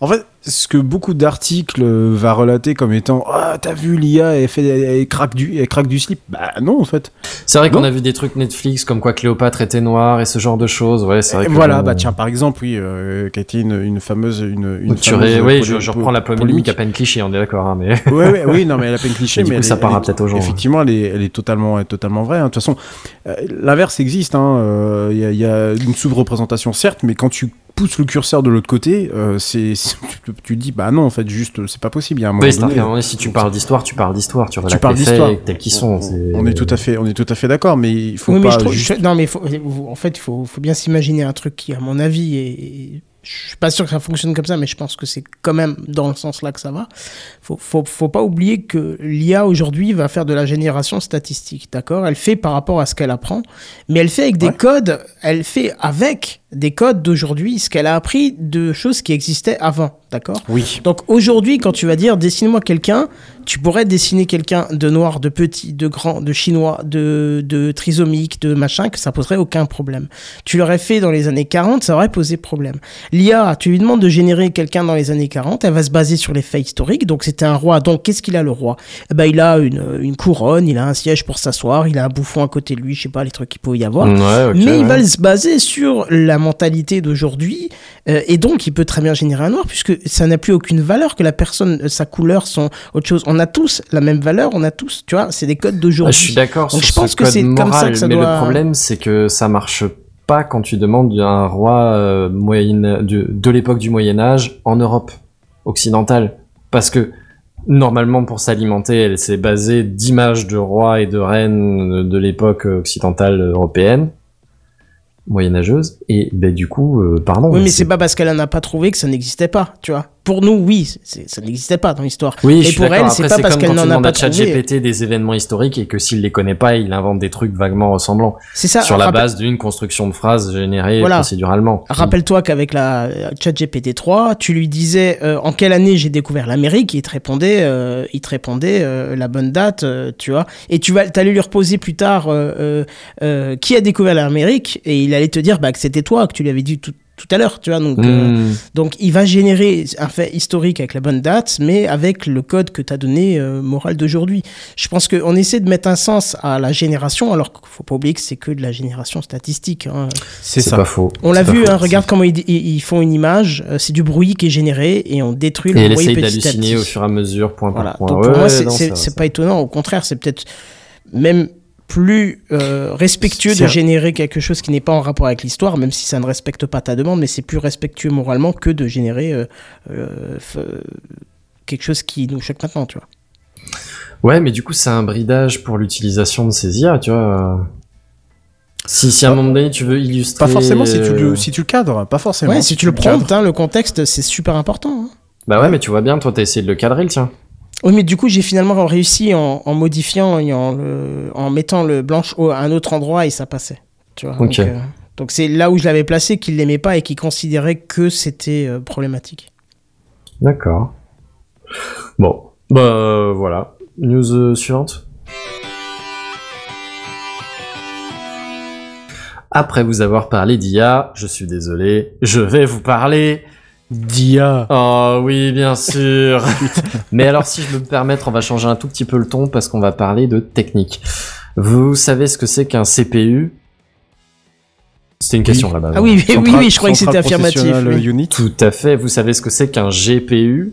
Speaker 3: en fait, ce que beaucoup d'articles va relater comme étant, ah, t'as vu l'IA, elle fait, elle craque du, elle craque du slip. Bah non, en fait.
Speaker 5: c'est vrai qu'on a vu des trucs Netflix comme quoi Cléopâtre était noire et ce genre de choses. Ouais, c'est vrai. Que
Speaker 3: voilà, bah tiens, par exemple, oui, euh, qui a été une, une fameuse, une, une fameuse
Speaker 5: oui, je, je reprends la polémique, à peine cliché, on est d'accord, hein, mais.
Speaker 3: ouais, ouais, oui, non, mais elle a peine cliché,
Speaker 5: Mais coup,
Speaker 3: elle
Speaker 5: ça
Speaker 3: est-
Speaker 5: peut-être aux gens, hein.
Speaker 3: Effectivement, elle est, elle est totalement, elle est totalement vraie. hein. De toute façon, euh, l'inverse existe. hein. Euh, Il y, a, il y a une sous-représentation, certes, mais quand tu pousses le curseur de l'autre côté, euh, c'est, tu, tu te dis, bah non, en fait, juste, c'est pas possible. Il y a un moment
Speaker 5: Oui,
Speaker 3: donné,
Speaker 5: un si tu parles d'histoire, tu parles d'histoire, tu relates
Speaker 3: parles
Speaker 5: les
Speaker 3: d'histoire.
Speaker 5: tels qu'ils sont.
Speaker 3: on est tout à fait, on est tout à fait d'accord, mais il faut
Speaker 1: Oui, mais
Speaker 3: pas
Speaker 1: je trouve-
Speaker 3: juste.
Speaker 1: je- non, mais faut- en fait, il faut, faut bien s'imaginer un truc qui, à mon avis, est. Je suis pas sûr que ça fonctionne comme ça, mais je pense que c'est quand même dans le sens là que ça va. Faut, faut, faut pas oublier que l'IA aujourd'hui va faire de la génération statistique, d'accord? Elle fait par rapport à ce qu'elle apprend, mais elle fait avec des
Speaker 3: Ouais.
Speaker 1: codes, elle fait avec des codes d'aujourd'hui, ce qu'elle a appris de choses qui existaient avant, d'accord?
Speaker 3: Oui.
Speaker 1: donc aujourd'hui, quand tu vas dire dessine-moi quelqu'un, tu pourrais dessiner quelqu'un de noir, de petit, de grand, de chinois, de, de trisomique, de machin, que ça poserait aucun problème. Tu l'aurais fait dans les années 40, ça aurait posé problème. L'IA, tu lui demandes de générer quelqu'un dans les années 40, elle va se baser sur les faits historiques. Donc c'était un roi. Donc qu'est-ce qu'il a le roi? Eh ben, Il a une, une couronne, il a un siège pour s'asseoir, il a un bouffon à côté de lui, je sais pas les trucs qu'il peut y avoir.
Speaker 5: Ouais,
Speaker 1: Mais il va se baser sur la mentalité d'aujourd'hui euh, et donc il peut très bien générer un noir puisque ça n'a plus aucune valeur que la personne, euh, sa couleur, son autre chose. On a tous la même valeur, on a tous, tu vois, c'est des codes
Speaker 5: Ah,
Speaker 1: d'aujourd'hui.
Speaker 5: je suis d'accord sur
Speaker 1: je pense
Speaker 5: ce
Speaker 1: que c'est comme
Speaker 5: moral,
Speaker 1: ça que ça
Speaker 5: mais
Speaker 1: doit-
Speaker 5: le problème c'est que ça marche pas quand tu demandes un roi euh, moyen, de, de l'époque du Moyen Âge en Europe occidentale, parce que normalement pour s'alimenter, elle s'est basée d'images de rois et de reines de l'époque occidentale européenne moyenâgeuse et ben du coup euh, pardon
Speaker 1: Oui, mais
Speaker 5: c'est-
Speaker 1: pas parce qu'elle en a pas trouvé que ça n'existait pas, tu vois. Pour nous, oui, ça n'existait pas dans l'histoire.
Speaker 5: Oui,
Speaker 1: Et pour elle, c'est pas parce qu'elle n'en a pas trouvé.
Speaker 5: ChatGPT des événements historiques et que s'il les connaît pas, il invente des trucs vaguement ressemblants
Speaker 1: C'est ça.
Speaker 5: sur la base d'une construction de phrases générée
Speaker 1: Voilà.
Speaker 5: procéduralement.
Speaker 1: Rappelle-toi qu'avec la euh, ChatGPT 3, tu lui disais euh, en quelle année j'ai découvert l'Amérique, il te répondait, euh, il te répondait la bonne date, tu vois. Et tu vas, allais lui reposer plus tard qui a découvert l'Amérique, et il allait te dire bah, que c'était toi, que tu lui avais dit tout, tout à l'heure, tu vois. Donc, euh,
Speaker 5: Hmm.
Speaker 1: donc il va générer un fait historique avec la bonne date, mais avec le code que tu as donné euh, moral d'aujourd'hui. Je pense qu'on essaie de mettre un sens à la génération, alors qu'il faut pas oublier que c'est que de la génération statistique. hein.
Speaker 3: C'est ça.
Speaker 5: pas faux.
Speaker 1: On l'a vu, hein, regarde comment ils, font une image, euh, c'est du bruit qui est généré et on détruit le
Speaker 5: Et
Speaker 1: bruit petit à
Speaker 5: d'halluciner au fur et à mesure, point
Speaker 1: Voilà.
Speaker 5: par point.
Speaker 1: Donc
Speaker 5: Ouais,
Speaker 1: pour moi,
Speaker 5: ouais,
Speaker 1: c'est- pas étonnant. Au contraire, c'est peut-être même plus euh, respectueux de générer quelque chose qui n'est pas en rapport avec l'histoire, même si ça ne respecte pas ta demande, mais c'est plus respectueux moralement que de générer euh, euh, quelque chose qui nous choque maintenant, tu vois.
Speaker 5: Ouais, mais du coup, c'est un bridage pour l'utilisation de ces IA, tu vois. Si, si à un moment donné, tu veux illustrer.
Speaker 3: Pas forcément si tu, le, si tu le cadres, pas forcément.
Speaker 1: Ouais, si tu le hein, le contexte, c'est super important. hein.
Speaker 5: Bah ouais, mais tu vois bien, toi, t'as essayé de le cadrer, le tien.
Speaker 1: Oui, mais du coup, j'ai finalement réussi en, en modifiant et en, le- en mettant le blanche à un autre endroit et ça passait. Tu vois,
Speaker 5: Ok.
Speaker 1: Donc, euh, donc c'est là où je l'avais placé qu'il l'aimait pas et qu'il considérait que c'était euh, problématique.
Speaker 5: D'accord. Bon, bah voilà. News euh, suivante. Après vous avoir parlé d'IA, je suis désolé, je vais vous parler.
Speaker 3: Dia.
Speaker 5: Oh oui, bien sûr. Mais alors, si je peux me permettre, on va changer un tout petit peu le ton parce qu'on va parler de technique. Vous savez ce que c'est qu'un CPU C'était une question là-bas.
Speaker 1: Ah oui, oui, oui, je croyais que c'était affirmatif.
Speaker 3: Processional
Speaker 1: oui.
Speaker 3: Unit.
Speaker 5: Tout à fait. Vous savez ce que c'est qu'un GPU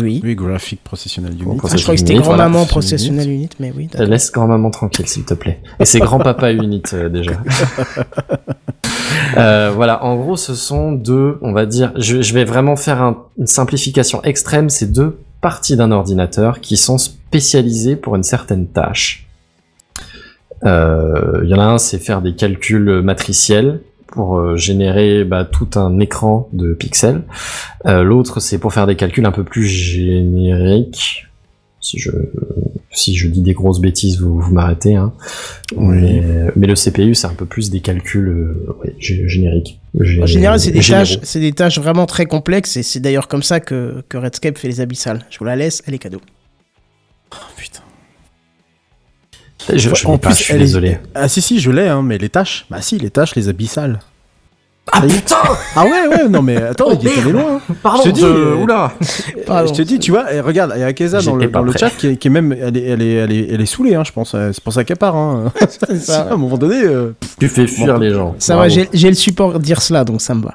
Speaker 1: Oui.
Speaker 3: Oui, Graphic Processional Unit.
Speaker 5: Bon,
Speaker 1: Ah, je croyais que c'était grand-maman
Speaker 3: voilà.
Speaker 1: processionnel unit, mais oui.
Speaker 5: Laisse grand-maman tranquille, s'il te plaît. Et c'est grand-papa unit, euh, déjà. Euh, voilà, en gros, ce sont deux, on va dire, je, vais vraiment faire un- une simplification extrême, c'est deux parties d'un ordinateur qui sont spécialisées pour une certaine tâche. Euh, Il y en a un, c'est faire des calculs matriciels pour euh, générer bah, tout un écran de pixels. L'autre, c'est pour faire des calculs un peu plus génériques. Si je, si je dis des grosses bêtises, vous, vous m'arrêtez. Hein.
Speaker 3: Oui.
Speaker 5: Mais, mais le CPU, c'est un peu plus des calculs euh, ouais, génériques. Gé-
Speaker 1: En général, c'est des, tâches, c'est des tâches vraiment très complexes et c'est d'ailleurs comme ça que, que Redscape fait les abyssales. Je vous la laisse, elle est cadeau.
Speaker 3: Oh, putain.
Speaker 5: Je, je
Speaker 3: En
Speaker 5: pas,
Speaker 3: plus,
Speaker 5: je suis
Speaker 3: est-
Speaker 5: désolé.
Speaker 3: Ah si si, je l'ai hein, mais les tâches, bah si, les tâches, les abyssales.
Speaker 5: Ah putain
Speaker 3: Ah ouais ouais, non mais attends, il est allé loin. hein.
Speaker 5: Pardon,
Speaker 3: je te dis,
Speaker 5: je-
Speaker 3: euh,
Speaker 5: oula
Speaker 1: Pardon.
Speaker 3: je te dis, tu vois, et regarde, il y a Keza dans le, dans chat qui est, qui est même, elle est, elle est, elle est, elle est saoulée, hein, je pense. euh, C'est pour ça qu'elle part. Hein.
Speaker 1: Ça,
Speaker 3: à un moment donné. euh,
Speaker 5: Tu fais fuir
Speaker 3: Bon.
Speaker 5: les gens.
Speaker 1: Ça
Speaker 5: Bravo.
Speaker 1: va, j'ai j'ai le support dire cela, donc ça me va.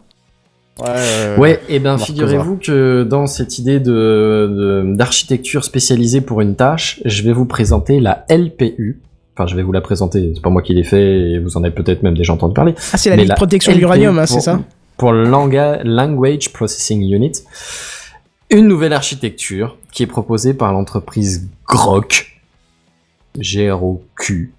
Speaker 3: Ouais.
Speaker 5: Ouais, et ben
Speaker 3: Marc
Speaker 5: figurez-vous que dans cette idée de de- d'architecture spécialisée pour une tâche, je vais vous présenter la LPU. Enfin, je vais vous la présenter. C'est pas moi qui l'ai fait et vous en avez peut-être même déjà entendu parler.
Speaker 1: Ah, c'est la de protection de l'uranium, hein, c'est ça
Speaker 5: Pour le Language Processing Unit, une nouvelle architecture qui est proposée par l'entreprise Grok, G-R-O-Q.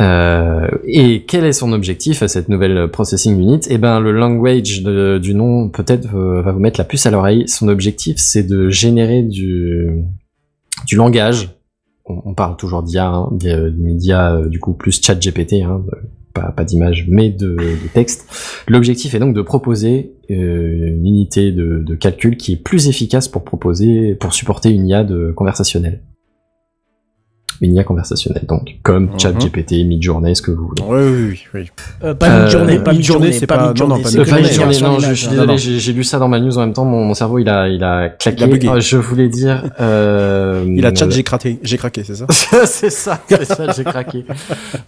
Speaker 5: Euh, et quel est son objectif à cette nouvelle Processing Unit? Eh ben, le language de- du nom peut-être euh, va vous mettre la puce à l'oreille. Son objectif, c'est de générer du, du langage. On, parle toujours d'IA, hein, des- mais d'IA euh, du coup plus chat GPT, hein, pas, pas d'image, mais de, de texte. L'objectif est donc de proposer euh, une unité de, de calcul qui est plus efficace pour proposer, pour supporter une IA de conversationnelle. Une IA conversationnelle, donc comme
Speaker 3: Mhm.
Speaker 5: ChatGPT, Midjourney, ce que vous voulez.
Speaker 3: Oui, oui, oui. oui.
Speaker 1: Euh, pas
Speaker 5: Euh,
Speaker 1: Midjourney, pas
Speaker 3: Midjourney, c'est
Speaker 1: pas Midjourney,
Speaker 3: non, non, pas Midjourney,
Speaker 5: non, je, suis désolé,
Speaker 3: non.
Speaker 5: j'ai j'ai lu ça dans ma news en même temps, mon, mon cerveau il a, il a claqué.
Speaker 3: Il a bugué.
Speaker 5: Ah, je voulais dire. Euh,
Speaker 3: Il a chat, j'ai craqué, j'ai craqué, c'est ça
Speaker 5: c'est ça, c'est ça, j'ai craqué.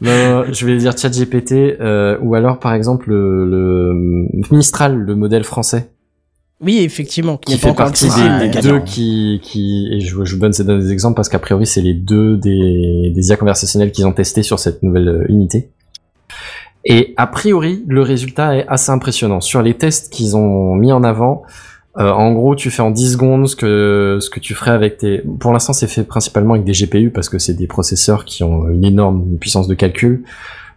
Speaker 5: Non, je vais dire ChatGPT euh, ou alors par exemple le, le Mistral, le modèle français,
Speaker 1: Oui, effectivement, qui,
Speaker 5: qui
Speaker 1: n'est
Speaker 5: fait partie des, des deux qui, qui et je, je vous donne ces deux exemples parce qu'a priori c'est les deux des, des IA conversationnels qu'ils ont testé sur cette nouvelle euh, unité. Et a priori, le résultat est assez impressionnant. Sur les tests qu'ils ont mis en avant, euh, en gros, tu fais en 10 secondes ce que, ce que tu ferais avec tes... Pour l'instant, c'est fait principalement avec des GPU parce que c'est des processeurs qui ont une énorme puissance de calcul,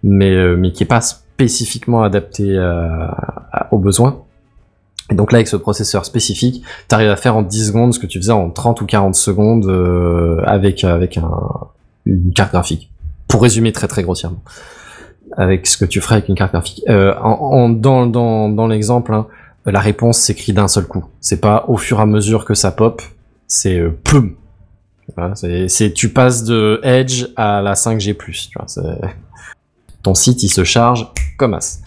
Speaker 5: mais, euh, mais qui est pas spécifiquement adapté à- à- aux besoins. Et donc là, avec ce processeur spécifique, tu arrives à faire en 10 secondes ce que tu faisais en 30 ou 40 secondes euh, avec, avec un, une carte graphique. Pour résumer très très grossièrement. Avec ce que tu ferais avec une carte graphique. Euh, en, en- dans dans, dans l'exemple, hein, la réponse s'écrit d'un seul coup. C'est pas au fur et à mesure que ça pop, c'est euh, plum. C'est, tu passes de Edge à la 5G+. Tu vois, ton site, il se charge comme as.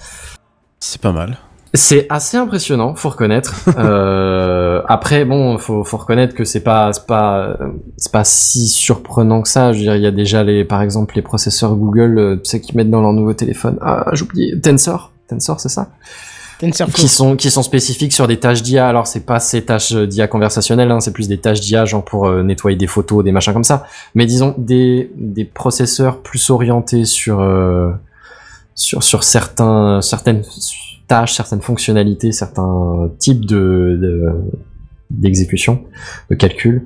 Speaker 3: C'est pas mal.
Speaker 5: C'est assez impressionnant, faut reconnaître. Euh, après, bon, faut, faut reconnaître que c'est pas, c'est pas, c'est pas si surprenant que ça. Je veux dire, il y a déjà les, par exemple, les processeurs Google, euh, tu sais, qui mettent dans leur nouveau téléphone. Ah, j'ai oublié. Tensor, Tensor, c'est ça?
Speaker 1: TensorFlow.
Speaker 5: qui sont qui sont spécifiques sur des tâches d'IA. Alors c'est pas ces tâches d'IA conversationnelles, hein, c'est plus des tâches d'IA genre pour euh, nettoyer des photos, des machins comme ça. Mais disons des des processeurs plus orientés sur euh, sur sur certains certaines tâches, certaines fonctionnalités, certains types de de- d'exécution, de calcul.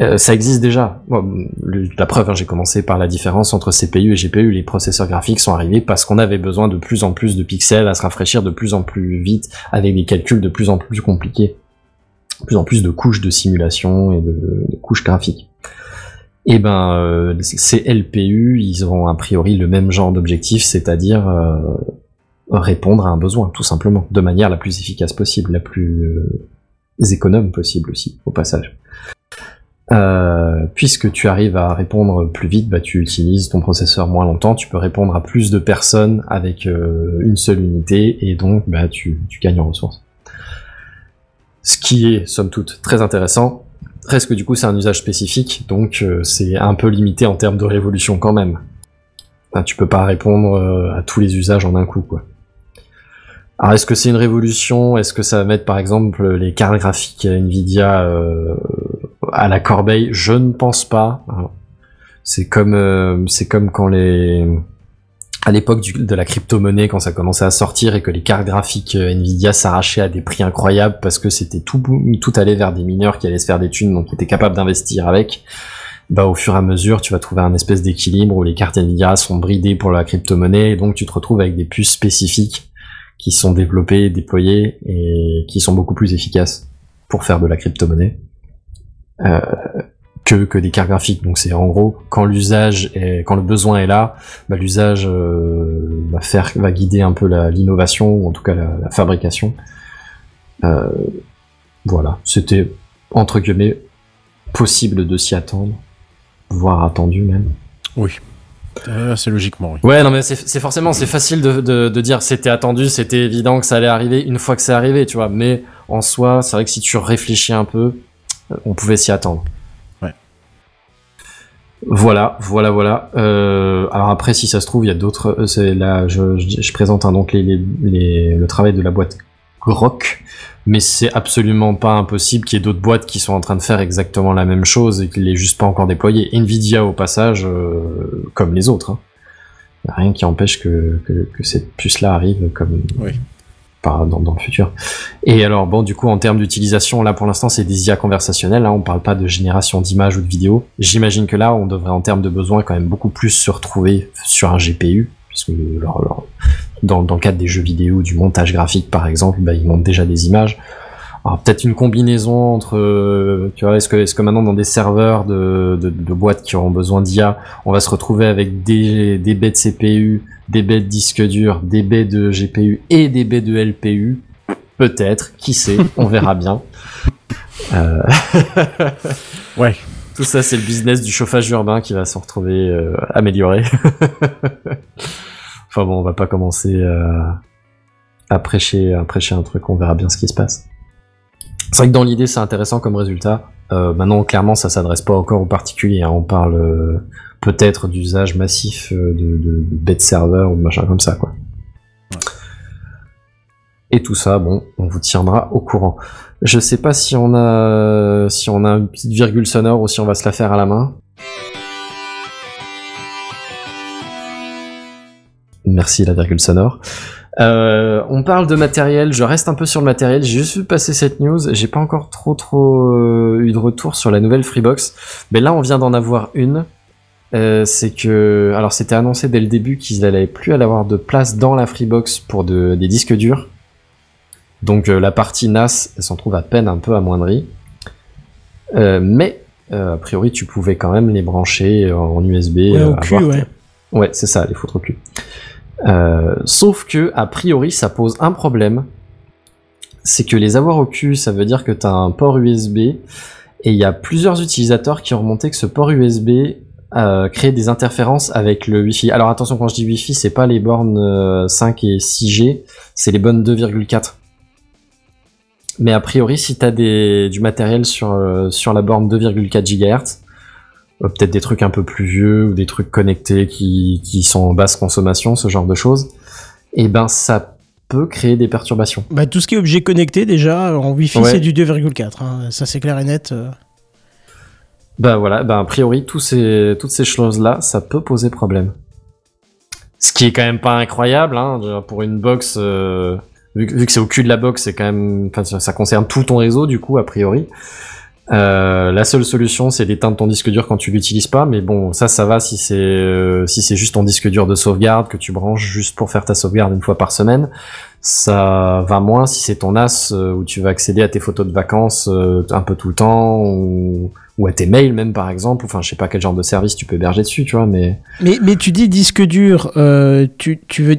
Speaker 5: Euh, ça existe déjà. La preuve, hein, j'ai commencé par la différence entre CPU et GPU. Les processeurs graphiques sont arrivés parce qu'on avait besoin de plus en plus de pixels à se rafraîchir de plus en plus vite avec des calculs de plus en plus compliqués. De plus en plus de couches de simulation et de, couches graphiques. Et ben, euh, ces LPU, ils auront a priori le même genre d'objectif, c'est-à-dire euh, répondre à un besoin, tout simplement, de manière la plus efficace possible, la plus euh, économe possible aussi, au passage. Euh, puisque tu arrives à répondre plus vite, bah, tu utilises ton processeur moins longtemps, tu peux répondre à plus de personnes avec euh, une seule unité, et donc bah, tu, tu gagnes en ressources. Ce qui est, somme toute, très intéressant. Reste que du coup, c'est un usage spécifique, donc euh, c'est un peu limité en termes de révolution quand même. Enfin, tu peux pas répondre euh, à tous les usages en un coup, quoi. Alors, est-ce que c'est une révolution? Est-ce que ça va mettre, par exemple, les cartes graphiques Nvidia euh, à la corbeille? Je ne pense pas. C'est comme, euh, c'est comme quand les, à l'époque de la crypto-monnaie, quand ça commençait à sortir et que les cartes graphiques euh, Nvidia s'arrachaient à des prix incroyables parce que c'était tout, tout allait vers des mineurs qui allaient se faire des thunes, donc qui étaient capables d'investir avec. Bah, au fur et à mesure, tu vas trouver un espèce d'équilibre où les cartes Nvidia sont bridées pour la crypto-monnaie, et donc tu te retrouves avec des puces spécifiques qui sont développées, déployées et qui sont beaucoup plus efficaces pour faire de la crypto-monnaie euh, que, que des cartes graphiques. Donc c'est en gros quand l'usage est, quand le besoin est là, bah, l'usage euh, va va guider un peu l'innovation ou en tout cas la, la fabrication. Euh, voilà, c'était entre guillemets possible de s'y attendre, voire attendu même.
Speaker 3: Oui. Euh, c'est logiquement, oui.
Speaker 5: Ouais, non, mais c'est forcément, c'est facile de, de, de dire c'était attendu, c'était évident que ça allait arriver une fois que c'est arrivé, tu vois. Mais en soi, c'est vrai que si tu réfléchis un peu, euh, on pouvait s'y attendre.
Speaker 3: Ouais.
Speaker 5: Voilà, voilà, voilà. Euh, alors après, si ça se trouve, il y a d'autres. C'est là, je, je, je présente hein, donc les, les, les- le travail de la boîte Grok, mais c'est absolument pas impossible qu'il y ait d'autres boîtes qui sont en train de faire exactement la même chose et qu'il l'ait juste pas encore déployé. Nvidia au passage, euh, comme les autres. Hein. Rien qui empêche que, que, que cette puce-là arrive comme
Speaker 3: Oui.
Speaker 5: dans, dans le futur. Et alors bon, du coup, en termes d'utilisation, là pour l'instant, c'est des IA conversationnelles. Là, on parle pas de génération d'images ou de vidéos. J'imagine que là, on devrait en termes de besoins quand même beaucoup plus se retrouver sur un GPU, dans, le cadre des jeux vidéo, du montage graphique par exemple, bah, ils montent déjà des images. Alors peut-être une combinaison entre, euh, tu vois, est-ce que, maintenant dans des serveurs de boîtes qui auront besoin d'IA, on va se retrouver avec des, des baies de CPU, des baies de disque dur, des baies de GPU et des baies de LPU Peut-être, qui sait, on verra bien. Euh,
Speaker 3: Ouais.
Speaker 5: Tout ça, c'est le business du chauffage urbain qui va se retrouver euh, amélioré. enfin bon, on va pas commencer à prêcher, à prêcher un truc, on verra bien ce qui se passe. C'est vrai que dans l'idée, c'est intéressant comme résultat. Euh, maintenant, clairement, ça s'adresse pas encore aux particuliers. hein. On parle euh, peut-être d'usage massif de, de, de serveurs ou de machin comme ça. Et tout ça, bon, on vous tiendra au courant. Je sais pas si on a si on a une petite virgule sonore ou si on va se la faire à la main. Merci la virgule sonore. Euh, on parle de matériel, je reste un peu sur le matériel, j'ai juste vu passer cette news, j'ai pas encore trop trop euh, eu de retour sur la nouvelle Freebox, mais là on vient d'en avoir une. Euh, c'est que, alors c'était annoncé dès le début qu'ils allaient plus avoir de place dans la Freebox pour de, des disques durs. Donc euh, la partie NAS s'en trouve à peine un peu amoindrie. Euh, mais euh, a priori tu pouvais quand même les brancher en USB.
Speaker 1: Ouais, au cul,
Speaker 5: avoir-
Speaker 1: ouais.
Speaker 5: Ouais, c'est ça, les foutre au cul. Euh, sauf que, a priori, ça pose un problème. C'est que les avoir au cul, ça veut dire que tu as un port USB, et il y a plusieurs utilisateurs qui ont remonté que ce port USB euh, crée des interférences avec le Wi-Fi. Alors attention, quand je dis Wi-Fi, c'est pas les bornes euh, 5 et 6G, c'est les bonnes 2,4. Mais a priori, si t'as des du matériel sur euh, sur la borne 2,4 GHz, euh, peut-être des trucs un peu plus vieux ou des trucs connectés qui, qui sont en basse consommation, ce genre de choses, et ben ça peut créer des perturbations.
Speaker 1: Bah, tout ce qui est objet connecté, déjà, en Wi-Fi,
Speaker 5: Ouais.
Speaker 1: c'est du 2,4. hein. Ça, c'est clair et net. euh.
Speaker 5: Bah voilà, bah a priori tous ces, toutes ces choses-là, ça peut poser problème. Ce qui est quand même pas incroyable, hein, pour une box, euh, vu, que- c'est au cul de la box, c'est quand même, enfin ça, ça concerne tout ton réseau du coup a priori. Euh, la seule solution, c'est d'éteindre ton disque dur quand tu l'utilises pas, mais bon, ça, ça va si c'est euh, si c'est juste ton disque dur de sauvegarde que tu branches juste pour faire ta sauvegarde une fois par semaine. Ça va moins si c'est ton NAS euh, où tu vas accéder à tes photos de vacances euh, un peu tout le temps ou, ou à tes mails même par exemple. Enfin, je sais pas quel genre de service tu peux héberger dessus, tu vois, mais
Speaker 1: Mais, mais tu dis disque dur, euh, tu, tu veux.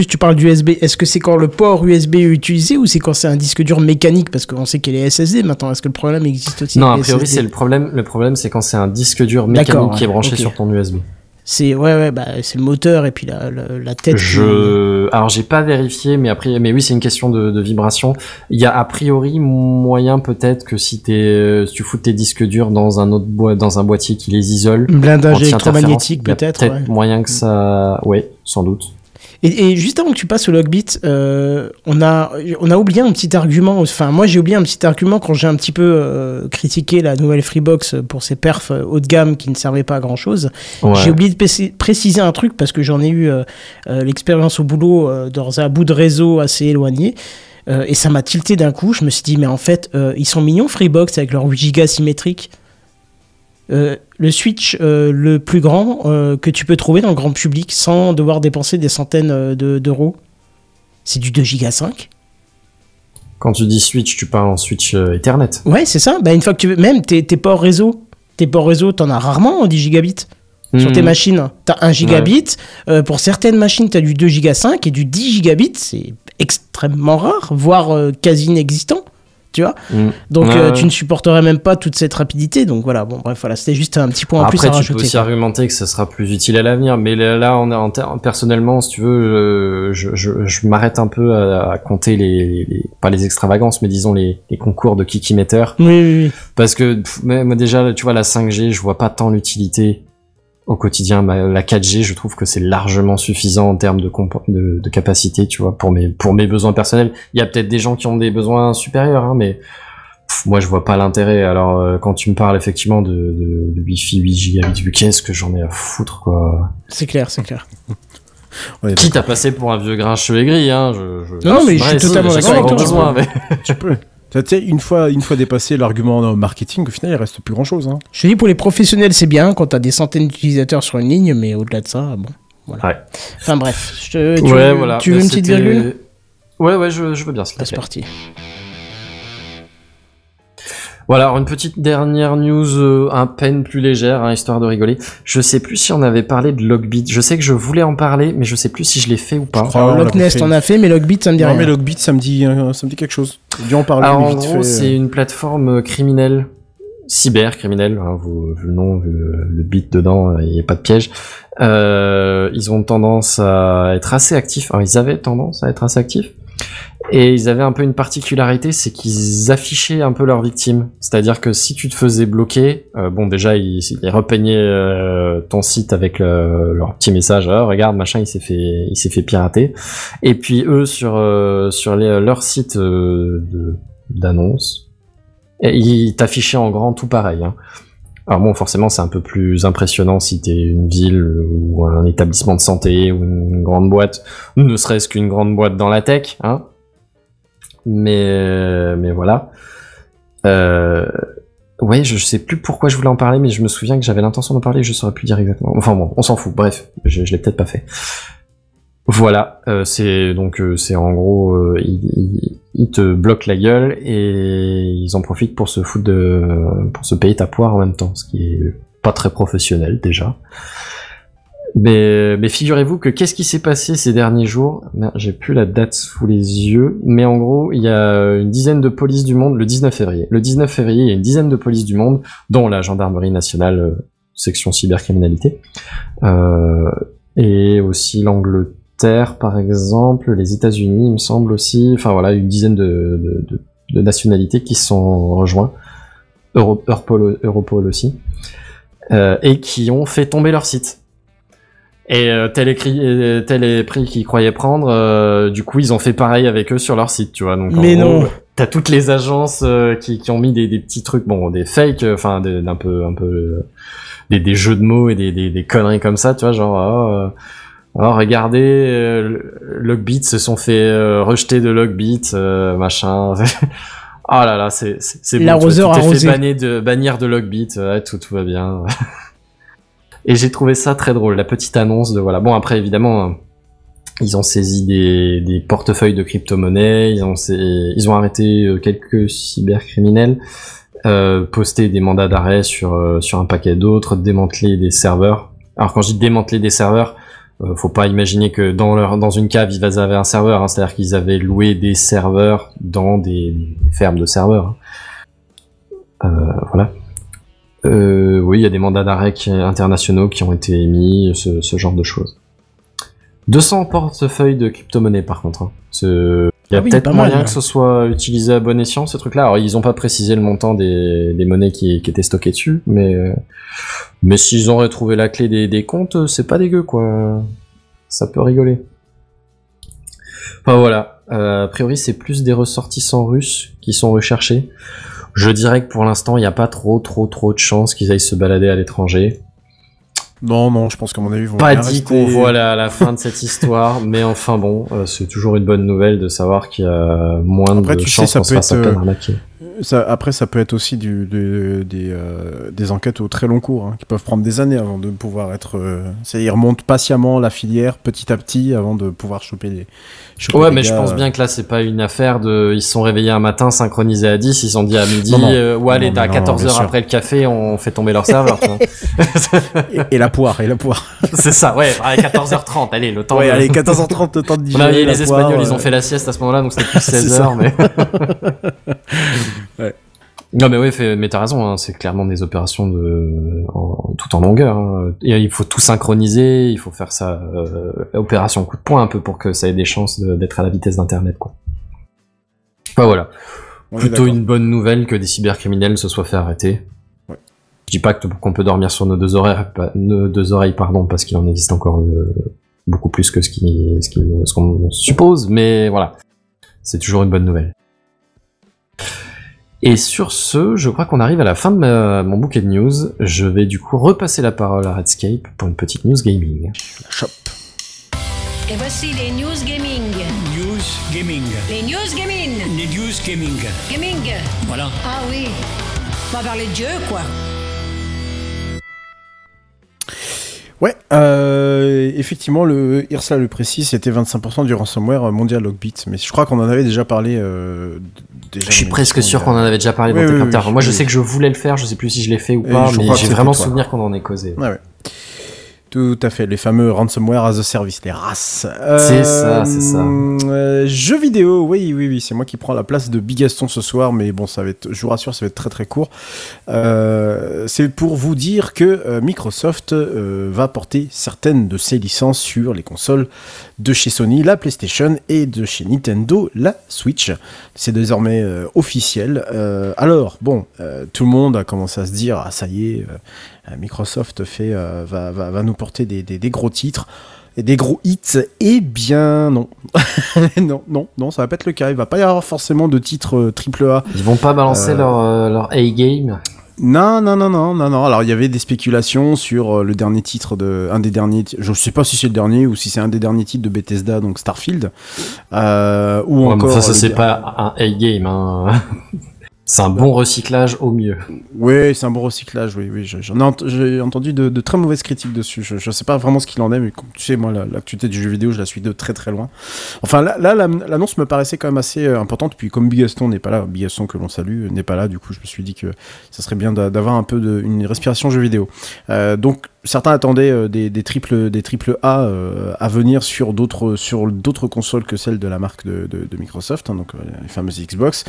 Speaker 1: Plus, tu parles d'USB. Est-ce que c'est quand le port USB est utilisé ou c'est quand c'est un disque dur mécanique? Parce qu'on sait qu'il est SSD maintenant. Est-ce que le problème existe aussi
Speaker 5: non, a priori c'est le problème. Le problème c'est quand c'est un disque dur mécanique qui est branché sur ton USB.
Speaker 1: C'est ouais, ouais, bah, c'est le moteur et puis la, la, la tête.
Speaker 5: Je, alors j'ai pas vérifié, mais après, mais oui, c'est une question de, de vibration. Il y a a priori moyen peut-être que si tu fous tes disques durs dans un autre boi- dans un boîtier qui les isole,
Speaker 1: blindage électromagnétique peut-être.
Speaker 5: Peut-être
Speaker 1: ouais.
Speaker 5: moyen que ça, ouais, sans doute.
Speaker 1: Et, et juste avant que tu passes au Logbit, euh, on, a, on a oublié un petit argument. Enfin, moi, j'ai oublié un petit argument quand j'ai un petit peu euh, critiqué la nouvelle Freebox pour ses perfs euh, haut de gamme qui ne servaient pas à grand chose.
Speaker 5: Ouais.
Speaker 1: J'ai oublié de préci- préciser un truc parce que j'en ai eu euh, l'expérience au boulot dans un bout de réseau assez éloigné. Et ça m'a tilté d'un coup. Je me suis dit, mais en fait, ils sont mignons Freebox avec leur 8 Go symétrique. Euh, le switch euh, le plus grand euh, que tu peux trouver dans le grand public sans devoir dépenser des centaines de- d'euros, c'est du 2 Go 5.
Speaker 5: Quand tu dis switch, tu parles en switch Ethernet.
Speaker 1: Ouais, c'est ça. Bah, une fois que tu veux, même tes, tes ports réseau, tes ports réseau, t'en as rarement en 10 gigabits. sur tes
Speaker 5: Hmm.
Speaker 1: machines. T'as 1 gigabit. Euh, pour certaines machines, t'as du 2 giga 5 et du 10 gigabits. C'est extrêmement rare, voire euh, quasi inexistant. Tu vois
Speaker 5: Hmm.
Speaker 1: Donc
Speaker 5: Ouais,
Speaker 1: euh,
Speaker 5: ouais.
Speaker 1: tu ne supporterais même pas toute cette rapidité. Donc voilà, bon, bref, voilà, c'était juste un petit point en
Speaker 5: Après,
Speaker 1: plus à
Speaker 5: tu peux aussi argumenter que ça sera plus utile à l'avenir, mais là, là, on est en personnellement, si tu veux, euh, je, je, je m'arrête un peu à, à compter les, pas les extravagances, mais disons les, les concours de kikimeter,
Speaker 1: Oui, oui, oui.
Speaker 5: parce que pff, déjà, tu vois, la 5G, je vois pas tant l'utilité au quotidien. Ma- La 4G, je trouve que c'est largement suffisant en termes de, de, de capacité, tu vois, pour mes pour mes besoins personnels. Il y a peut-être des gens qui ont des besoins supérieurs, hein, mais pff, moi je vois pas l'intérêt. Alors euh, quand tu me parles effectivement de, de, de Wi-Fi 8 gigabits, qu'est-ce que j'en ai à foutre quoi.
Speaker 1: C'est clair, c'est clair.
Speaker 3: Ouais,
Speaker 5: Quitte à passer pour un vieux grincheux aigri, hein. Je, je,
Speaker 1: Non, mais je suis totalement d'accord avec toi.
Speaker 5: besoin, mais-
Speaker 3: tu peux. Tu sais, une fois, une fois dépassé l'argument marketing, au final, il reste plus grand chose. Hein.
Speaker 1: Je te dis, pour les professionnels, c'est bien quand t'as des centaines d'utilisateurs sur une ligne, mais au-delà de ça, bon. Voilà.
Speaker 5: Ouais.
Speaker 1: Enfin bref, je te- tu,
Speaker 5: ouais,
Speaker 1: veux,
Speaker 5: voilà.
Speaker 1: tu veux
Speaker 5: Bah,
Speaker 1: une petite virgule?
Speaker 5: Ouais, ouais, je, je veux bien,
Speaker 1: C'est parti.
Speaker 5: Voilà, alors une petite dernière news euh, à peine plus légère, hein, histoire de rigoler. Je sais plus si on avait parlé de Logbit. Je sais que je voulais en parler, mais je sais plus si je l'ai fait ou pas.
Speaker 3: crois-
Speaker 1: Alors,
Speaker 3: on
Speaker 1: on a fait, mais Logbit, ça me dit
Speaker 3: Non,
Speaker 1: rien.
Speaker 3: mais Logbit, ça me dit, euh, ça me dit quelque chose. Dû en parler,
Speaker 5: Alors
Speaker 3: mais
Speaker 5: en
Speaker 3: vite
Speaker 5: gros, c'est
Speaker 3: euh,
Speaker 5: une plateforme criminelle, cyber-criminelle, hein, vous, vu le nom, vu le, le bit dedans, il n'y a pas de piège. Euh, ils ont tendance à être assez actifs. Alors, ils avaient tendance à être assez actifs. Et ils avaient un peu une particularité, c'est qu'ils affichaient un peu leurs victimes. C'est-à-dire que si tu te faisais bloquer, euh, bon déjà ils, repeignaient euh, ton site avec euh, leur petit message, Ah, regarde machin, il s'est fait, il s'est fait pirater. Et puis eux sur sur les- leur site d'annonce, ils t'affichaient en grand tout pareil. Hein. Alors bon, forcément, c'est un peu plus impressionnant si t'es une ville ou un établissement de santé ou une grande boîte, ne serait-ce qu'une grande boîte dans la tech, hein. Mais mais voilà. Euh, ouais, je sais plus pourquoi je voulais en parler, mais je me souviens que j'avais l'intention d'en parler, je saurais plus dire exactement. Enfin bon, on s'en fout. Bref, je, l'ai peut-être pas fait. Voilà, euh, c'est donc euh, c'est en gros ils- te bloquent la gueule et ils en profitent pour se foutre de pour se payer ta poire en même temps, ce qui est pas très professionnel déjà. Mais, figurez-vous que qu'est-ce qui s'est passé ces derniers jours? J'ai plus la date sous les yeux, mais en gros, il y a une dizaine de polices du monde le 19 février. Le 19 février, il y a une dizaine de polices du monde, dont la gendarmerie nationale, euh, section cybercriminalité, euh, et aussi l'Angleterre, par exemple, les États-Unis, il me semble aussi. Enfin voilà, une dizaine de, de, de- de nationalités qui se sont rejoints, Euro- Europol, Europol aussi, euh, et qui ont fait tomber leur site. Et euh, tel, est euh, tel est prix qu'ils croyaient prendre, euh, du coup ils ont fait pareil avec eux sur leur site, tu vois. Donc,
Speaker 1: Mais
Speaker 5: gros,
Speaker 1: non.
Speaker 5: T'as toutes les agences qui, qui ont mis des, des petits trucs, bon, des fakes, enfin, d'un peu, un peu, des, des jeux de mots et des, des, des conneries comme ça, tu vois, genre, oh, oh, regardez, euh, Logbit se sont fait euh, rejeter de Logbit, euh, machin. oh là là, c'est, c'est, bon, tu t'es fait banner de, bannir de Logbit, ouais, tout, tout va bien. Et j'ai trouvé ça très drôle, la petite annonce de voilà. Bon après évidemment, hein, ils ont saisi des, des portefeuilles de crypto-monnaies, ils ont ils ont arrêté euh, quelques cybercriminels, euh, posté des mandats d'arrêt sur euh, sur un paquet d'autres, démantelé des serveurs. Alors quand je dis démanteler des serveurs, euh, faut pas imaginer que dans leur dans une cave ils avaient un serveur, hein, c'est-à-dire qu'ils avaient loué des serveurs dans des, fermes de serveurs. hein. Euh, voilà. Euh, oui, il y a des mandats d'arrêt internationaux qui ont été émis, ce, ce genre de choses. 200 portefeuilles de crypto-monnaies par contre. hein. Il y a
Speaker 1: Ah oui,
Speaker 5: peut-être
Speaker 1: mal,
Speaker 5: moyen que ce soit utilisé à bon escient, ce truc-là. Alors, ils ont pas précisé le montant des, des monnaies qui, qui étaient stockées dessus, mais, mais s'ils ont retrouvé la clé des, des comptes, c'est pas dégueu, quoi. Ça peut rigoler. Enfin, voilà. Euh, a priori, c'est plus des ressortissants russes qui sont recherchés. Je dirais que pour l'instant, il n'y a pas trop, trop, trop de chances qu'ils aillent se balader à l'étranger.
Speaker 3: Non, non, je pense qu'à mon avis, vont
Speaker 5: Pas dit qu'on voit la, la fin de cette histoire, mais enfin bon, euh, c'est toujours une bonne nouvelle de savoir qu'il y a moins
Speaker 3: Après,
Speaker 5: de
Speaker 3: tu sais,
Speaker 5: chances
Speaker 3: ça peut être, euh. Ça, après, ça peut être aussi du, de- des, euh, des enquêtes au très long cours, hein, qui peuvent prendre des années avant de pouvoir être. Euh, ils remontent patiemment la filière petit à petit avant de pouvoir choper les. choper
Speaker 5: Ouais,
Speaker 3: les
Speaker 5: mais je pense
Speaker 3: euh.
Speaker 5: bien que là, c'est pas une affaire de. Ils se sont réveillés un matin, synchronisés à 10, ils se sont dit à midi,
Speaker 3: Non, non.
Speaker 5: euh, ouais, allez, à
Speaker 3: non,
Speaker 5: 14
Speaker 3: bien
Speaker 5: heures
Speaker 3: sûr.
Speaker 5: après le café, on fait tomber leur serveur.
Speaker 3: Et, et la poire, et la poire.
Speaker 5: c'est ça, ouais, à 14h30, allez, le temps.
Speaker 3: ouais,
Speaker 5: de-
Speaker 3: allez, 14h30, le temps de
Speaker 5: On
Speaker 3: digérer.
Speaker 5: a les
Speaker 3: poire,
Speaker 5: Espagnols, ils ont fait la sieste à ce moment-là, donc c'était plus
Speaker 3: C'est
Speaker 5: 16
Speaker 3: ça.
Speaker 5: heures, mais.
Speaker 3: Ouais.
Speaker 5: Non, mais fait- mais t'as raison, hein, c'est clairement des opérations de, en- tout en longueur. hein. Et il faut tout synchroniser, il faut faire ça, euh, opération coup de poing un peu pour que ça ait des chances de- d'être à la vitesse d'internet, quoi. Enfin voilà.
Speaker 3: on
Speaker 5: Plutôt une bonne nouvelle que des cybercriminels se soient fait arrêter.
Speaker 3: Ouais.
Speaker 5: Je dis pas que- qu'on peut dormir sur nos deux oreilles, nos deux oreilles, pardon, parce qu'il en existe encore euh, beaucoup plus que ce qui, ce qui, ce qu'on suppose, mais voilà. C'est toujours une bonne nouvelle. Et sur ce, je crois qu'on arrive à la fin de ma- mon bouquet de news. Je vais du coup repasser la parole à Redscape pour une petite news gaming.
Speaker 3: La shop.
Speaker 6: Et voici les news gaming.
Speaker 7: News Gaming.
Speaker 6: Les news gaming.
Speaker 7: Les News Gaming.
Speaker 6: Gaming.
Speaker 7: Voilà.
Speaker 6: Ah oui. On va parler de Dieu, quoi.
Speaker 3: Ouais, euh, effectivement, le IRSA le précis, c'était 25% du ransomware mondial Logbit. Mais je crois qu'on en avait déjà parlé. euh, déjà
Speaker 5: Je suis presque sûr qu'on en avait déjà parlé
Speaker 3: Oui,
Speaker 5: dans
Speaker 3: oui, oui,
Speaker 5: Moi, je sais que je voulais le faire, je sais plus si je l'ai fait ou pas, mais j'ai vraiment souvenir qu'on en ait causé.
Speaker 3: Ouais, ouais. Tout à fait, les fameux ransomware as a service, les RAS.
Speaker 5: C'est ça, c'est ça.
Speaker 3: euh, jeux vidéo, oui, oui, oui, c'est moi qui prends la place de Bigaston ce soir, mais bon, ça va être, je vous rassure, ça va être très très court. Euh, c'est pour vous dire que euh, Microsoft euh, va porter certaines de ses licences sur les consoles de chez Sony, la PlayStation, et de chez Nintendo, la Switch. C'est désormais euh, officiel. Euh, alors, bon, euh, tout le monde a commencé à se dire, ah ça y est. euh, euh, Microsoft fait, euh, va, va, va nous porter des, des- des gros titres et des gros hits. Eh bien, non. non, non, non, ça va pas être le cas. Il va pas y avoir forcément de titres euh, triple A.
Speaker 5: Ils vont pas balancer
Speaker 3: Euh,
Speaker 5: leur, euh, leur A-game.
Speaker 3: Non, non, non, non, non, non. Alors, il y avait des spéculations sur euh, le dernier titre de, un des derniers. Je sais pas si c'est le dernier ou si c'est un des derniers titres de Bethesda, donc Starfield, euh, ou
Speaker 5: Ouais,
Speaker 3: encore.
Speaker 5: ça,
Speaker 3: le
Speaker 5: c'est pas un A-game. Hein. c'est un bon recyclage au mieux.
Speaker 3: Oui, c'est un bon recyclage, oui, oui. je- J'en ai, entendu de, très mauvaises critiques dessus. Je, je sais pas vraiment ce qu'il en est, mais tu sais, moi, la- l'actualité du jeu vidéo, je la suis de très très loin. Enfin, là, là, la- l'annonce me paraissait quand même assez euh, importante. Puis, comme Bigaston n'est pas là, Bigaston que l'on salue euh, n'est pas là, du coup, je me suis dit que ça serait bien d'a- d'avoir un peu de, une respiration jeu vidéo. Euh, donc, certains attendaient euh, des, des triples, des A euh, à venir sur d'autres, consoles que celles de la marque de, Microsoft, hein, donc euh, les fameuses Xbox.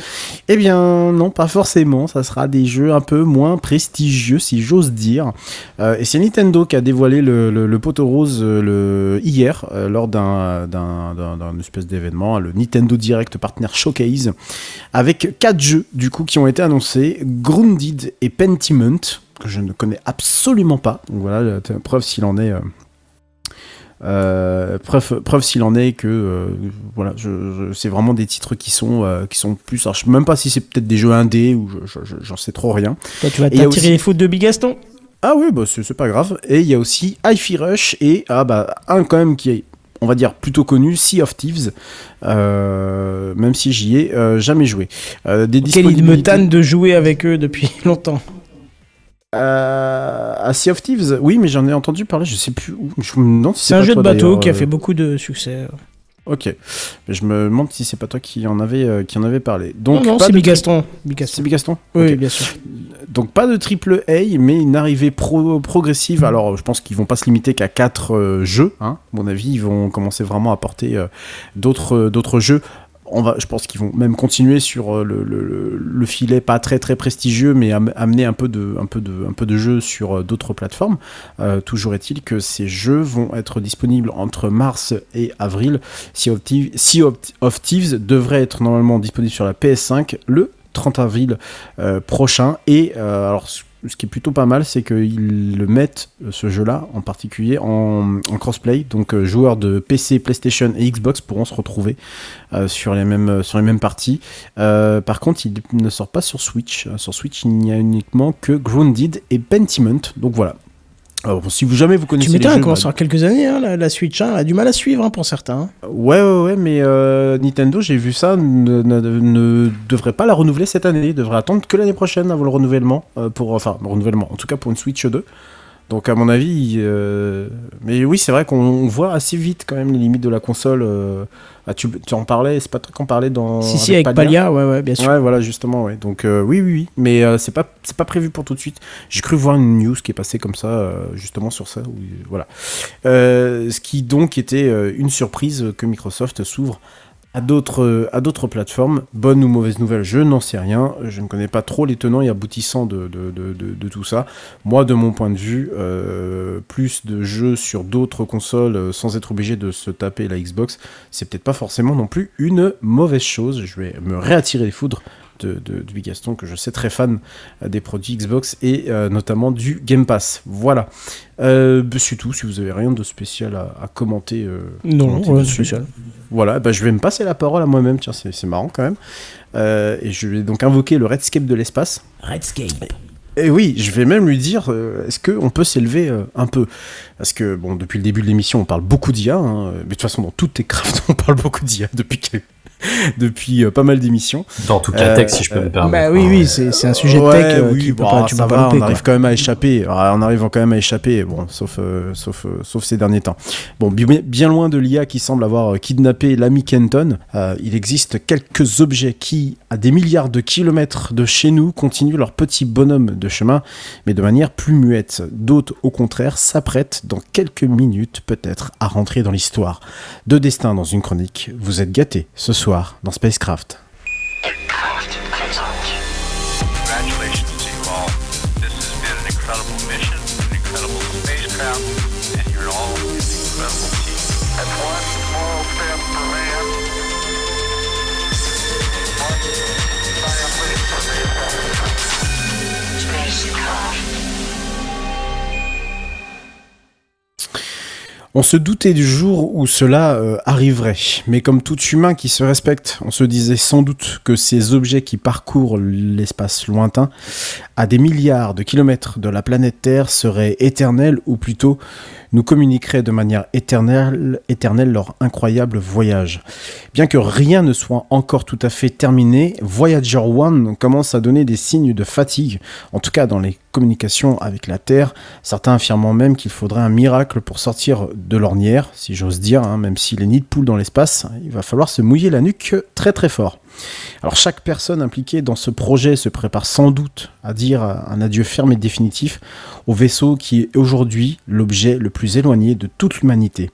Speaker 3: Eh bien, non, pas forcément. Ça sera des jeux un peu moins prestigieux, si j'ose dire. Et c'est Nintendo qui a dévoilé le, le, poteau rose hier, lors d'un, espèce d'événement, le Nintendo Direct Partner Showcase, avec quatre jeux, du coup, qui ont été annoncés Grounded et Pentiment, que je ne connais absolument pas. Donc voilà, preuve s'il en est. euh, euh, preuve, preuve s'il en est que euh, voilà, je, je- c'est vraiment des titres qui sont euh, qui sont plus. Alors, je sais même pas si c'est peut-être des jeux indés ou je- je- je- j'en sais trop rien.
Speaker 1: Toi, tu vas t'attirer
Speaker 3: aussi-
Speaker 1: les fautes de Bigaston
Speaker 3: Ah oui, bah c'est pas grave. Et il y a aussi Hi-Fi Rush et ah bah un quand même qui est on va dire plutôt connu, Sea of Thieves, même si j'y ai jamais joué. Des
Speaker 1: Quel il me tanne de jouer avec eux depuis longtemps.
Speaker 3: Euh, à Sea of Thieves, oui, mais j'en ai entendu parler, je sais plus où. Je me demande si
Speaker 1: C'est un
Speaker 3: pas
Speaker 1: jeu de bateau qui a
Speaker 3: euh,
Speaker 1: fait beaucoup de succès.
Speaker 3: Ok, mais je me demande si c'est pas toi qui en avait euh, qui en avait parlé. Donc
Speaker 1: non, non, c'est Bigaston.
Speaker 3: C'est Bigaston.
Speaker 1: Oui, bien sûr.
Speaker 3: Donc pas de triple A, mais une arrivée pro- progressive. Alors je pense qu'ils vont pas se limiter qu'à 4 jeux. Hein. À mon avis, ils vont commencer vraiment à porter euh, d'autres euh, d'autres jeux. On va, je pense qu'ils vont même continuer sur euh, le, le- le- le filet pas très très prestigieux, mais am- amener un peu de, un jeux sur euh, d'autres plateformes. Euh, toujours est-il que ces jeux vont être disponibles entre mars et avril. Sea of Thieves, devrait être normalement disponible sur la PS5 le 30 avril prochain. Et alors, ce qui est plutôt pas mal, c'est qu'ils le mettent, euh, ce jeu-là, en particulier, en, crossplay. Donc, euh, joueurs de PC, PlayStation et Xbox pourront se retrouver euh, sur, les mêmes, parties. Par contre, il ne sort pas sur Switch. Sur Switch, il n'y a uniquement que Grounded et Pentiment. Donc voilà. Alors, bon, si vous jamais vous connaissez
Speaker 1: Tu m'étonnes, elle commence
Speaker 3: bah,
Speaker 1: quelques années, hein, la, la Switch. hein, elle a du mal à suivre hein, pour certains.
Speaker 3: Ouais, ouais, ouais, mais euh, Nintendo, j'ai vu ça, ne, ne- ne devrait pas la renouveler cette année. Devrait attendre que l'année prochaine avant le renouvellement. euh, pour, enfin, le renouvellement, en tout cas pour une Switch 2. Donc, à mon avis, euh, mais oui, c'est vrai qu'on on voit assez vite quand même les limites de la console. euh, ah, tu, tu en parlais, c'est pas toi qu'on parlait dans.
Speaker 1: si, si, avec Palia, ouais, ouais, bien sûr.
Speaker 3: Ouais, voilà, justement, ouais. Donc, euh, oui, oui, oui. Mais c'est pas, c'est pas prévu pour tout de suite. J'ai cru voir une news qui est passée comme ça, justement sur ça. où- voilà. Ce qui donc était une surprise que Microsoft s'ouvre à d'autres, plateformes. Bonne ou mauvaise nouvelle, je n'en sais rien. Je ne connais pas trop les tenants et aboutissants de tout ça. Moi, de mon point de vue, euh, plus de jeux sur d'autres consoles euh, sans être obligé de se taper la Xbox, c'est peut-être pas forcément non plus une mauvaise chose. Je vais me réattirer les foudres de, de, de Bigaston, que je sais très fan euh, des produits Xbox et euh, notamment du Game Pass. Voilà. Euh, bah, c'est tout. Si vous avez rien de spécial à, à commenter, euh,
Speaker 1: Non,
Speaker 3: commenter
Speaker 1: rien de spécial.
Speaker 3: Voilà, bah, je vais me passer la parole à moi-même. Tiens, c'est c'est marrant quand même. Euh, et je vais donc invoquer le Redscape de l'espace.
Speaker 2: Redscape.
Speaker 3: Et oui, je vais même lui dire, euh, est-ce qu'on peut s'élever euh, un peu? Parce que, bon, depuis le début de l'émission, on parle beaucoup d'IA, hein, mais de toute façon, dans toutes tes crafts, on parle beaucoup d'IA depuis que- depuis euh, pas mal d'émissions.
Speaker 5: Dans toute la
Speaker 3: Euh,
Speaker 5: tech, si je peux me permettre.
Speaker 1: Bah oui, oui, c'est un sujet de tech euh,
Speaker 3: oui, bon,
Speaker 1: pas, tu
Speaker 3: ça
Speaker 1: peux pas
Speaker 3: va,
Speaker 1: louper,
Speaker 3: on
Speaker 1: quoi.
Speaker 3: arrive quand même à échapper. Alors, on arrive quand même à échapper, bon, sauf, euh, sauf, euh, sauf ces derniers temps. Bon, bi- bien loin de l'IA qui semble avoir euh, kidnappé l'ami Kenton, euh, il existe quelques objets qui, à des milliards de kilomètres de chez nous, continuent leur petit bonhomme de chemin, mais de manière plus muette. D'autres, au contraire, s'apprêtent dans quelques minutes, peut-être, à rentrer dans l'histoire. Deux destins dans une chronique. Vous êtes gâtés ce soir dans Spacecraft. On se doutait du jour où cela euh, arriverait, mais comme tout humain qui se respecte, on se disait sans doute que ces objets qui parcourent l'espace lointain, à des milliards de kilomètres de la planète Terre, seraient éternels, ou plutôt nous communiqueraient de manière éternelle, éternelle leur incroyable voyage. Bien que rien ne soit encore tout à fait terminé, Voyager 1 commence à donner des signes de fatigue, en tout cas dans les communications avec la Terre, certains affirmant même qu'il faudrait un miracle pour sortir de l'ornière, si j'ose dire, hein, même s'il est nid de poule dans l'espace, il va falloir se mouiller la nuque très très fort. Alors chaque personne impliquée dans ce projet se prépare sans doute à dire un adieu ferme et définitif au vaisseau qui est aujourd'hui l'objet le plus éloigné de toute l'humanité.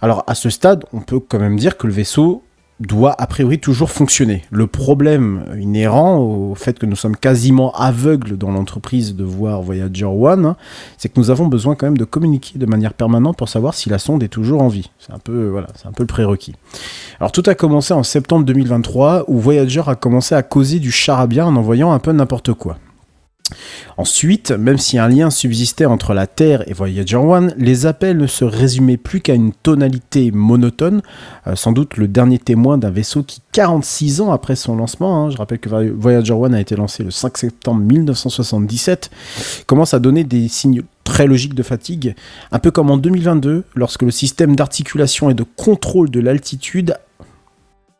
Speaker 3: Alors à ce stade, on peut quand même dire que le vaisseau doit a priori toujours fonctionner. Le problème inhérent au fait que nous sommes quasiment aveugles dans l'entreprise de voir Voyager 1, hein, c'est que nous avons besoin quand même de communiquer de manière permanente pour savoir si la sonde est toujours en vie. C'est un peu voilà, c'est un peu le prérequis. Alors tout a commencé en septembre 2023 où Voyager a commencé à causer du charabia en envoyant un peu n'importe quoi. Ensuite, même si un lien subsistait entre la Terre et Voyager 1, les appels ne se résumaient plus qu'à une tonalité monotone, euh, sans doute le dernier témoin d'un vaisseau qui, 46 ans après son lancement, hein, je rappelle que Voyager 1 a été lancé le 5 septembre 1977, commence à donner des signes très logiques de fatigue, un peu comme en 2022, lorsque le système d'articulation et de contrôle de l'altitude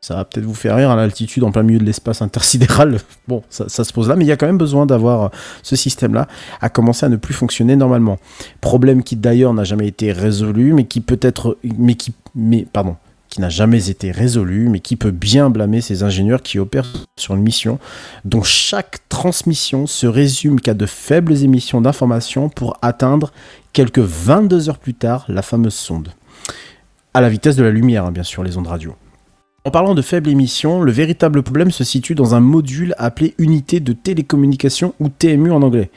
Speaker 3: ça va peut-être vous faire rire à l'altitude en plein milieu de l'espace intersidéral. Bon, ça, se pose là, mais il y a quand même besoin d'avoir ce système-là à commencer à ne plus fonctionner normalement. Problème qui d'ailleurs n'a jamais été résolu, mais qui peut être, mais qui, pardon, qui n'a jamais été résolu, mais qui peut bien blâmer ces ingénieurs qui opèrent sur une mission dont chaque transmission se résume qu'à de faibles émissions d'informations pour atteindre quelques 22 heures plus tard la fameuse sonde. À la vitesse de la lumière, hein, bien sûr, les ondes radio. En parlant de faible émission, le véritable problème se situe dans un module appelé unité de télécommunication ou TMU en anglais.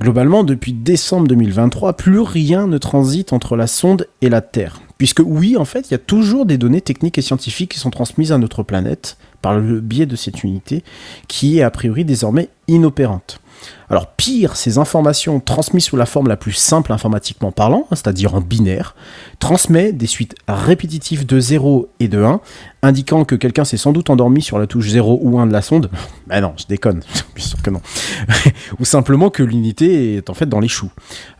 Speaker 3: Globalement, depuis décembre 2023, plus rien ne transite entre la sonde et la Terre. Puisque oui, en fait, il y a toujours des données techniques et scientifiques qui sont transmises à notre planète par le biais de cette unité, qui est a priori désormais inopérante. Alors pire, ces informations transmises sous la forme la plus simple informatiquement parlant, hein, c'est-à-dire en binaire, transmet des suites répétitives de 0 et de 1, indiquant que quelqu'un s'est sans doute endormi sur la touche 0 ou 1 de la sonde. Ben non, je déconne, bien sûr que non. ou simplement que l'unité est en fait dans les choux.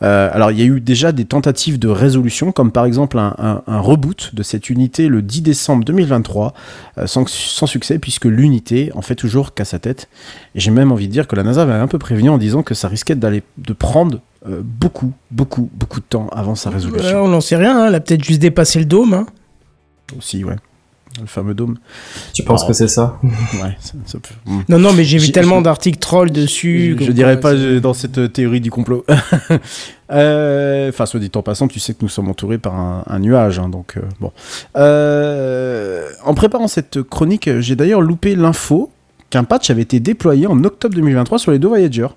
Speaker 3: Euh, alors il y a eu déjà des tentatives de résolution, comme par exemple un, reboot de cette unité le 10 décembre 2023, euh, sans, sans, succès, puisque l'unité en fait toujours qu'à sa tête. Et j'ai même envie de dire que la NASA avait un peu prévenu en disant que ça risquait d'aller de prendre euh, beaucoup, beaucoup, beaucoup de temps avant sa résolution.
Speaker 1: Euh, on n'en sait rien, hein, elle a peut-être juste dépassé le dôme. Hein.
Speaker 3: Aussi, ouais. Le fameux dôme.
Speaker 5: Tu penses oh. que c'est ça
Speaker 3: Ouais. Ça, ça peut...
Speaker 1: Non, non, mais j'ai vu tellement d'articles trolls dessus.
Speaker 3: Je, je dirais pas je, dans cette théorie du complot. Enfin, euh, soit dit en passant, tu sais que nous sommes entourés par un, un nuage, hein, donc euh, bon. Euh, en préparant cette chronique, j'ai d'ailleurs loupé l'info qu'un patch avait été déployé en octobre 2023 sur les deux Voyager.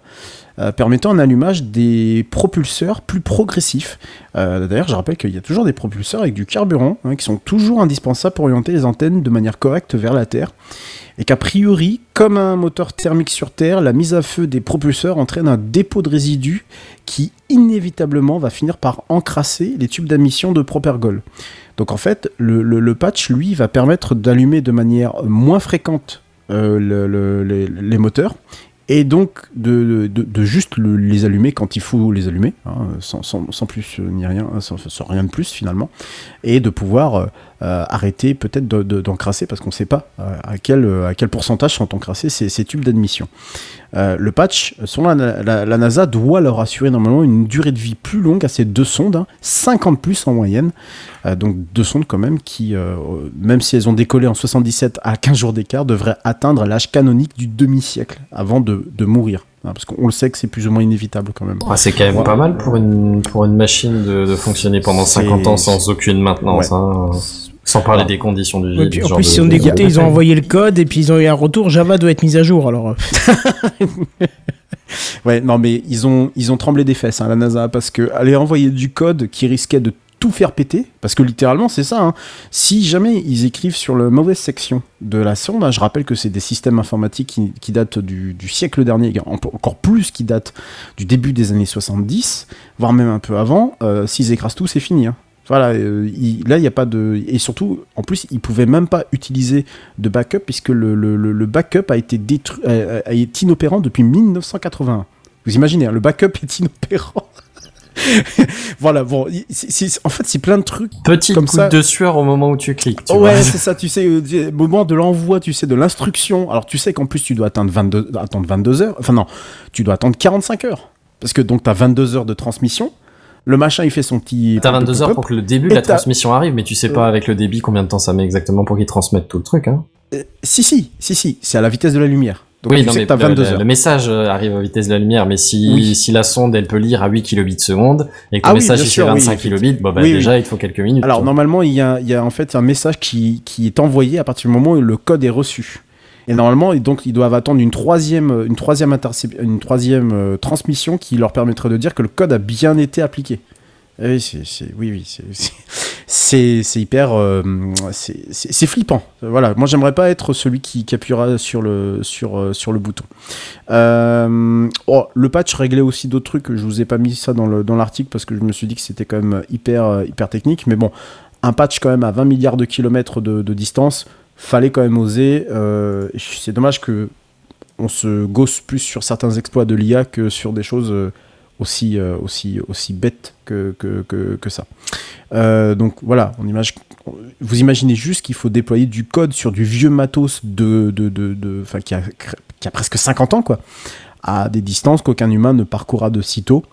Speaker 3: Euh, permettant un allumage des propulseurs plus progressifs. Euh, D'ailleurs, je rappelle qu'il y a toujours des propulseurs avec du carburant hein, qui sont toujours indispensables pour orienter les antennes de manière correcte vers la Terre. Et qu'a priori, comme un moteur thermique sur Terre, la mise à feu des propulseurs entraîne un dépôt de résidus qui inévitablement va finir par encrasser les tubes d'admission de Propergol. Donc en fait, le, patch, lui, va permettre d'allumer de manière moins fréquente euh, le, les, les moteurs et donc de, de, juste le- les allumer quand il faut les allumer, hein, sans, sans, sans plus euh, ni rien, sans, sans rien de plus finalement, et de pouvoir euh, euh, arrêter peut-être de- de- d'encrasser parce qu'on ne sait pas à quel, à quel pourcentage sont encrassés ces, tubes d'admission. Le patch, selon la, la- NASA, doit leur assurer normalement une durée de vie plus longue à ces deux sondes, hein, 50 plus en moyenne. Donc deux sondes quand même qui, même si elles ont décollé en 77 à 15 jours d'écart, devraient atteindre l'âge canonique du demi-siècle avant de, de mourir. Hein, parce qu'on le sait que c'est plus ou moins inévitable quand même.
Speaker 5: Ah, c'est quand même
Speaker 3: Ouais.
Speaker 5: pas mal pour une, pour une machine de, de fonctionner pendant
Speaker 3: C'est-
Speaker 5: 50 ans sans aucune maintenance.
Speaker 3: Ouais.
Speaker 5: hein. Sans parler des conditions du
Speaker 1: Ouais,
Speaker 5: ce
Speaker 1: en
Speaker 5: genre
Speaker 1: plus, écoutait, ils ont envoyé le code et puis ils ont eu un retour. Java doit être mis à jour. Alors,
Speaker 3: Ouais, non, mais ils ont, ils ont tremblé des fesses, hein, la NASA, parce que aller envoyer du code qui risquait de tout faire péter, parce que littéralement, c'est ça. hein. Si jamais ils écrivent sur la mauvaise section de la sonde, hein, je rappelle que c'est des systèmes informatiques qui, datent du, siècle dernier, en- encore plus qui datent du début des années 70, voire même un peu avant, euh, s'ils écrasent tout, c'est fini. hein. Voilà, euh, il- là il n'y a pas de. Et surtout, en plus, ils pouvaient même pas utiliser de backup puisque le, backup a été, détruit, est inopérant depuis 1981. Vous imaginez, le backup est inopérant. voilà, bon, en fait, c'est plein de trucs.
Speaker 5: Petite
Speaker 3: Comme ça-
Speaker 5: de sueur au moment où tu cliques. Tu
Speaker 3: ouais, c'est ça, tu sais, euh, au moment de l'envoi, tu sais, de l'instruction. Alors, tu sais qu'en plus, tu dois attendre 22, attendre 22 heures. Enfin, non, tu dois attendre 45 heures. Parce que donc, tu as 22 heures de transmission. Le machin, il fait son petit.
Speaker 5: T'as 22 heures pour que le début de la transmission arrive, mais tu sais pas avec le débit combien de temps ça met exactement pour qu'ils transmettent tout le truc. Hein.
Speaker 3: Euh, Si, si, si, si, c'est à la vitesse de la lumière. Donc,
Speaker 5: oui,
Speaker 3: tu
Speaker 5: non,
Speaker 3: sais
Speaker 5: mais
Speaker 3: que
Speaker 5: le,
Speaker 3: 22
Speaker 5: le-
Speaker 3: heures.
Speaker 5: le message euh, arrive à vitesse de la lumière, mais si,
Speaker 3: Oui.
Speaker 5: si la sonde elle peut lire à 8 kilobits seconde et que
Speaker 3: Ah
Speaker 5: le
Speaker 3: oui,
Speaker 5: message
Speaker 3: bien
Speaker 5: il fait
Speaker 3: sûr, oui,
Speaker 5: 25
Speaker 3: effectivement.
Speaker 5: kilobits, bon, bah,
Speaker 3: Oui, oui.
Speaker 5: déjà il te faut quelques minutes.
Speaker 3: Alors normalement, il y a, il y a en fait un message qui, qui est envoyé à partir du moment où le code est reçu. Et normalement, donc ils doivent attendre une troisième, une troisième, une troisième euh, transmission qui leur permettrait de dire que le code a bien été appliqué. Eh Oui, oui, oui, c'est, hyper, euh, c'est, flippant. Voilà, moi j'aimerais pas être celui qui, appuiera sur le, sur, euh, sur le bouton. Euh, oh, le patch réglait aussi d'autres trucs. Je vous ai pas mis ça dans, le, dans l'article parce que je me suis dit que c'était quand même hyper, hyper technique. Mais bon, un patch quand même à 20 milliards de kilomètres de, distance, fallait quand même oser. C'est dommage que on se gosse plus sur certains exploits de l'IA que sur des choses aussi, euh, aussi, aussi bêtes que, que, que, ça. Euh, donc voilà, on imagine, vous imaginez juste qu'il faut déployer du code sur du vieux matos de, de, de, de- qui, a, qui a presque 50 ans, quoi, à des distances qu'aucun humain ne parcourra de sitôt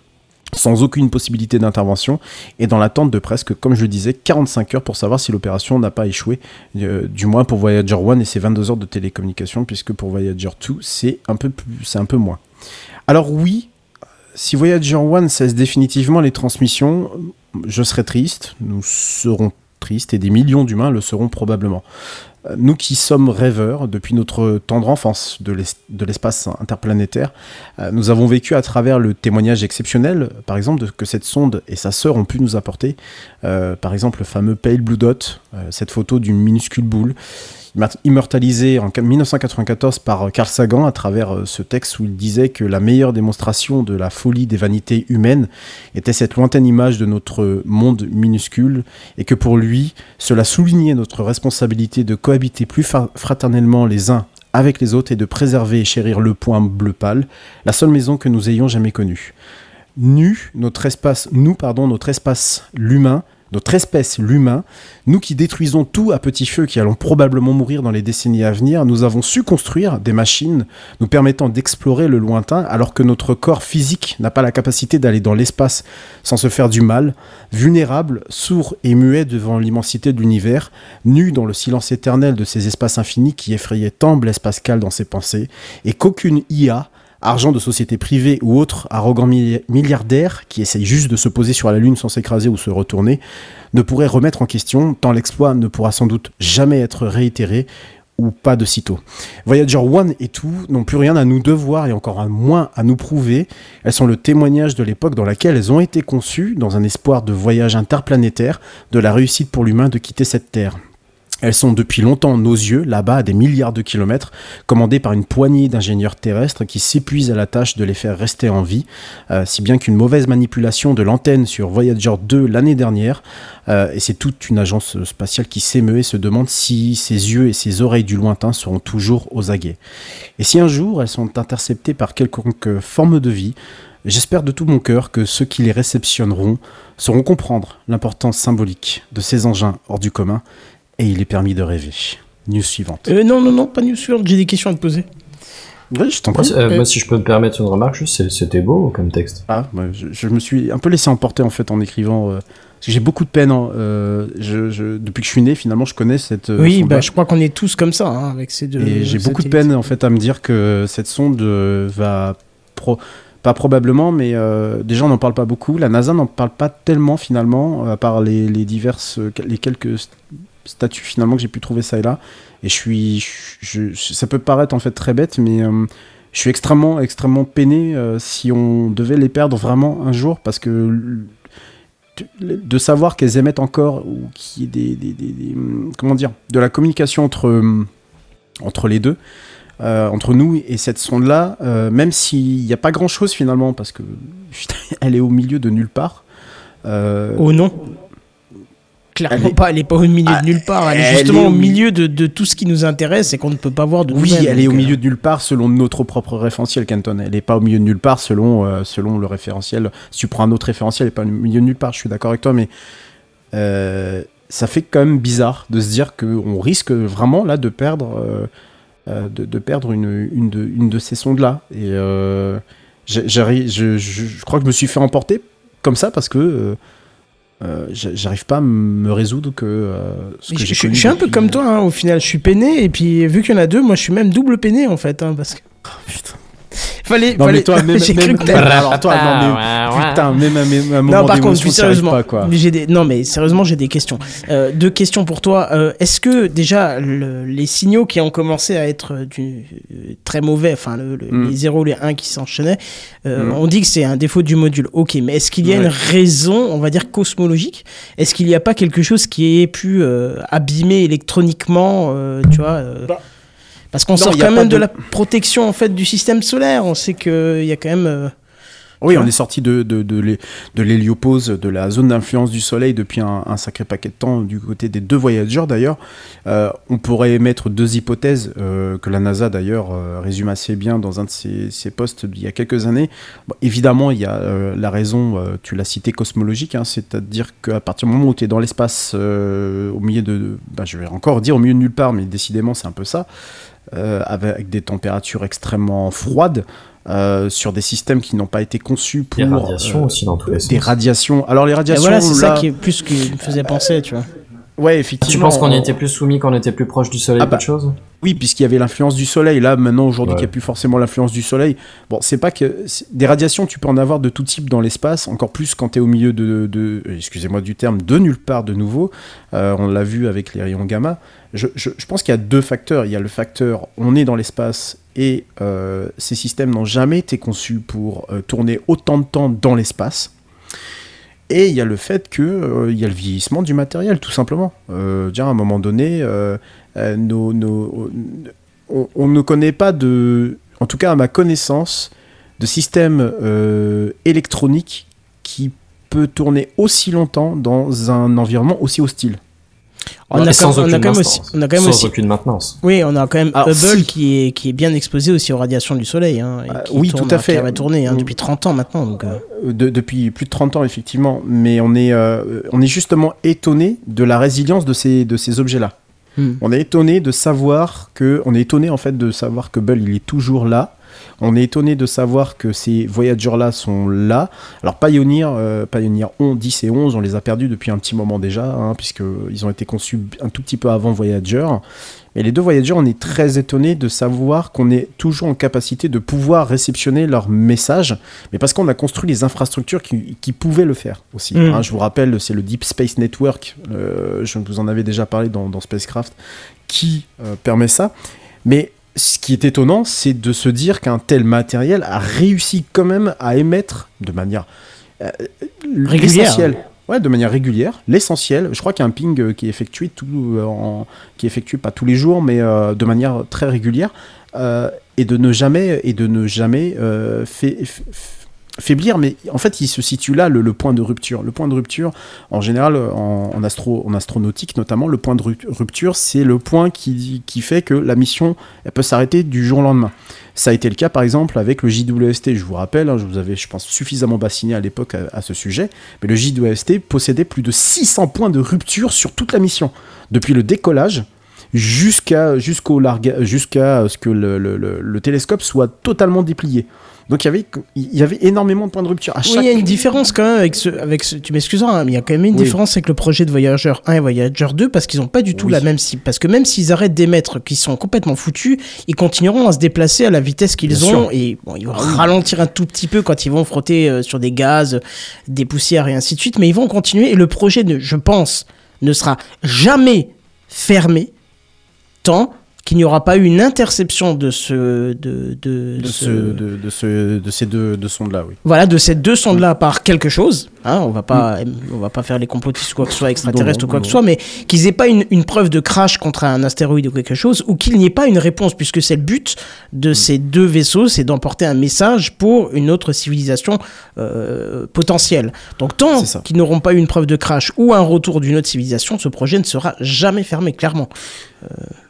Speaker 3: sans aucune possibilité d'intervention et dans l'attente de presque, comme je le disais, 45 heures pour savoir si l'opération n'a pas échoué, euh, du moins pour Voyager 1 et ses 22 heures de télécommunication, puisque pour Voyager 2, c'est un un peu moins. Alors oui, si Voyager 1 cesse définitivement les transmissions, je serais triste, nous serons tristes et des millions d'humains le seront probablement. Euh, Nous qui sommes rêveurs depuis notre tendre enfance de l'es- de l'espace interplanétaire, euh, nous avons vécu à travers le témoignage exceptionnel, par exemple, que cette sonde et sa sœur ont pu nous apporter. Euh, par exemple, le fameux Pale Blue Dot, cette photo d'une minuscule boule, immort- immortalisée en 1994 par Carl Sagan à travers euh, ce texte où il disait que la meilleure démonstration de la folie des vanités humaines était cette lointaine image de notre monde minuscule et que pour lui, cela soulignait notre responsabilité de cohabiter plus fraternellement les uns avec les autres et de préserver et chérir le point bleu pâle, la seule maison que nous ayons jamais connue. Nu, notre espace, nous, pardon, notre espace, l'humain, notre espèce, l'humain, nous qui détruisons tout à petit feu, qui allons probablement mourir dans les décennies à venir, nous avons su construire des machines nous permettant d'explorer le lointain, alors que notre corps physique n'a pas la capacité d'aller dans l'espace sans se faire du mal, vulnérable, sourd et muet devant l'immensité de l'univers, nu dans le silence éternel de ces espaces infinis qui effrayaient tant Blaise Pascal dans ses pensées, et qu'aucune IA, argent de société privée ou autre arrogant milli- milliardaire qui essaye juste de se poser sur la Lune sans s'écraser ou se retourner, ne pourrait remettre en question, tant l'exploit ne pourra sans doute jamais être réitéré ou pas de sitôt. Voyager 1 et tout n'ont plus rien à nous devoir et encore moins à nous prouver. Elles sont le témoignage de l'époque dans laquelle elles ont été conçues, dans un espoir de voyage interplanétaire, de la réussite pour l'humain de quitter cette Terre. Elles sont depuis longtemps nos yeux, là-bas, à des milliards de kilomètres, commandées par une poignée d'ingénieurs terrestres qui s'épuisent à la tâche de les faire rester en vie, euh, si bien qu'une mauvaise manipulation de l'antenne sur Voyager 2 l'année dernière, euh, et c'est toute une agence spatiale qui s'émeut et se demande si ses yeux et ses oreilles du lointain seront toujours aux aguets. Et si un jour elles sont interceptées par quelconque forme de vie, j'espère de tout mon cœur que ceux qui les réceptionneront sauront comprendre l'importance symbolique de ces engins hors du commun et il est permis de rêver. News suivante.
Speaker 1: Euh, non, non, non, pas news suivante, j'ai des questions à te poser.
Speaker 3: Ouais, je t'en
Speaker 5: Moi,
Speaker 3: prie.
Speaker 5: euh,
Speaker 1: Euh,
Speaker 5: moi, si je peux me permettre une remarque, c'était beau comme texte.
Speaker 3: Ah, je, je me suis un peu laissé emporter en fait en écrivant. euh, parce que j'ai beaucoup de peine. hein, euh, je, je- depuis que je suis né, finalement, je connais cette. euh,
Speaker 1: oui, bah, je crois qu'on est tous comme ça, hein, avec ces deux.
Speaker 3: Et j'ai beaucoup de peine en fait à me dire que cette sonde euh, va pro- pas probablement, mais euh, déjà on n'en parle pas beaucoup. La NASA n'en parle pas tellement finalement, à part les, les diverses, les quelques st- statuts finalement que j'ai pu trouver ça et là. Et je suis, ça peut paraître en fait très bête, mais euh, je suis extrêmement, extrêmement peiné euh, si on devait les perdre vraiment un jour, parce que de savoir qu'elles émettent encore ou qu'il y ait des, des- des- comment dire de la communication entre hum, entre les deux euh, entre nous et cette sonde là même s'il n'y a pas grand chose finalement parce que elle est au milieu de nulle part euh,
Speaker 1: Oh non. Clairement
Speaker 3: Elle
Speaker 1: pas, elle est pas au milieu
Speaker 3: Ah,
Speaker 1: de nulle part, elle est justement
Speaker 3: est
Speaker 1: au
Speaker 3: au mi-
Speaker 1: milieu de, de tout ce qui nous intéresse et qu'on ne peut pas voir de
Speaker 3: oui elle est au
Speaker 1: donc, euh,
Speaker 3: milieu de nulle part selon notre propre référentiel Canton elle n'est pas au milieu de nulle part selon euh, selon le référentiel si tu prends un autre référentiel elle n'est pas au milieu de nulle part je suis d'accord avec toi mais euh, ça fait quand même bizarre de se dire qu'on risque vraiment là de perdre euh, de, de perdre une, une, de, une de ces sondes là et je, je crois que je me suis fait emporter comme ça parce que euh, j'a- j'arrive pas à me résoudre que euh, ce que
Speaker 1: Je,
Speaker 3: j'ai
Speaker 1: je- je suis un peu comme toi, hein, au final, je suis peiné, et puis vu qu'il y en a deux, moi je suis même double peiné en fait, hein, parce que.
Speaker 3: putain.
Speaker 1: Fallait,
Speaker 3: Non,
Speaker 1: fallait-
Speaker 3: mais toi, même,
Speaker 1: j'ai cru
Speaker 3: même,
Speaker 1: que
Speaker 3: même- alors toi, non, mais, putain, même à un moment
Speaker 1: Non, par contre, sérieusement,
Speaker 3: pas, quoi.
Speaker 1: j'ai des... non mais sérieusement, j'ai des questions. Euh, deux questions pour toi. Euh, Est-ce que déjà le- les signaux qui ont commencé à être euh, du, euh, très mauvais, enfin le- le-
Speaker 3: Mm.
Speaker 1: les 0 les 1 qui s'enchaînaient, euh,
Speaker 3: Mm.
Speaker 1: on dit que c'est un défaut du module. Ok, mais est-ce qu'il y a
Speaker 3: Ouais.
Speaker 1: une raison, on va dire cosmologique? Est-ce qu'il n'y a pas quelque chose qui ait pu euh, abîmer électroniquement, euh, tu vois euh,
Speaker 3: Bah,
Speaker 1: Parce qu'on sort
Speaker 3: il
Speaker 1: quand même de...
Speaker 3: de-
Speaker 1: la protection en fait du système solaire. On sait qu'il y a quand même. euh,
Speaker 3: Oui, on est sorti de, de, de l'hé- de l'héliopause, de la zone d'influence du Soleil depuis un, un sacré paquet de temps, du côté des deux voyageurs d'ailleurs. Euh, on pourrait émettre deux hypothèses euh, que la NASA d'ailleurs euh, résume assez bien dans un de ses, ses posts d'il y a quelques années. Bon, évidemment, il y a euh, la raison, euh, tu l'as cité, cosmologique, hein, c'est-à-dire qu'à partir du moment où tu es dans l'espace, euh, au milieu de. bah, je vais encore dire au milieu de nulle part, mais décidément, c'est un peu ça. Euh, avec des températures extrêmement froides, euh, sur des systèmes qui n'ont pas été conçus pour
Speaker 5: Des radiations
Speaker 3: euh,
Speaker 5: aussi dans tous les sens.
Speaker 3: des radiations. Alors les
Speaker 1: Et
Speaker 3: radiations,
Speaker 1: voilà, c'est ça qui est plus qui me faisait penser, tu vois.
Speaker 3: Ouais,
Speaker 5: Tu
Speaker 3: effectivement.
Speaker 5: penses qu'on y était plus soumis quand on était plus proche du soleil
Speaker 3: Ah bah,
Speaker 5: chose
Speaker 3: Oui, puisqu'il y avait l'influence du soleil. Là, maintenant, aujourd'hui,
Speaker 5: Ouais.
Speaker 3: qu'il n'y a plus forcément l'influence du soleil. Bon, c'est pas que. Des radiations, tu peux en avoir de tout type dans l'espace, encore plus quand tu es au milieu de. de- Excusez-moi du terme, de nulle part de nouveau. Euh, on l'a vu avec les rayons gamma. Je, je- je pense qu'il y a deux facteurs. Il y a le facteur on est dans l'espace et euh, ces systèmes n'ont jamais été conçus pour euh, tourner autant de temps dans l'espace. Et il y a le fait que euh, il y a le vieillissement du matériel, tout simplement. Euh, dire, à un moment donné, euh, on, on ne connaît pas de, en tout cas à ma connaissance, de système électronique qui peut tourner aussi longtemps dans un environnement aussi hostile.
Speaker 1: On a,
Speaker 5: sans
Speaker 1: quand, on a
Speaker 5: aucune
Speaker 1: quand même aussi,
Speaker 5: maintenance.
Speaker 1: on a quand même
Speaker 5: Sans
Speaker 1: aussi,
Speaker 5: aucune maintenance.
Speaker 1: oui, on a quand même
Speaker 3: Alors,
Speaker 1: Hubble
Speaker 3: si.
Speaker 1: qui est qui est bien exposé aussi aux radiations du Soleil, hein, et
Speaker 3: Euh,
Speaker 1: qui
Speaker 3: oui,
Speaker 1: tourne-
Speaker 3: tout à fait.
Speaker 1: Qui va tourner hein, depuis 30 ans maintenant, donc. euh,
Speaker 3: De- depuis plus de 30 ans, effectivement, mais on est, euh, on est justement étonné de la résilience de ces, de ces objets-là.
Speaker 1: hmm.
Speaker 3: On est étonné de savoir que, on est étonné en fait de savoir que Hubble il est toujours là. On est étonné de savoir que ces Voyagers-là sont là. Alors Pioneer, euh, Pioneer 11, 10 et 11, on les a perdus depuis un petit moment déjà, hein, puisqu'ils ont été conçus un tout petit peu avant Voyager. Mais les deux Voyagers, on est très étonné de savoir qu'on est toujours en capacité de pouvoir réceptionner leurs messages, mais parce qu'on a construit les infrastructures qui, qui pouvaient le faire aussi.
Speaker 1: Mm.
Speaker 3: hein. je vous rappelle, c'est le Deep Space Network, euh, je vous en avais déjà parlé dans, dans Spacecraft, qui euh, permet ça. Mais ce qui est étonnant, c'est de se dire qu'un tel matériel a réussi quand même à émettre de manière euh,
Speaker 1: Régulière.
Speaker 3: l'essentiel. Ouais, de manière régulière, l'essentiel. Je crois qu'il y a un ping euh, qui est effectué tout, euh, en, qui est effectué pas tous les jours, mais euh, de manière très régulière, et de ne jamais et de ne jamais fait- faiblir. Mais en fait, il se situe là le, point de rupture. Le point de rupture, en général, en, astro, en astronautique notamment, le point de ru- rupture, c'est le point qui, qui fait que la mission, elle peut s'arrêter du jour au lendemain. Ça a été le cas par exemple avec le JWST. Je vous rappelle, hein, je vous avais, je pense, suffisamment bassiné à l'époque à, à ce sujet. Mais le JWST possédait plus de 600 points de rupture sur toute la mission, depuis le décollage jusqu'à jusqu'au larga- jusqu'à ce que le, le- le- le télescope soit totalement déplié. Donc il y avait il y avait énormément de points de rupture. À
Speaker 1: Oui,
Speaker 3: chaque...
Speaker 1: il y a une différence quand même avec ce. Avec ce tu m'excuseras, hein, mais il y a quand même une
Speaker 3: Oui.
Speaker 1: différence avec le projet de Voyageur 1 et Voyageur 2 parce qu'ils n'ont pas du tout
Speaker 3: Oui.
Speaker 1: la même cible. Parce que même s'ils arrêtent d'émettre, qu'ils sont complètement foutus, ils continueront à se déplacer à la vitesse qu'ils ont
Speaker 3: sûr.
Speaker 1: et bon, ils vont
Speaker 3: Ah oui.
Speaker 1: ralentir un tout petit peu quand ils vont frotter euh, sur des gaz, des poussières et ainsi de suite, mais ils vont continuer et le projet, ne, je pense, ne sera jamais fermé tant qu'il n'y aura pas eu une interception de ce. De, de,
Speaker 3: de, ce, de, de ce- de ces deux de sondes là, oui.
Speaker 1: voilà, de ces deux sondes-là par quelque chose. Hein, on va pas, on va pas faire les complotistes ou quoi que ce soit extraterrestres
Speaker 3: Non,
Speaker 1: ou quoi
Speaker 3: non,
Speaker 1: que ce soit, mais qu'ils aient pas une, une preuve de crash contre un astéroïde ou quelque chose, ou qu'il n'y ait pas une réponse, puisque c'est le but de ces deux vaisseaux, c'est d'emporter un message pour une autre civilisation euh, potentielle. Donc tant qu'ils n'auront pas eu une preuve de crash ou un retour d'une autre civilisation, ce projet ne sera jamais fermé, clairement.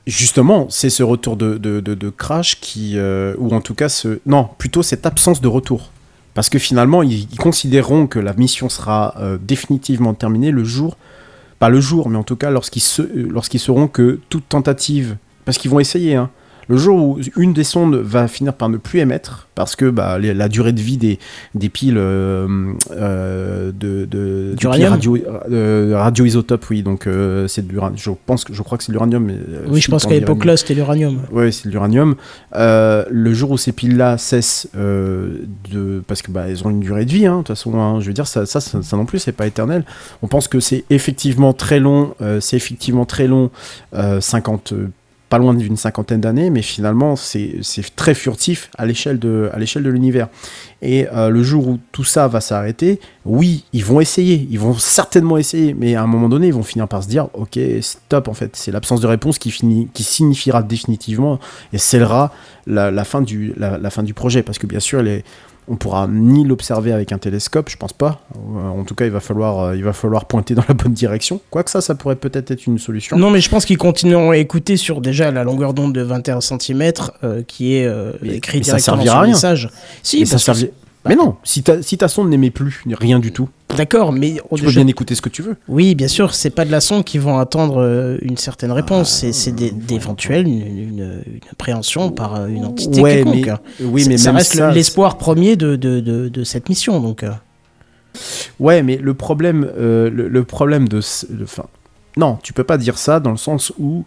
Speaker 3: Justement, c'est ce retour de, de, de- crash qui, euh, ou en tout cas, ce, non, plutôt cette absence de retour. Parce que finalement, ils, ils considéreront que la mission sera euh, définitivement terminée le jour, pas le jour, mais en tout cas lorsqu'ils se, euh, lorsqu'ils sauront que toute tentative, parce qu'ils vont essayer, hein, le jour où une des sondes va finir par ne plus émettre, parce que bah, les- la durée de vie des, des piles euh, euh, de, de piles radio, euh, radioisotopes, oui, donc c'est de l'uranium. Je pense que je crois que c'est de l'uranium. mais,
Speaker 1: oui, je pense qu'à l'époque là, c'était l'uranium.
Speaker 3: Ouais, c'est de l'uranium. Le jour où ces piles-là cessent de, parce que bah, elles ont une durée de vie, hein, de toute façon. hein, je veux dire, ça, ça, ça, ça non plus, c'est pas éternel. On pense que c'est effectivement très long. c'est effectivement très long, euh, 50, euh, pas loin d'une cinquantaine d'années, mais finalement, c'est très furtif à l'échelle de, l'univers. Et euh, le jour où tout ça va s'arrêter, oui, ils vont essayer, ils vont certainement essayer, mais à un moment donné, ils vont finir par se dire, ok, stop, en fait, c'est l'absence de réponse qui, qui signifiera définitivement et scellera la, la fin, du, la fin du projet, parce que bien sûr, les, on pourra ni l'observer avec un télescope, je pense pas. Euh, En tout cas, il va falloir, euh, il va falloir pointer dans la bonne direction. Quoique ça, ça pourrait peut-être être une solution.
Speaker 1: Non, mais je pense qu'ils continueront à écouter sur déjà la longueur d'onde de 21 cm qui est euh,
Speaker 3: Mais-
Speaker 1: écrit
Speaker 3: mais ça
Speaker 1: directement
Speaker 3: servira
Speaker 1: sur
Speaker 3: à
Speaker 1: le
Speaker 3: rien.
Speaker 1: message. Si,
Speaker 3: Mais ça
Speaker 1: parce
Speaker 3: Mais non, si ta, si ta sonde n'émet plus rien du tout,
Speaker 1: d'accord, mais au
Speaker 3: tu peux
Speaker 1: déjà-
Speaker 3: bien écouter ce que tu veux.
Speaker 1: oui, bien sûr, c'est pas de la sonde qui vont attendre euh, une certaine réponse,
Speaker 3: Ah,
Speaker 1: c'est d'éventuelles une, une, une appréhension par euh, une entité
Speaker 3: Ouais,
Speaker 1: quelconque.
Speaker 3: mais-
Speaker 1: hein.
Speaker 3: Oui, mais
Speaker 1: ça
Speaker 3: même
Speaker 1: reste l'espoir premier de, de, de, de cette mission, donc. euh.
Speaker 3: Ouais, mais le problème, euh, le, le problème de, enfin, non, tu peux pas dire ça dans le sens où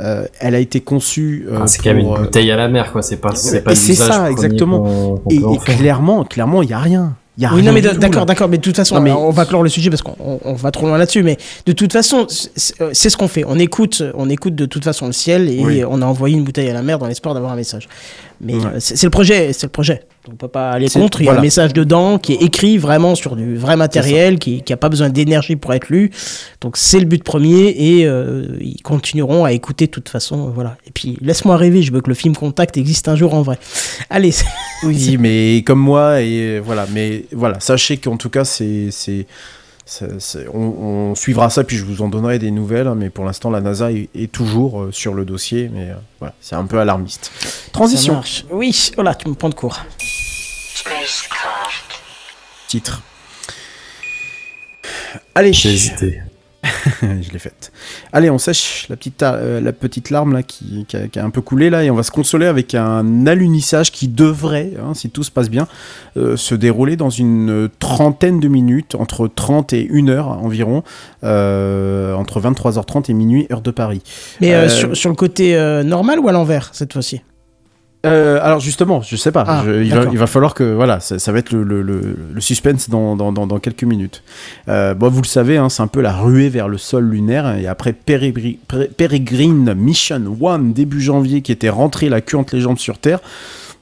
Speaker 3: euh, elle a été conçue. euh,
Speaker 5: Ah, c'est quand même
Speaker 3: pour,
Speaker 5: une
Speaker 3: euh,
Speaker 5: bouteille à la mer, quoi. C'est pas, c'est
Speaker 3: et
Speaker 5: pas
Speaker 3: c'est ça, exactement.
Speaker 5: qu'on- qu'on
Speaker 3: et, clairement, clairement, il y a rien. Il y a
Speaker 1: Oui,
Speaker 3: rien
Speaker 1: non, mais d'accord, d'accord, mais de toute façon,
Speaker 3: Non, mais-
Speaker 1: on va clore le sujet parce qu'on on- on va trop loin là-dessus, mais de toute façon, c'est euh, c'est ce qu'on fait. On écoute, on écoute de toute façon le ciel et
Speaker 3: Oui.
Speaker 1: on a envoyé une bouteille à la mer dans l'espoir d'avoir un message. Mais
Speaker 3: Ouais.
Speaker 1: euh, c'est le projet, c'est le projet. On peut pas aller contre. Il y a
Speaker 3: voilà.
Speaker 1: un message dedans qui est écrit vraiment sur du vrai matériel, qui, qui a pas besoin d'énergie pour être lu. Donc c'est le but premier et euh, ils continueront à écouter de toute façon. euh, voilà. Et puis laisse-moi rêver. Je veux que le film Contact existe un jour en vrai. Allez.
Speaker 3: Oui, mais comme moi, et voilà, mais voilà, sachez qu'en tout cas, c'est. On, on suivra ça, puis je vous en donnerai des nouvelles, hein, mais pour l'instant, la NASA est, est toujours euh, sur le dossier, mais euh, voilà, c'est un peu alarmiste. Transition.
Speaker 1: Oui. Voilà, tu me prends de court.
Speaker 3: titre. Allez,
Speaker 5: J'ai hésité.
Speaker 3: je l'ai faite. Allez, on sèche la petite, euh, la petite larme là qui, qui a, qui a un peu coulé là et on va se consoler avec un alunissage qui devrait, hein, si tout se passe bien, euh, se dérouler dans une trentaine de minutes, entre 30 et 1 heure environ, euh, entre 23h30 et minuit, heure de Paris.
Speaker 1: Mais sur, sur le côté normal ou à l'envers cette fois-ci?
Speaker 3: Euh, alors justement, je sais pas.
Speaker 1: Ah,
Speaker 3: Je- il, va,
Speaker 1: d'accord.
Speaker 3: il va falloir que voilà, ça, ça va être le, le- le- le suspense dans, dans, dans, dans quelques minutes. Euh, bon, vous le savez, hein, c'est un peu la ruée vers le sol lunaire. Et après Peribri- Pere- Peregrine Mission 1 début janvier, qui était rentré la queue entre les jambes sur Terre.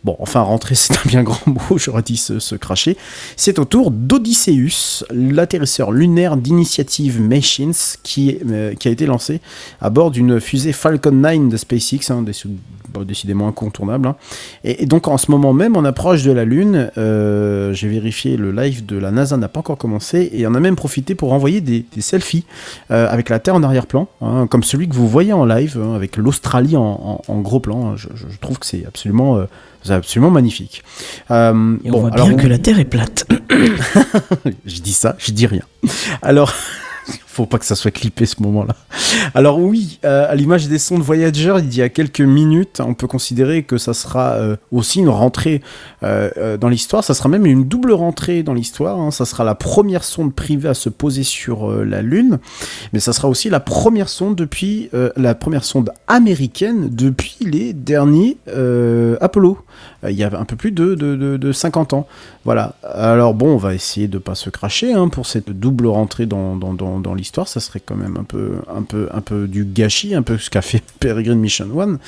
Speaker 3: bon, enfin rentrer c'est un bien grand mot, j'aurais dit se, se cracher, c'est au tour d'Odysseus, l'atterrisseur lunaire d'initiative Machines qui, euh, qui a été lancé à bord d'une fusée Falcon 9 de SpaceX, hein, décidément incontournable. hein. Et, et donc en ce moment même, on approche de la Lune, euh, j'ai vérifié, le live de la NASA n'a pas encore commencé, et on a même profité pour envoyer des, des selfies euh, avec la Terre en arrière-plan, hein, comme celui que vous voyez en live, hein, avec l'Australie en, en- en gros plan. Je, trouve que c'est absolument, euh, c'est absolument magnifique. Euh,
Speaker 1: Et on
Speaker 3: bon,
Speaker 1: voit
Speaker 3: alors,
Speaker 1: bien que la Terre est plate.
Speaker 3: je dis ça, je dis rien. Alors, faut pas que ça soit clippé ce moment-là. Alors oui, euh, à l'image des sondes Voyager, il y a quelques minutes, on peut considérer que ça sera euh, aussi une rentrée euh, dans l'histoire. Ça sera même une double rentrée dans l'histoire. hein. Ça sera la première sonde privée à se poser sur la Lune, mais ça sera aussi la première sonde depuis la première sonde américaine depuis les derniers Apollo. Euh, il y a un peu plus de, de, de, de 50 ans. Voilà. Alors bon, on va essayer de pas se cracher hein, pour cette double rentrée dans, dans, dans, dans l'histoire. Ça serait quand même un peu, un peu, un peu du gâchis, un peu ce qu'a fait Peregrine Mission One.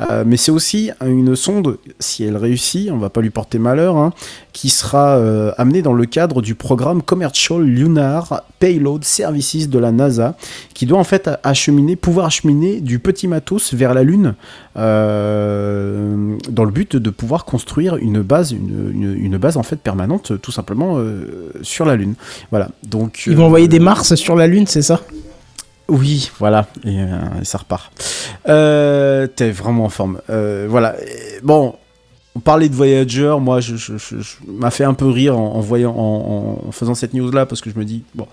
Speaker 3: Euh, mais c'est aussi une sonde, si elle réussit, on va pas lui porter malheur, hein, qui sera euh, amenée dans le cadre du programme Commercial Lunar Payload Services de la NASA, qui doit en fait acheminer, pouvoir acheminer du petit matos vers la Lune, dans le but de pouvoir construire une base, une, une, une base en fait permanente, tout simplement euh, sur la Lune. Voilà. Donc
Speaker 1: Ils vont
Speaker 3: euh,
Speaker 1: envoyer des Mars sur la Lune, c'est ça?
Speaker 3: Oui, voilà, et, euh, et ça repart. Euh, T'es vraiment en forme. Euh, voilà. Bon, on parlait de Voyager, moi, je, je, je- je- m'a fait un peu rire en, en voyant, en, en faisant cette news-là, parce que je me dis, bon,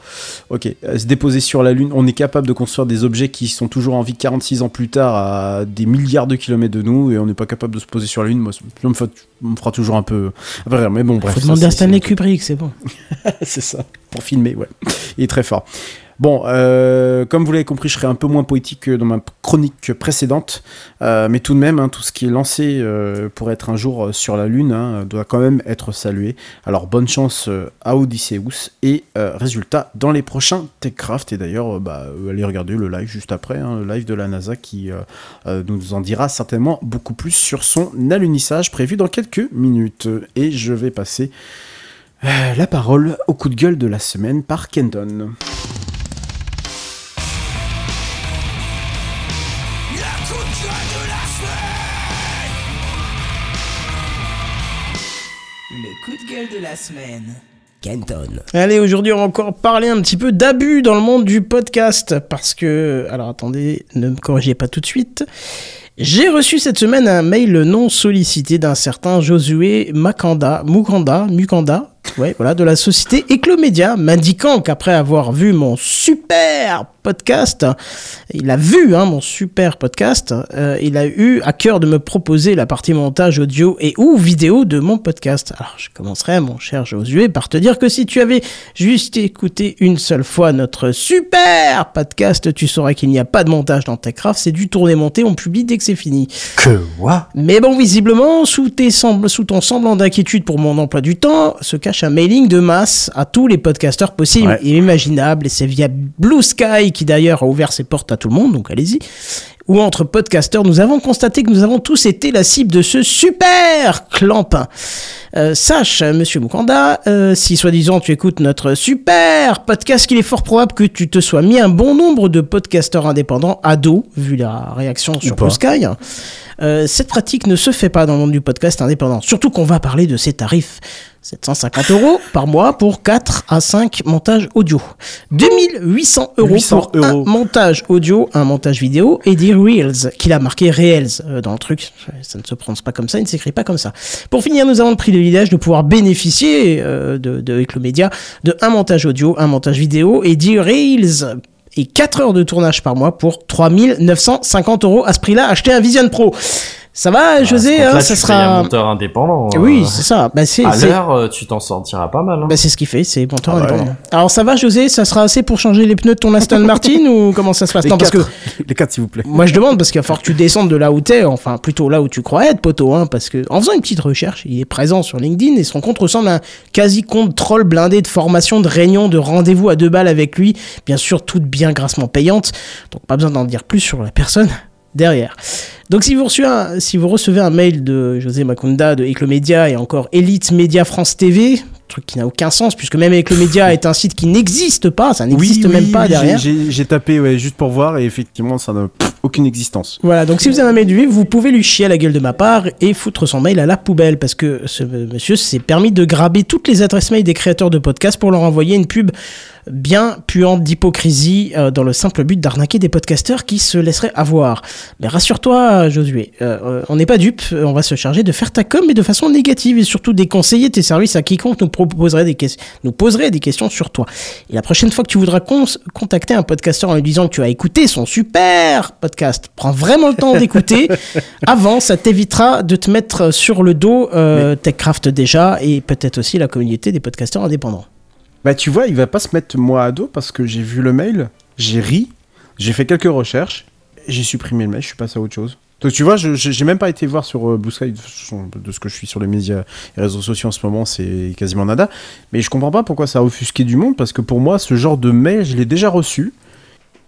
Speaker 3: ok, euh, se déposer sur la Lune, on est capable de construire des objets qui sont toujours en vie 46 ans plus tard à des milliards de kilomètres de nous, et on n'est pas capable de se poser sur la Lune. Moi, ça me, fait- me fera toujours un peu, rire. Mais bon, bref.
Speaker 1: Faut demander à Stanley Kubrick, c'est bon.
Speaker 3: c'est ça, pour filmer, ouais. Il est très fort. Bon, euh, comme vous l'avez compris, je serai un peu moins poétique que dans ma chronique précédente, euh, mais tout de même, hein, tout ce qui est lancé euh, pour être un jour sur la Lune hein, doit quand même être salué. Alors bonne chance à Odysseus et résultat dans les prochains TechCraft. Et d'ailleurs, bah, allez regarder le live juste après, hein, le live de la NASA qui nous en dira certainement beaucoup plus sur son alunissage prévu dans quelques minutes. Et je vais passer la parole au coup de gueule de la semaine par Kendon.
Speaker 10: La semaine.
Speaker 2: Kenton.
Speaker 1: Allez, aujourd'hui, on va encore parler un petit peu d'abus dans le monde du podcast. Parce que, alors attendez, ne me corrigez pas tout de suite. J'ai reçu cette semaine un mail non sollicité d'un certain Josué Makanda, Mukanda, Mukanda, ouais, voilà, de la société Eclomédia, m'indiquant qu'après avoir vu mon super podcast, il a vu hein, mon super podcast, euh, il a eu à cœur de me proposer la partie montage audio et ou vidéo de mon podcast. Alors je commencerai, mon cher Josué, par te dire que si tu avais juste écouté une seule fois notre super podcast, tu saurais qu'il n'y a pas de montage dans Techcraft, c'est du tourné-monté, on publie dès que c'est fini.
Speaker 4: Que what
Speaker 1: Mais bon, visiblement, sous, tes sembl- sous ton semblant d'inquiétude pour mon emploi du temps, se cache un mailing de masse à tous les podcasteurs possibles
Speaker 3: Ouais.
Speaker 1: et imaginables. Et c'est via Blue Sky, qui d'ailleurs a ouvert ses portes à tout le monde, donc allez-y. Ou entre podcasteurs, nous avons constaté que nous avons tous été la cible de ce super clampin. Euh, sache, monsieur Mukanda, euh, si soi-disant tu écoutes notre super podcast, qu'il est fort probable que tu te sois mis un bon nombre de podcasteurs indépendants à dos, vu la réaction sur. Blue Sky. Euh, cette pratique ne se fait pas dans le monde du podcast indépendant. Surtout qu'on va parler de ces tarifs. 750 euros par mois pour 4 à 5 montages audio. 2800 euros
Speaker 3: 800
Speaker 1: pour un montage audio, un montage vidéo et des Reels, qu'il a marqué Reels euh, dans le truc. Ça ne se prononce pas comme ça, il ne s'écrit pas comme ça. Pour finir, nous avons le privilège de pouvoir bénéficier euh, de, de Eclomedia de un montage audio, un montage vidéo et 10 Reels et 4 heures de tournage par mois pour 3950 euros. À ce prix-là, acheter un Vision Pro. Ça va, José
Speaker 5: Donc
Speaker 1: hein,
Speaker 5: là,
Speaker 1: Ça
Speaker 5: tu payes un
Speaker 1: sera.
Speaker 5: monteur indépendant. euh,
Speaker 1: Oui, c'est ça. Bah, c'est,
Speaker 5: À
Speaker 1: c'est-
Speaker 5: l'heure, euh, tu t'en sortiras pas mal. hein.
Speaker 1: bah, c'est ce qu'il fait, c'est monteur
Speaker 3: Ah ouais.
Speaker 1: indépendant. Alors ça va, José Ça sera assez pour changer les pneus de ton Aston Martin ou comment ça se passe?
Speaker 3: Les
Speaker 1: Non, parce que
Speaker 3: quatre, les quatre, s'il vous plaît.
Speaker 1: moi je demande parce qu'il va falloir que tu descendes de là où t'es, enfin plutôt là où tu crois être, poteau, hein, parce que en faisant une petite recherche, il est présent sur LinkedIn et son compte ressemble à un quasi compte troll blindé de formation, de réunion, de rendez-vous à deux balles avec lui, bien sûr toutes bien grassement payantes, donc pas besoin d'en dire plus sur la personne. derrière. Donc si vous, recevez un, si vous recevez un mail de José Macunda de Eclomédia et encore Elite Média France TV, truc qui n'a aucun sens puisque même Eclomédia est un site qui n'existe pas, ça n'existe même pas derrière.
Speaker 3: j'ai- tapé ouais, juste pour voir et effectivement, ça n'a aucune existence.
Speaker 1: Voilà, donc si vous avez un mail lui, vous pouvez lui chier à la gueule de ma part et foutre son mail à la poubelle parce que ce monsieur s'est permis de graber toutes les adresses mail des créateurs de podcasts pour leur envoyer une pub bien puante d'hypocrisie euh, dans le simple but d'arnaquer des podcasteurs qui se laisseraient avoir. Mais rassure-toi, Josué, euh, euh, on n'est pas dupe, on va se charger de faire ta com mais de façon négative et surtout déconseiller tes services à quiconque nous proposerait des, ques- nous poserait des questions sur toi. Et la prochaine fois que tu voudras contacter un podcasteur en lui disant que tu as écouté son super podcast, prends vraiment le temps d'écouter. Avant, ça t'évitera de te mettre sur le dos euh, TechCraft déjà et peut-être aussi la communauté des podcasteurs indépendants.
Speaker 3: Bah, tu vois, il va pas se mettre moi à dos parce que j'ai vu le mail, j'ai ri, j'ai fait quelques recherches, j'ai supprimé le mail, je suis passé à autre chose. Donc tu vois, je j'ai même pas été voir sur euh, Blue Sky, de ce que je suis sur les médias et réseaux sociaux en ce moment, c'est quasiment nada. Mais je comprends pas pourquoi ça a offusqué du monde, parce que pour moi, ce genre de mail, je l'ai déjà reçu.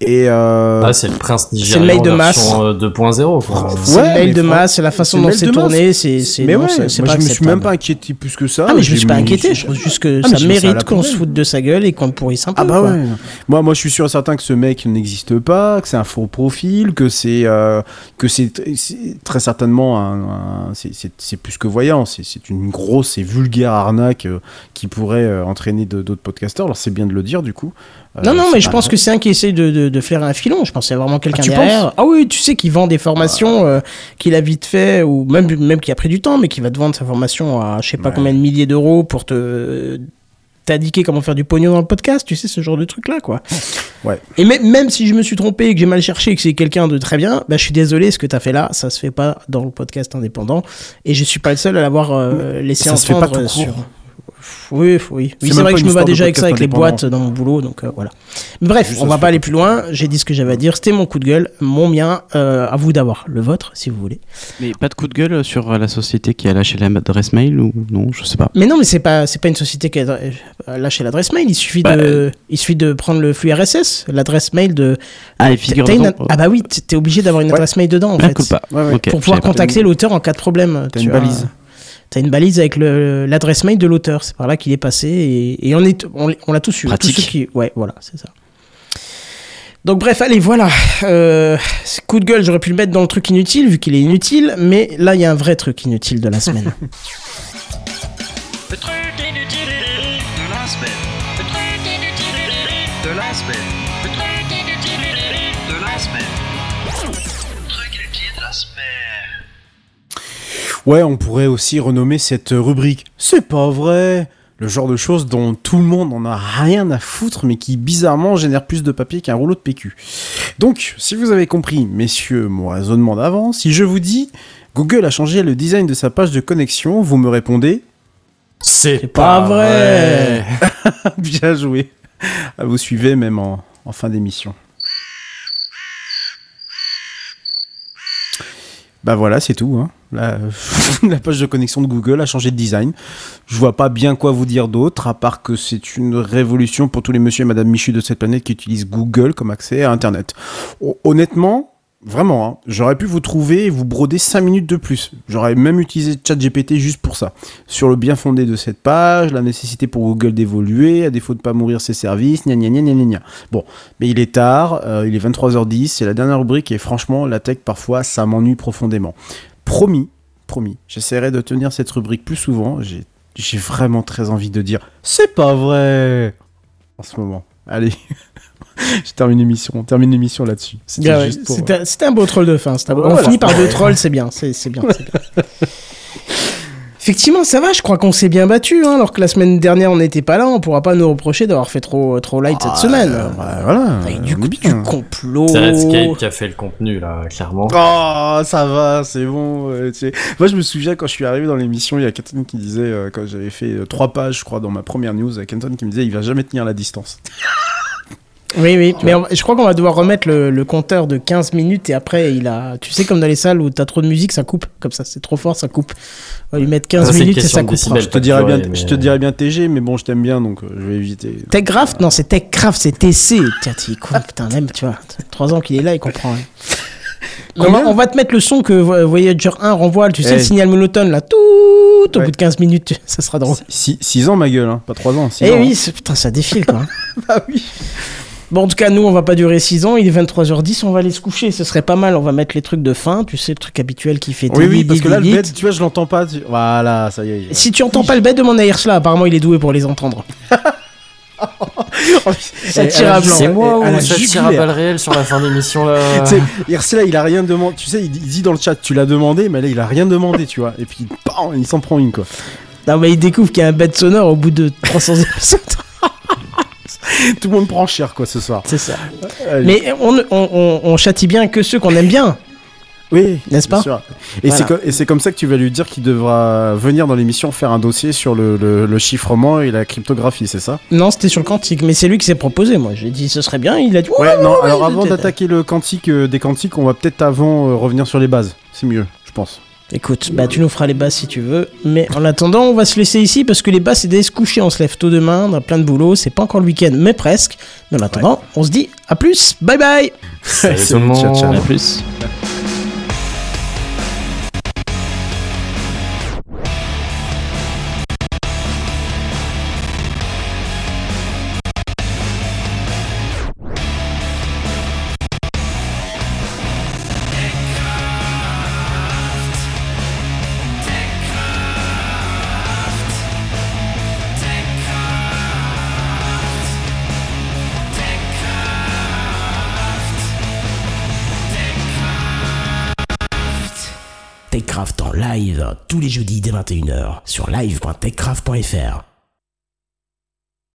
Speaker 3: Et euh...
Speaker 5: Ah, c'est le prince
Speaker 1: C'est le mail de
Speaker 5: euh, 2.0. quoi.
Speaker 1: C'est le mail de masse, c'est la façon dont c'est
Speaker 3: masse.
Speaker 1: tourné, c'est c'est
Speaker 3: Mais
Speaker 1: non,
Speaker 3: ouais,
Speaker 1: c'est- c'est
Speaker 3: moi
Speaker 1: pas
Speaker 3: je me suis même pas inquiété plus que ça.
Speaker 1: Ah mais je me suis pas inquiété, je trouve juste que
Speaker 3: Ah,
Speaker 1: ça mérite qu'on se foute de sa gueule et qu'on le pourrisse un peu.
Speaker 3: Ah bah
Speaker 1: quoi.
Speaker 3: ouais. Moi, moi, je suis sûr et certain que ce mec n'existe pas, que c'est un faux profil, que c'est euh, que c'est c'est très certainement un, un- c'est- c'est c'est plus que voyant. C'est c'est une grosse et vulgaire arnaque euh, qui pourrait euh, entraîner de- d'autres podcasteurs. Alors c'est bien de le dire du coup. Euh,
Speaker 1: Non, non, mais je pense que c'est un qui essaie de, de, de flairer un filon. Je pense qu'il y a vraiment quelqu'un
Speaker 3: tu
Speaker 1: derrière. Ah oui, tu sais, qui vend des formations euh, qu'il a vite fait, ou même, même qui a pris du temps, mais qui va te vendre sa formation à je sais pas
Speaker 3: Ouais.
Speaker 1: combien de milliers d'euros pour te t'indiquer comment faire du pognon dans le podcast, tu sais, ce genre de truc-là, quoi.
Speaker 3: Ouais.
Speaker 1: Et même, même si je me suis trompé et que j'ai mal cherché et que c'est quelqu'un de très bien, bah, je suis désolé, ce que tu as fait là, ça se fait pas dans le podcast indépendant. Et je suis pas le seul à l'avoir euh, laissé
Speaker 3: Ça se fait pas
Speaker 1: entendre
Speaker 3: tout
Speaker 1: sur. Oui, oui, oui.
Speaker 3: C'est
Speaker 1: vrai
Speaker 3: pas
Speaker 1: que je me bats déjà avec ça, avec les boîtes dans mon boulot, donc euh, voilà. Mais bref,
Speaker 3: Juste,
Speaker 1: on va pas aller
Speaker 3: pas
Speaker 1: plus loin. J'ai dit ce que j'avais à dire. C'était mon coup de gueule, mon mien. Euh, à vous d'avoir le vôtre, si vous voulez.
Speaker 4: Mais pas de coup de gueule sur euh, la société qui a lâché l'adresse mail ou non, je sais pas.
Speaker 1: Mais non, mais c'est pas, c'est pas une société qui a euh, lâché l'adresse mail. Il suffit
Speaker 4: Bah,
Speaker 1: de, il suffit de prendre le flux RSS, l'adresse mail de.
Speaker 4: Ah, et figure
Speaker 1: une- Ah bah oui, t'es obligé d'avoir une
Speaker 3: Ouais.
Speaker 1: adresse mail dedans en fait.
Speaker 4: culpa.
Speaker 3: Ouais, ouais.
Speaker 4: Ok,
Speaker 1: pour pouvoir
Speaker 4: pas.
Speaker 1: contacter l'auteur en cas de problème.
Speaker 3: T'as
Speaker 1: tu
Speaker 3: une balise.
Speaker 1: T'as une balise avec le- l'adresse mail de l'auteur. C'est par là qu'il est passé et, et on est, on, on l'a tous eu.
Speaker 4: Pratique.
Speaker 1: Tous ceux qui, ouais, voilà, c'est ça. Donc bref, allez, voilà. Euh, coup de gueule, j'aurais pu le mettre dans le truc inutile vu qu'il est inutile, mais là il y a un vrai truc inutile de la semaine.
Speaker 11: Le truc inutile de la semaine. Le truc inutile de la semaine.
Speaker 3: Ouais, on pourrait aussi renommer cette rubrique. C'est pas vrai. Le genre de choses dont tout le monde en a rien à foutre, mais qui bizarrement génère plus de papier qu'un rouleau de PQ. Donc, si vous avez compris, messieurs, mon raisonnement d'avant, si je vous dis Google a changé le design de sa page de connexion, vous me répondez
Speaker 5: C'est
Speaker 1: pas vrai.
Speaker 3: Bien joué. Vous suivez même en, en fin d'émission. Bah voilà, c'est tout. Hein. La, page de connexion de Google a changé de design. Je vois pas bien quoi vous dire d'autre, à part que c'est une révolution pour tous les monsieur et madame Michu de cette planète qui utilisent Google comme accès à Internet. Ho- Honnêtement, vraiment, hein, j'aurais pu vous trouver et vous broder 5 minutes de plus. J'aurais même utilisé ChatGPT juste pour ça. Sur le bien fondé de cette page, la nécessité pour Google d'évoluer, à défaut de pas mourir ses services, gna gna gna gna gna. Bon, mais il est tard, euh, il est 23h10, c'est la dernière rubrique et franchement, la tech parfois, ça m'ennuie profondément. Promis, promis, j'essaierai de tenir cette rubrique plus souvent. J'ai, vraiment très envie de dire c'est pas vrai en ce moment. Allez, je termine l'émission, on termine l'émission là-dessus. C'était
Speaker 1: ouais,
Speaker 3: pour-
Speaker 1: c'était un beau troll de fin. c'était un beau- On
Speaker 3: Voilà.
Speaker 1: finit par deux trolls, c'est bien, c'est bien. Effectivement, ça va, je crois qu'on s'est bien battu, hein, alors que la semaine dernière on n'était pas là, on pourra pas nous reprocher d'avoir fait trop, trop light cette semaine.
Speaker 3: Euh, bah, voilà,
Speaker 1: Avec du,
Speaker 3: bien.
Speaker 1: complot.
Speaker 5: C'est Redscape qui a fait le contenu, là, clairement.
Speaker 3: Oh, ça va, c'est bon. euh, tu sais. Moi, je me souviens quand je suis arrivé dans l'émission, il y a Kenton qui disait, euh, quand j'avais fait euh, trois pages, je crois, dans ma première news, il y a Kenton qui me disait, il va jamais tenir la distance.
Speaker 1: Oui, oui, mais on- je crois qu'on va devoir remettre le, le compteur de 15 minutes et après, il a. Tu sais, comme dans les salles où t'as trop de musique, ça coupe. Comme ça, c'est trop fort, ça coupe. On va lui mettre 15
Speaker 5: Ça, c'est une
Speaker 1: minutes et ça
Speaker 5: décibels.
Speaker 3: Je te dirais bien,
Speaker 5: mais-
Speaker 3: je te dirais bien TG, mais bon, je t'aime bien, donc euh, je vais éviter.
Speaker 1: Techcraft Non, c'est Techcraft, c'est TC. Tiens, tu écoutes, putain, même, tu vois, 3 ans qu'il est là, il comprend. hein. on, va, on va te mettre le son que Vo- Voyager 1 renvoie, tu sais,
Speaker 3: Eh.
Speaker 1: le signal monotone là, tout au
Speaker 3: Ouais.
Speaker 1: bout de 15 minutes, ça sera drôle.
Speaker 3: 6 ans, ma gueule, hein, pas 3 ans. six
Speaker 1: Eh oui,
Speaker 3: hein.
Speaker 1: putain, ça défile quoi.
Speaker 3: bah oui.
Speaker 1: Bon, en tout cas, nous, on va pas durer 6 ans, il est 23h10, on va aller se coucher, ce serait pas mal, on va mettre les trucs de fin, tu sais, le truc habituel qui fait
Speaker 3: Oui, oui, parce que là, le bed, tu vois, je l'entends pas. tu- Voilà, ça y est.
Speaker 1: Si tu entends pas le bête, demande à Hirsla, apparemment il est doué pour les entendre. ça tire à blanc.
Speaker 5: C'est moi ou ça tire à balles réelles sur la fin d'émission là
Speaker 3: Tu sais, Hirsla, il a rien demandé. Tu sais, il dit dans le chat, tu l'as demandé, mais là, il a rien demandé, tu vois. Et puis, bam, il s'en prend une, quoi.
Speaker 1: Non, mais il découvre qu'il y a un bête sonore au bout de 300 épisodes.
Speaker 3: Tout le monde prend cher, quoi, ce soir.
Speaker 1: C'est ça.
Speaker 3: Allez.
Speaker 1: Mais on, on, châtie bien que ceux qu'on aime bien.
Speaker 3: Oui,
Speaker 1: N'est-ce pas
Speaker 3: sûr. Et
Speaker 1: Voilà.
Speaker 3: c'est co- et c'est comme ça que tu vas lui dire qu'il devra venir dans l'émission faire un dossier sur le, le- le chiffrement et la cryptographie, c'est ça?
Speaker 1: Non, c'était sur le quantique, mais c'est lui qui s'est proposé. Moi, j'ai dit ce serait bien. Il a dit
Speaker 3: Ouais, non, alors
Speaker 1: ouais,
Speaker 3: avant d'attaquer le quantique euh, des quantiques, on va peut-être avant euh, revenir sur les bases. C'est mieux, je pense.
Speaker 1: Écoute, bah tu nous feras les basses si tu veux. Mais en attendant, on va se laisser ici parce que les basses, c'est d'aller se coucher. On se lève tôt demain, on a plein de boulot. C'est pas encore le week-end, mais presque. Mais en attendant, on se dit à plus. Bye bye.
Speaker 5: Salut tout le
Speaker 3: Salut, ciao, ciao.
Speaker 5: monde.
Speaker 4: À plus.
Speaker 2: TechCraft en live tous les jeudis dès 21h sur live.techcraft.fr.